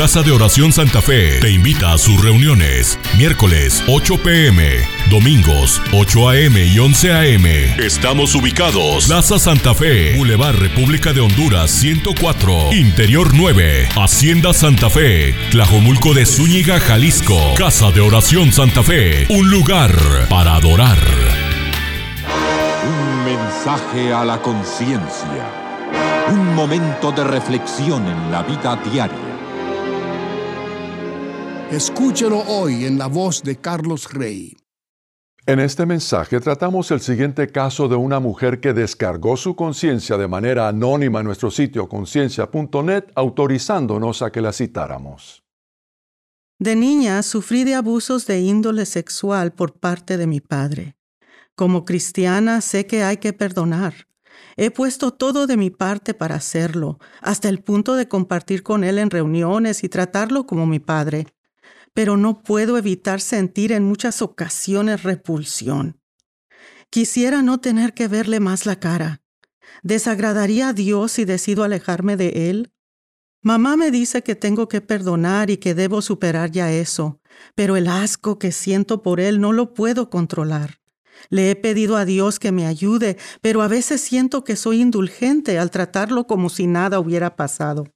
Casa de Oración Santa Fe te invita a sus reuniones. Miércoles 8 pm, domingos 8 am y 11 am. Estamos ubicados. Plaza Santa Fe, Boulevard República de Honduras 104, Interior 9, Hacienda Santa Fe, Tlajomulco de Zúñiga, Jalisco. Casa de Oración Santa Fe, un lugar para adorar. Un mensaje a la conciencia. Un momento de reflexión en la vida diaria. Escúchelo hoy en la voz de Carlos Rey. En este mensaje tratamos el siguiente caso de una mujer que descargó su conciencia de manera anónima en nuestro sitio conciencia.net autorizándonos a que la citáramos. De niña sufrí de abusos de índole sexual por parte de mi padre. Como cristiana sé que hay que perdonar. He puesto todo de mi parte para hacerlo, hasta el punto de compartir con él en reuniones y tratarlo como mi padre pero no puedo evitar sentir en muchas ocasiones repulsión. Quisiera no tener que verle más la cara. ¿Desagradaría a Dios si decido alejarme de Él? Mamá me dice que tengo que perdonar y que debo superar ya eso, pero el asco que siento por Él no lo puedo controlar. Le he pedido a Dios que me ayude, pero a veces siento que soy indulgente al tratarlo como si nada hubiera pasado.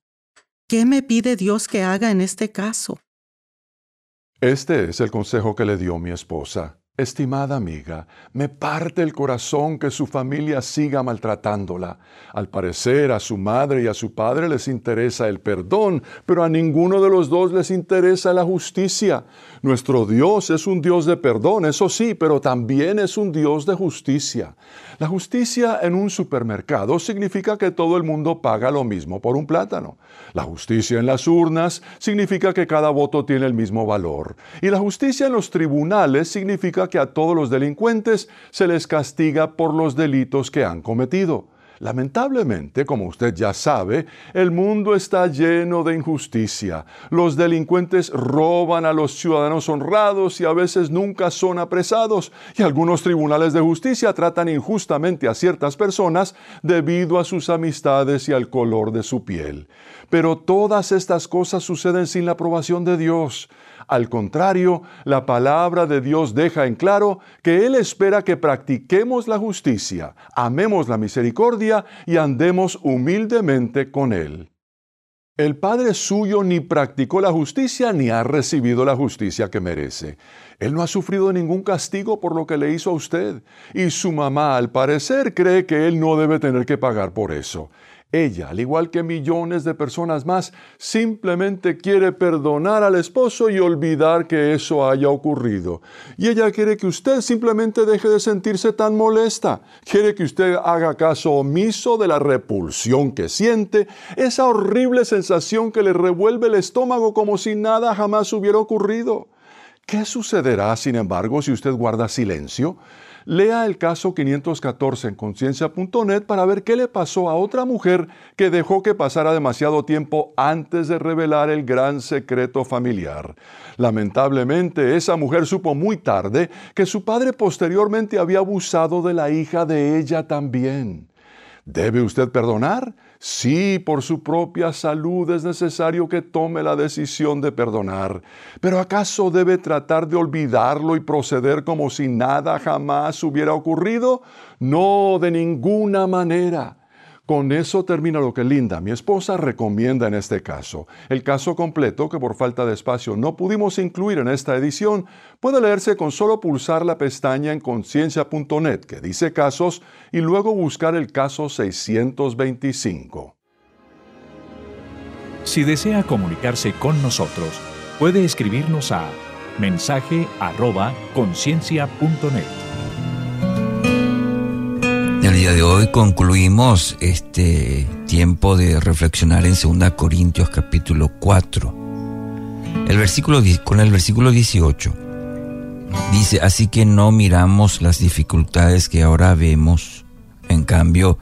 ¿Qué me pide Dios que haga en este caso? Este es el consejo que le dio mi esposa. Estimada amiga, me parte el corazón que su familia siga maltratándola. Al parecer a su madre y a su padre les interesa el perdón, pero a ninguno de los dos les interesa la justicia. Nuestro Dios es un Dios de perdón, eso sí, pero también es un Dios de justicia. La justicia en un supermercado significa que todo el mundo paga lo mismo por un plátano. La justicia en las urnas significa que cada voto tiene el mismo valor. Y la justicia en los tribunales significa que a todos los delincuentes se les castiga por los delitos que han cometido. Lamentablemente, como usted ya sabe, el mundo está lleno de injusticia. Los delincuentes roban a los ciudadanos honrados y a veces nunca son apresados. Y algunos tribunales de justicia tratan injustamente a ciertas personas debido a sus amistades y al color de su piel. Pero todas estas cosas suceden sin la aprobación de Dios. Al contrario, la palabra de Dios deja en claro que Él espera que practiquemos la justicia, amemos la misericordia y andemos humildemente con Él. El Padre suyo ni practicó la justicia ni ha recibido la justicia que merece. Él no ha sufrido ningún castigo por lo que le hizo a usted, y su mamá al parecer cree que Él no debe tener que pagar por eso. Ella, al igual que millones de personas más, simplemente quiere perdonar al esposo y olvidar que eso haya ocurrido. Y ella quiere que usted simplemente deje de sentirse tan molesta. Quiere que usted haga caso omiso de la repulsión que siente, esa horrible sensación que le revuelve el estómago como si nada jamás hubiera ocurrido. ¿Qué sucederá, sin embargo, si usted guarda silencio? Lea el caso 514 en conciencia.net para ver qué le pasó a otra mujer que dejó que pasara demasiado tiempo antes de revelar el gran secreto familiar. Lamentablemente, esa mujer supo muy tarde que su padre posteriormente había abusado de la hija de ella también. ¿Debe usted perdonar? Sí, por su propia salud es necesario que tome la decisión de perdonar, pero ¿acaso debe tratar de olvidarlo y proceder como si nada jamás hubiera ocurrido? No, de ninguna manera. Con eso termina lo que Linda, mi esposa, recomienda en este caso. El caso completo, que por falta de espacio no pudimos incluir en esta edición, puede leerse con solo pulsar la pestaña en conciencia.net que dice casos y luego buscar el caso 625. Si desea comunicarse con nosotros, puede escribirnos a mensaje el día de hoy concluimos este tiempo de reflexionar en 2 Corintios capítulo 4. El versículo, con el versículo 18 dice, así que no miramos las dificultades que ahora vemos, en cambio,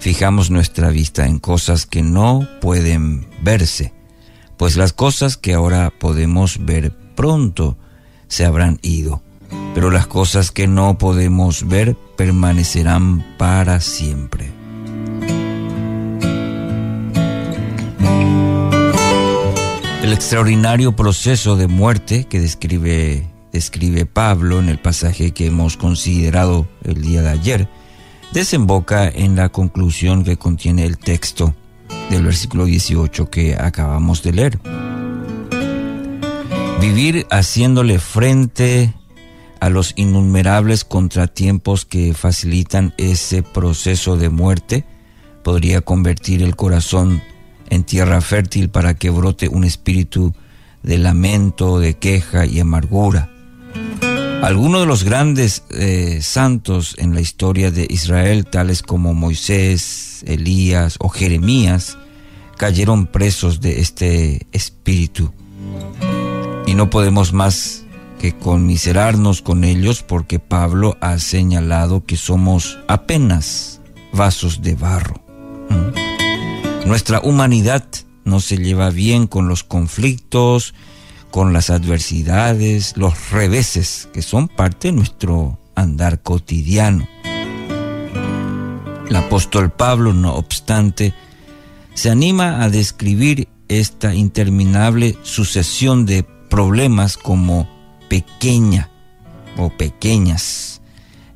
fijamos nuestra vista en cosas que no pueden verse, pues las cosas que ahora podemos ver pronto se habrán ido pero las cosas que no podemos ver permanecerán para siempre. El extraordinario proceso de muerte que describe, describe Pablo en el pasaje que hemos considerado el día de ayer, desemboca en la conclusión que contiene el texto del versículo 18 que acabamos de leer. Vivir haciéndole frente a los innumerables contratiempos que facilitan ese proceso de muerte, podría convertir el corazón en tierra fértil para que brote un espíritu de lamento, de queja y amargura. Algunos de los grandes eh, santos en la historia de Israel, tales como Moisés, Elías o Jeremías, cayeron presos de este espíritu. Y no podemos más que conmiserarnos con ellos porque Pablo ha señalado que somos apenas vasos de barro. ¿Mm? Nuestra humanidad no se lleva bien con los conflictos, con las adversidades, los reveses que son parte de nuestro andar cotidiano. El apóstol Pablo, no obstante, se anima a describir esta interminable sucesión de problemas como pequeña o pequeñas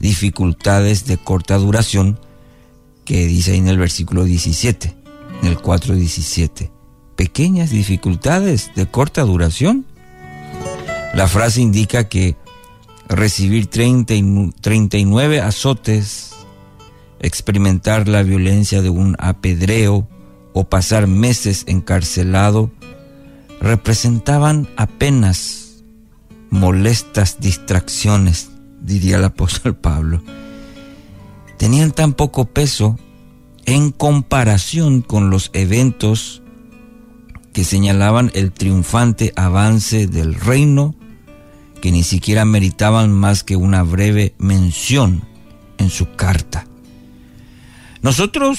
dificultades de corta duración que dice ahí en el versículo 17, en el 4.17. Pequeñas dificultades de corta duración. La frase indica que recibir 30 y 39 azotes, experimentar la violencia de un apedreo o pasar meses encarcelado representaban apenas molestas distracciones, diría el apóstol [laughs] Pablo. Tenían tan poco peso en comparación con los eventos que señalaban el triunfante avance del reino, que ni siquiera meritaban más que una breve mención en su carta. Nosotros,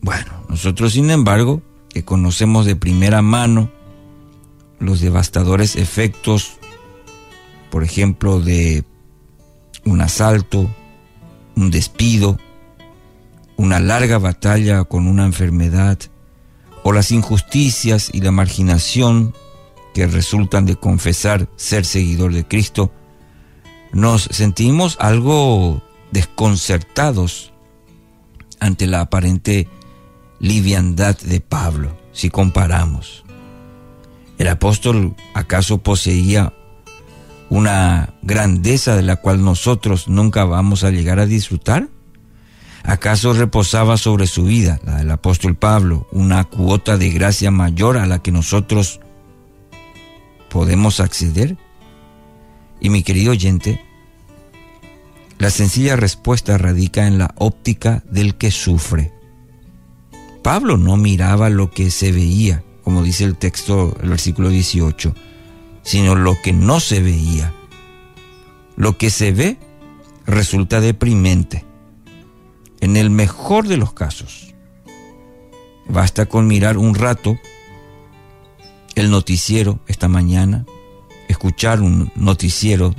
bueno, nosotros sin embargo, que conocemos de primera mano los devastadores efectos, por ejemplo, de un asalto, un despido, una larga batalla con una enfermedad, o las injusticias y la marginación que resultan de confesar ser seguidor de Cristo, nos sentimos algo desconcertados ante la aparente liviandad de Pablo, si comparamos. ¿El apóstol acaso poseía una grandeza de la cual nosotros nunca vamos a llegar a disfrutar? ¿Acaso reposaba sobre su vida, la del apóstol Pablo, una cuota de gracia mayor a la que nosotros podemos acceder? Y mi querido oyente, la sencilla respuesta radica en la óptica del que sufre. Pablo no miraba lo que se veía, como dice el texto, el versículo 18, sino lo que no se veía. Lo que se ve resulta deprimente. En el mejor de los casos, basta con mirar un rato el noticiero esta mañana, escuchar un noticiero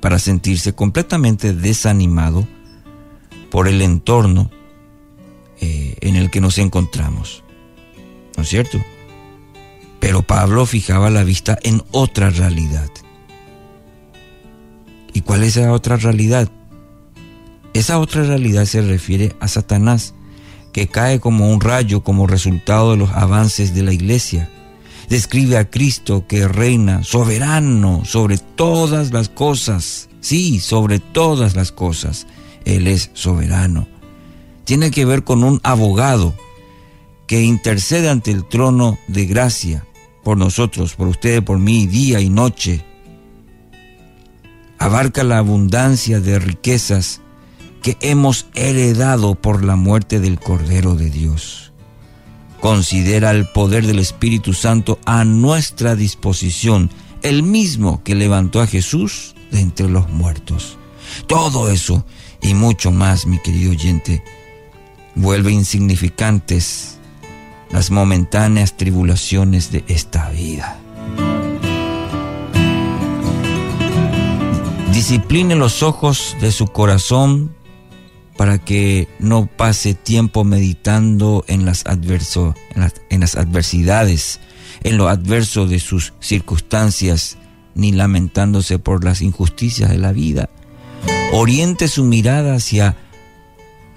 para sentirse completamente desanimado por el entorno eh, en el que nos encontramos. ¿No es cierto? Pero Pablo fijaba la vista en otra realidad. ¿Y cuál es esa otra realidad? Esa otra realidad se refiere a Satanás, que cae como un rayo como resultado de los avances de la iglesia. Describe a Cristo que reina soberano sobre todas las cosas. Sí, sobre todas las cosas. Él es soberano. Tiene que ver con un abogado que intercede ante el trono de gracia por nosotros, por ustedes, por mí, día y noche. Abarca la abundancia de riquezas que hemos heredado por la muerte del Cordero de Dios. Considera el poder del Espíritu Santo a nuestra disposición, el mismo que levantó a Jesús de entre los muertos. Todo eso y mucho más, mi querido oyente, vuelve insignificantes las momentáneas tribulaciones de esta vida. Discipline los ojos de su corazón para que no pase tiempo meditando en las, adverso, en las, en las adversidades, en lo adverso de sus circunstancias, ni lamentándose por las injusticias de la vida. Oriente su mirada hacia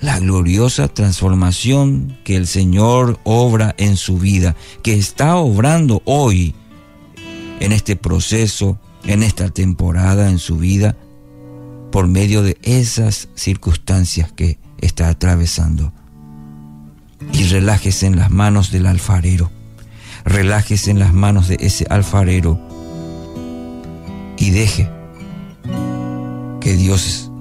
la gloriosa transformación que el Señor obra en su vida, que está obrando hoy en este proceso, en esta temporada en su vida, por medio de esas circunstancias que está atravesando. Y relájese en las manos del alfarero, relájese en las manos de ese alfarero y deje que Dios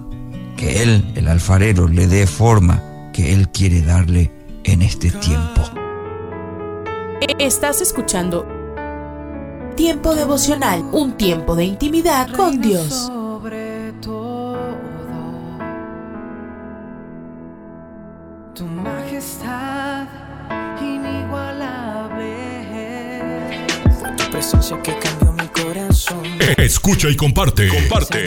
que Él, el alfarero, le dé forma que Él quiere darle en este tiempo. Estás escuchando Tiempo devocional, un tiempo de intimidad con Dios. Tu majestad inigualable. Tu presencia que cambió mi corazón. Escucha y comparte. Comparte.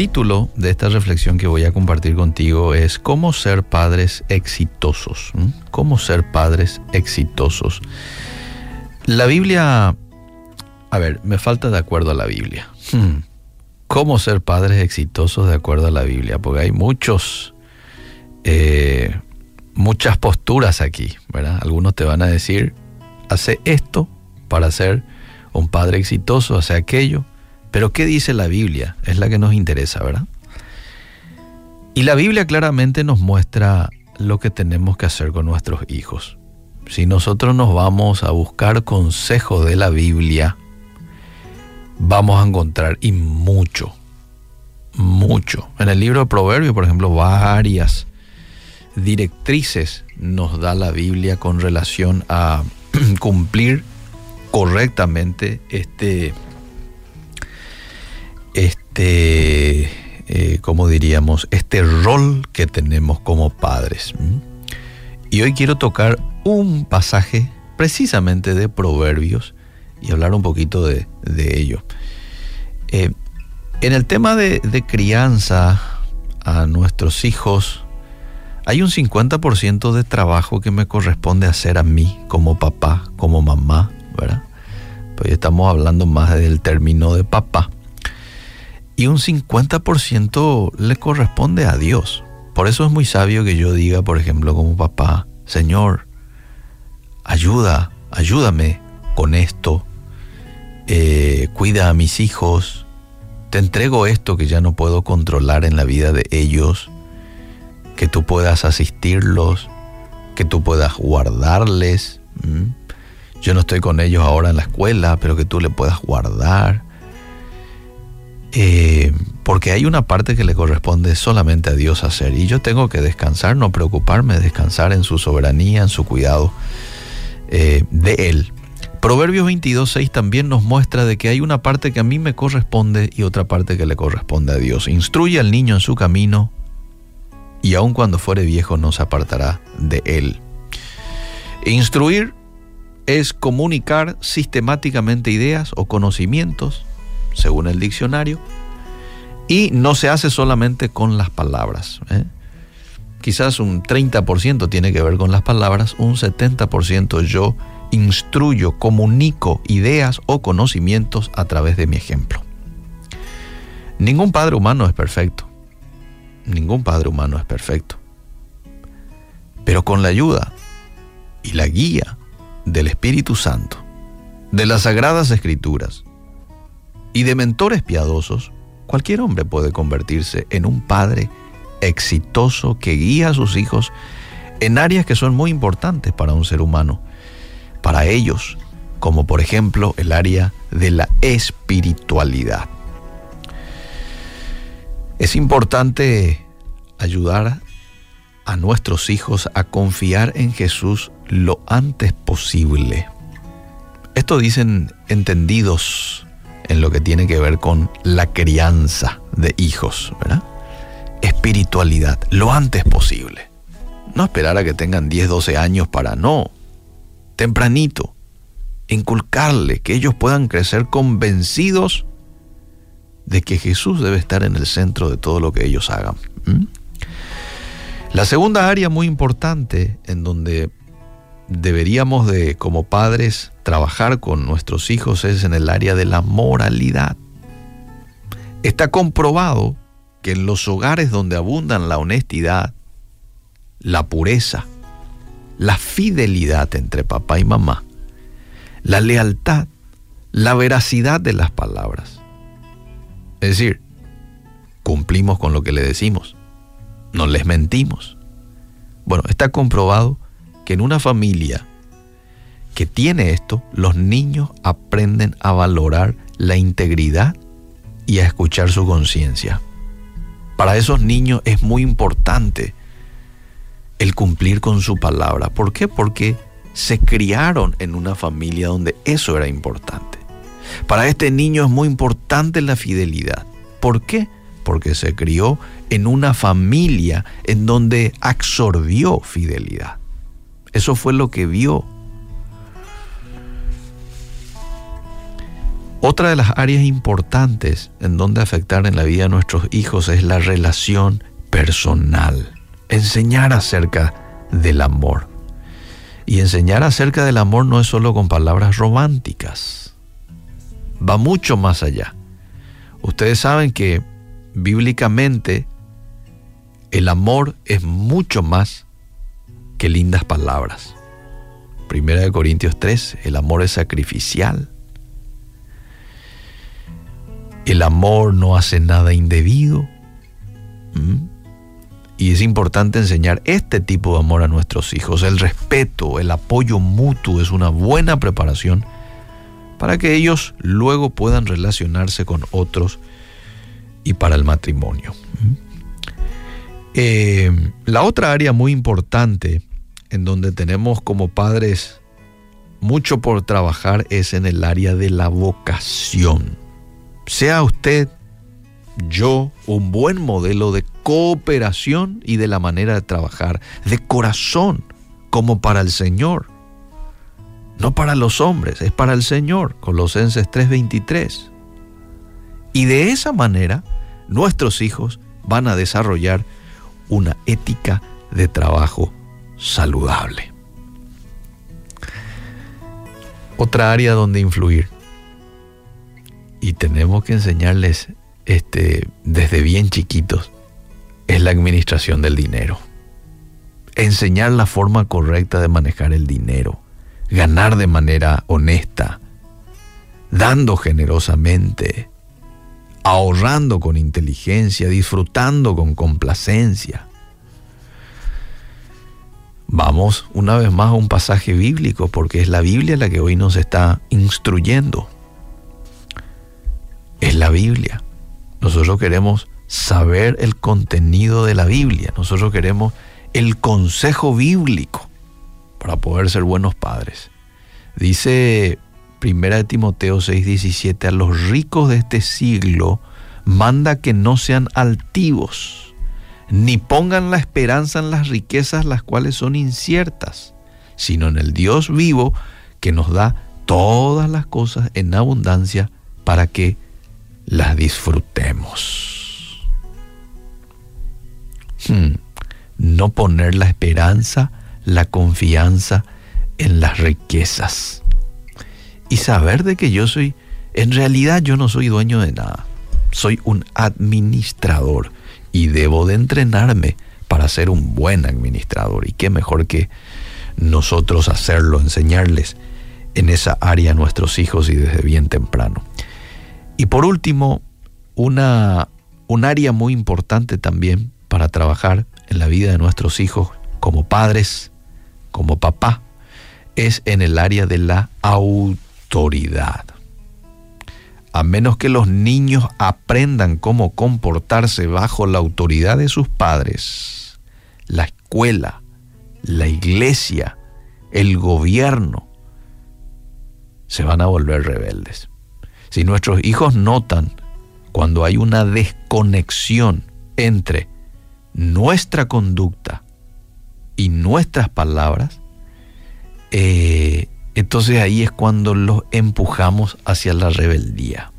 Título de esta reflexión que voy a compartir contigo es ¿Cómo ser padres exitosos? ¿Mm? ¿Cómo ser padres exitosos? La Biblia, a ver, me falta de acuerdo a la Biblia. Hmm. ¿Cómo ser padres exitosos de acuerdo a la Biblia? Porque hay muchos, eh, muchas posturas aquí, ¿verdad? Algunos te van a decir, hace esto para ser un padre exitoso, hace aquello. Pero ¿qué dice la Biblia? Es la que nos interesa, ¿verdad? Y la Biblia claramente nos muestra lo que tenemos que hacer con nuestros hijos. Si nosotros nos vamos a buscar consejo de la Biblia, vamos a encontrar y mucho, mucho. En el libro de Proverbios, por ejemplo, varias directrices nos da la Biblia con relación a [clears throat] cumplir correctamente este, este, eh, ¿cómo diríamos? Este rol que tenemos como padres. Y hoy quiero tocar un pasaje precisamente de Proverbios y hablar un poquito de, de ello. Eh, en el tema de, de crianza a nuestros hijos, hay un 50% de trabajo que me corresponde hacer a mí como papá, como mamá, ¿verdad? Pues estamos hablando más del término de papá. Y un 50% le corresponde a Dios. Por eso es muy sabio que yo diga, por ejemplo, como papá, Señor, ayuda, ayúdame con esto, eh, cuida a mis hijos, te entrego esto que ya no puedo controlar en la vida de ellos, que tú puedas asistirlos, que tú puedas guardarles. Yo no estoy con ellos ahora en la escuela, pero que tú le puedas guardar. Eh, porque hay una parte que le corresponde solamente a Dios hacer y yo tengo que descansar, no preocuparme, descansar en su soberanía, en su cuidado eh, de Él. Proverbios 22.6 también nos muestra de que hay una parte que a mí me corresponde y otra parte que le corresponde a Dios. Instruye al niño en su camino y aun cuando fuere viejo no se apartará de él. Instruir es comunicar sistemáticamente ideas o conocimientos, según el diccionario, y no se hace solamente con las palabras. ¿eh? Quizás un 30% tiene que ver con las palabras, un 70% yo instruyo, comunico ideas o conocimientos a través de mi ejemplo. Ningún padre humano es perfecto. Ningún padre humano es perfecto. Pero con la ayuda y la guía del Espíritu Santo, de las Sagradas Escrituras y de mentores piadosos, cualquier hombre puede convertirse en un padre exitoso que guía a sus hijos en áreas que son muy importantes para un ser humano para ellos, como por ejemplo el área de la espiritualidad. Es importante ayudar a nuestros hijos a confiar en Jesús lo antes posible. Esto dicen entendidos en lo que tiene que ver con la crianza de hijos, ¿verdad? Espiritualidad, lo antes posible. No esperar a que tengan 10, 12 años para no tempranito, inculcarle que ellos puedan crecer convencidos de que Jesús debe estar en el centro de todo lo que ellos hagan. La segunda área muy importante en donde deberíamos de, como padres, trabajar con nuestros hijos es en el área de la moralidad. Está comprobado que en los hogares donde abundan la honestidad, la pureza, la fidelidad entre papá y mamá, la lealtad, la veracidad de las palabras. Es decir, cumplimos con lo que le decimos, no les mentimos. Bueno, está comprobado que en una familia que tiene esto, los niños aprenden a valorar la integridad y a escuchar su conciencia. Para esos niños es muy importante el cumplir con su palabra. ¿Por qué? Porque se criaron en una familia donde eso era importante. Para este niño es muy importante la fidelidad. ¿Por qué? Porque se crió en una familia en donde absorbió fidelidad. Eso fue lo que vio. Otra de las áreas importantes en donde afectar en la vida de nuestros hijos es la relación personal. Enseñar acerca del amor. Y enseñar acerca del amor no es solo con palabras románticas. Va mucho más allá. Ustedes saben que bíblicamente el amor es mucho más que lindas palabras. Primera de Corintios 3, el amor es sacrificial. El amor no hace nada indebido. ¿Mm? Y es importante enseñar este tipo de amor a nuestros hijos. El respeto, el apoyo mutuo es una buena preparación para que ellos luego puedan relacionarse con otros y para el matrimonio. Eh, la otra área muy importante en donde tenemos como padres mucho por trabajar es en el área de la vocación. Sea usted, yo, un buen modelo de cooperación y de la manera de trabajar, de corazón, como para el Señor. No para los hombres, es para el Señor. Colosenses 3:23. Y de esa manera, nuestros hijos van a desarrollar una ética de trabajo saludable. Otra área donde influir. Y tenemos que enseñarles este, desde bien chiquitos es la administración del dinero. Enseñar la forma correcta de manejar el dinero. Ganar de manera honesta. Dando generosamente. Ahorrando con inteligencia. Disfrutando con complacencia Vamos una vez más a un pasaje bíblico, porque es la Biblia la que hoy nos está instruyendo. Es la Biblia. Nosotros queremos saber el contenido de la Biblia. Nosotros queremos el consejo bíblico para poder ser buenos padres. Dice 1 Timoteo 6:17, a los ricos de este siglo manda que no sean altivos ni pongan la esperanza en las riquezas las cuales son inciertas, sino en el Dios vivo que nos da todas las cosas en abundancia para que las disfrutemos. Hmm. No poner la esperanza, la confianza en las riquezas. Y saber de que yo soy, en realidad yo no soy dueño de nada, soy un administrador y debo de entrenarme para ser un buen administrador. Y qué mejor que nosotros hacerlo, enseñarles en esa área a nuestros hijos y desde bien temprano. Y por último, una, un área muy importante también para trabajar en la vida de nuestros hijos como padres, como papá, es en el área de la autoridad a menos que los niños aprendan cómo comportarse bajo la autoridad de sus padres, la escuela, la iglesia, el gobierno, se van a volver rebeldes. Si nuestros hijos notan cuando hay una desconexión entre nuestra conducta y nuestras palabras, eh, entonces ahí es cuando los empujamos hacia la rebeldía.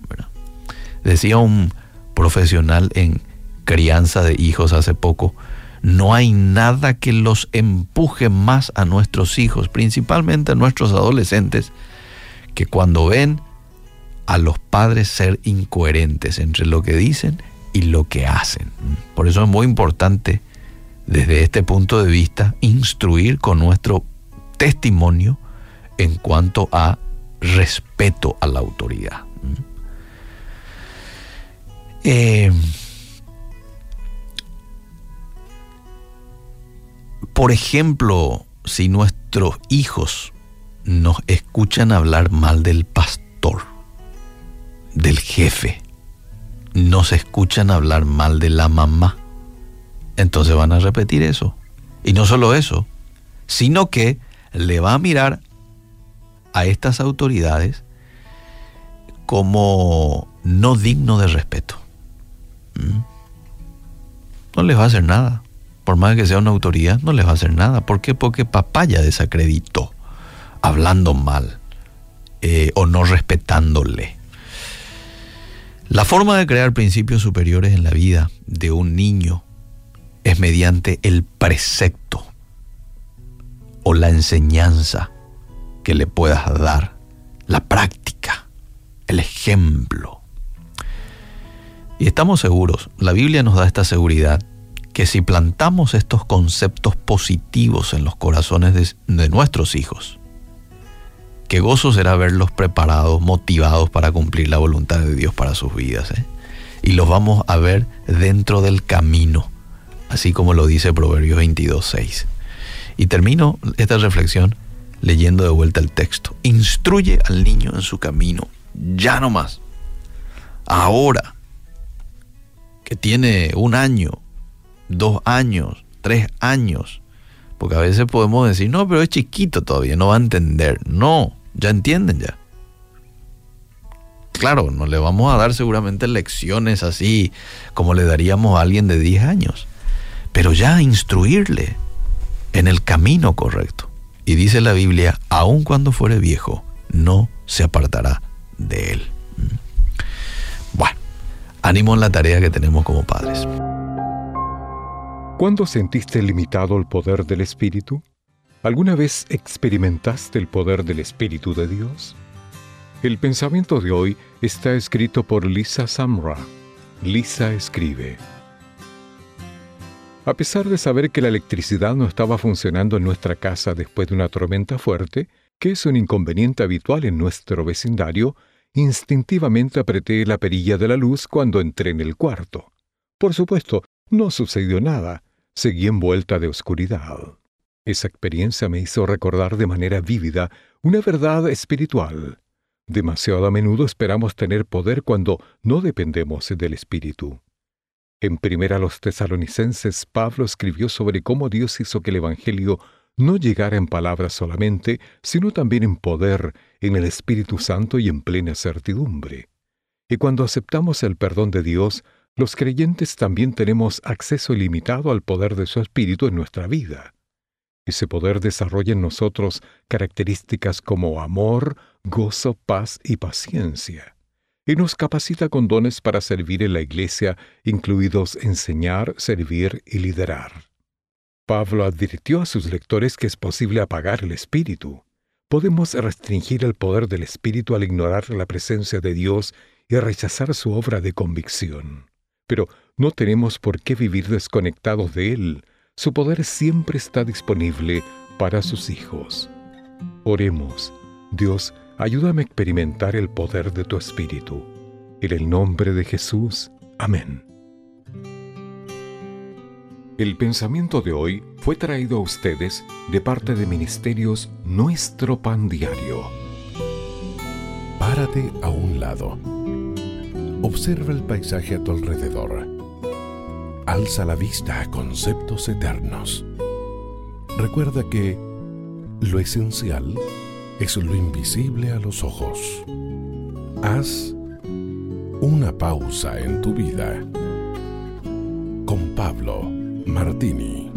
Decía un profesional en crianza de hijos hace poco, no hay nada que los empuje más a nuestros hijos, principalmente a nuestros adolescentes, que cuando ven a los padres ser incoherentes entre lo que dicen y lo que hacen. Por eso es muy importante desde este punto de vista instruir con nuestro testimonio en cuanto a respeto a la autoridad. Eh, por ejemplo, si nuestros hijos nos escuchan hablar mal del pastor, del jefe, no se escuchan hablar mal de la mamá. Entonces van a repetir eso. Y no solo eso, sino que le va a mirar a estas autoridades como no digno de respeto. ¿Mm? No les va a hacer nada. Por más que sea una autoridad, no les va a hacer nada. ¿Por qué? Porque papá ya desacreditó, hablando mal eh, o no respetándole. La forma de crear principios superiores en la vida de un niño es mediante el precepto o la enseñanza que le puedas dar, la práctica, el ejemplo. Y estamos seguros, la Biblia nos da esta seguridad, que si plantamos estos conceptos positivos en los corazones de, nuestros hijos, qué gozo será verlos preparados, motivados para cumplir la voluntad de Dios para sus vidas. ¿eh? Y los vamos a ver dentro del camino, así como lo dice Proverbios 22.6. Y termino esta reflexión leyendo de vuelta el texto. Instruye al niño en su camino, ya no más. Ahora, que tiene un año, dos años, tres años, porque a veces podemos decir, no, pero es chiquito todavía, no va a entender. No, ya entienden ya. Claro, no le vamos a dar seguramente lecciones así como le daríamos a alguien de 10 años, pero ya instruirle en el camino correcto. Y dice la Biblia, aun cuando fuere viejo, no se apartará de él. Mm. Bueno, ánimo en la tarea que tenemos como padres. ¿Cuándo sentiste limitado el poder del Espíritu? ¿Alguna vez experimentaste el poder del Espíritu de Dios? El pensamiento de hoy está escrito por Lisa Samra. Lisa escribe. A pesar de saber que la electricidad no estaba funcionando en nuestra casa después de una tormenta fuerte, que es un inconveniente habitual en nuestro vecindario, instintivamente apreté la perilla de la luz cuando entré en el cuarto. Por supuesto, no sucedió nada, seguí envuelta de oscuridad. Esa experiencia me hizo recordar de manera vívida una verdad espiritual. Demasiado a menudo esperamos tener poder cuando no dependemos del Espíritu. En primera los tesalonicenses, Pablo escribió sobre cómo Dios hizo que el Evangelio no llegara en palabras solamente, sino también en poder, en el Espíritu Santo y en plena certidumbre. Y cuando aceptamos el perdón de Dios, los creyentes también tenemos acceso ilimitado al poder de su Espíritu en nuestra vida. Ese poder desarrolla en nosotros características como amor, gozo, paz y paciencia y nos capacita con dones para servir en la Iglesia, incluidos enseñar, servir y liderar. Pablo advirtió a sus lectores que es posible apagar el Espíritu. Podemos restringir el poder del Espíritu al ignorar la presencia de Dios y rechazar su obra de convicción. Pero no tenemos por qué vivir desconectados de Él. Su poder siempre está disponible para sus hijos. Oremos. Dios, ayúdame a experimentar el poder de tu Espíritu. En el nombre de Jesús. Amén. El pensamiento de hoy fue traído a ustedes de parte de Ministerios Nuestro Pan Diario. Párate a un lado. Observa el paisaje a tu alrededor. Alza la vista a conceptos eternos. Recuerda que lo esencial es lo invisible a los ojos. Haz una pausa en tu vida con Pablo Martini.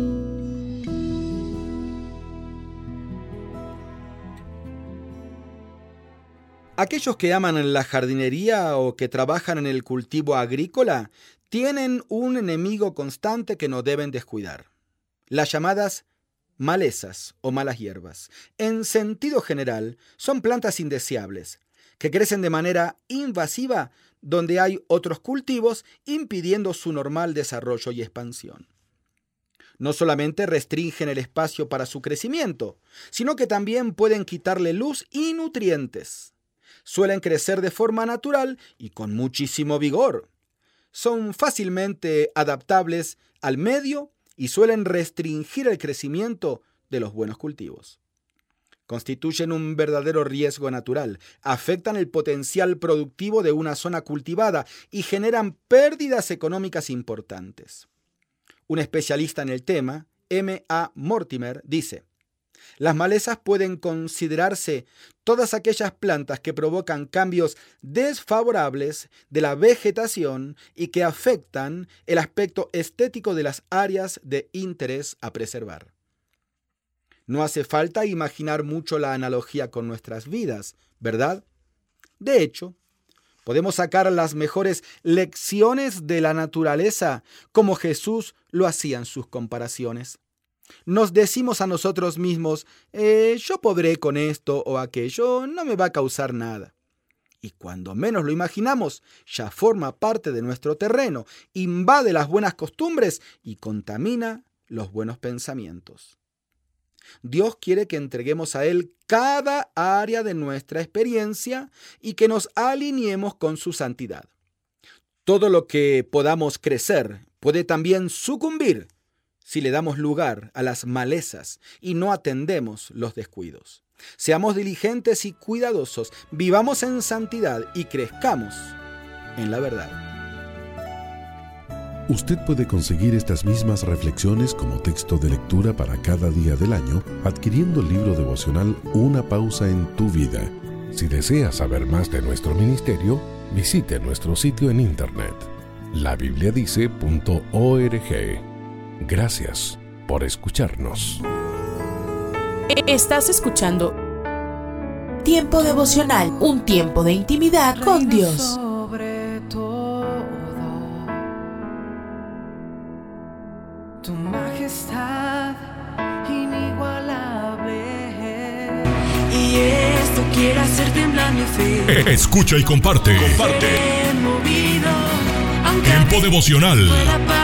Aquellos que aman la jardinería o que trabajan en el cultivo agrícola tienen un enemigo constante que no deben descuidar. Las llamadas malezas o malas hierbas. En sentido general, son plantas indeseables, que crecen de manera invasiva donde hay otros cultivos impidiendo su normal desarrollo y expansión. No solamente restringen el espacio para su crecimiento, sino que también pueden quitarle luz y nutrientes. Suelen crecer de forma natural y con muchísimo vigor. Son fácilmente adaptables al medio y suelen restringir el crecimiento de los buenos cultivos. constituyen un verdadero riesgo natural, afectan el potencial productivo de una zona cultivada y generan pérdidas económicas importantes. Un especialista en el tema, M. A. Mortimer, dice, las malezas pueden considerarse todas aquellas plantas que provocan cambios desfavorables de la vegetación y que afectan el aspecto estético de las áreas de interés a preservar. No hace falta imaginar mucho la analogía con nuestras vidas, ¿verdad? De hecho, podemos sacar las mejores lecciones de la naturaleza como Jesús lo hacía en sus comparaciones. Nos decimos a nosotros mismos, eh, yo podré con esto o aquello, no me va a causar nada. Y cuando menos lo imaginamos, ya forma parte de nuestro terreno, invade las buenas costumbres y contamina los buenos pensamientos. Dios quiere que entreguemos a Él cada área de nuestra experiencia y que nos alineemos con su santidad. Todo lo que podamos crecer puede también sucumbir si le damos lugar a las malezas y no atendemos los descuidos. Seamos diligentes y cuidadosos, vivamos en santidad y crezcamos en la verdad. Usted puede conseguir estas mismas reflexiones como texto de lectura para cada día del año adquiriendo el libro devocional Una pausa en tu vida. Si desea saber más de nuestro ministerio, visite nuestro sitio en internet labibliadice.org. Gracias por escucharnos. Estás escuchando Tiempo devocional, un tiempo de intimidad con Dios. Escucha y comparte. Comparte. Tiempo devocional.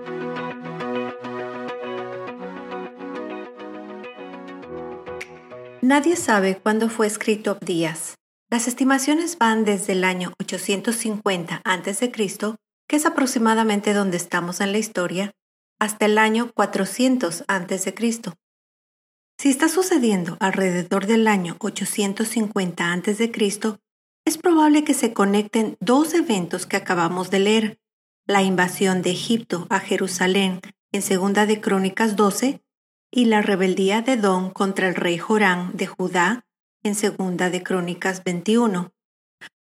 Nadie sabe cuándo fue escrito Abdías. Las estimaciones van desde el año 850 a.C., que es aproximadamente donde estamos en la historia, hasta el año 400 a.C. Si está sucediendo alrededor del año 850 a.C., es probable que se conecten dos eventos que acabamos de leer, la invasión de Egipto a Jerusalén en Segunda de Crónicas 12 y la rebeldía de Don contra el rey Jorán de Judá en Segunda de Crónicas 21.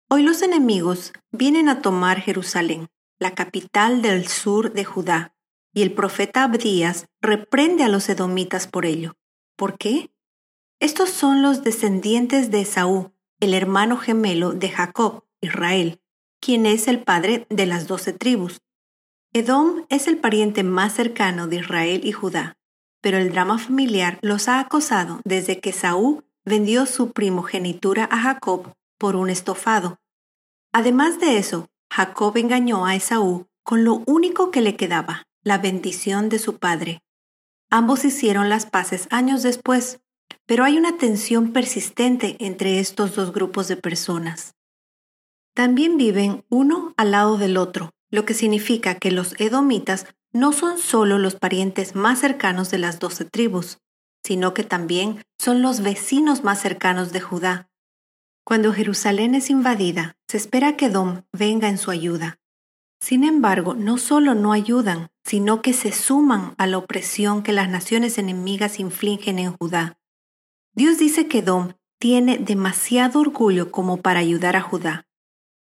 Hoy los enemigos vienen a tomar Jerusalén, la capital del sur de Judá, y el profeta Abdías reprende a los edomitas por ello. ¿Por qué? Estos son los descendientes de Esaú, el hermano gemelo de Jacob, Israel, quien es el padre de las doce tribus. Edom es el pariente más cercano de Israel y Judá pero el drama familiar los ha acosado desde que Saúl vendió su primogenitura a Jacob por un estofado. Además de eso, Jacob engañó a Esaú con lo único que le quedaba, la bendición de su padre. Ambos hicieron las paces años después, pero hay una tensión persistente entre estos dos grupos de personas. También viven uno al lado del otro, lo que significa que los edomitas no son solo los parientes más cercanos de las doce tribus, sino que también son los vecinos más cercanos de Judá. Cuando Jerusalén es invadida, se espera que Dom venga en su ayuda. Sin embargo, no solo no ayudan, sino que se suman a la opresión que las naciones enemigas infligen en Judá. Dios dice que Dom tiene demasiado orgullo como para ayudar a Judá.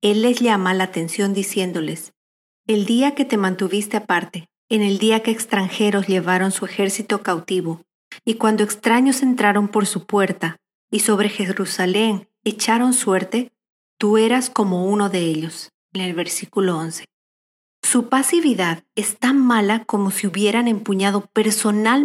Él les llama la atención diciéndoles, el día que te mantuviste aparte, en el día que extranjeros llevaron su ejército cautivo, y cuando extraños entraron por su puerta, y sobre Jerusalén echaron suerte, tú eras como uno de ellos, en el versículo 11. Su pasividad es tan mala como si hubieran empuñado personalmente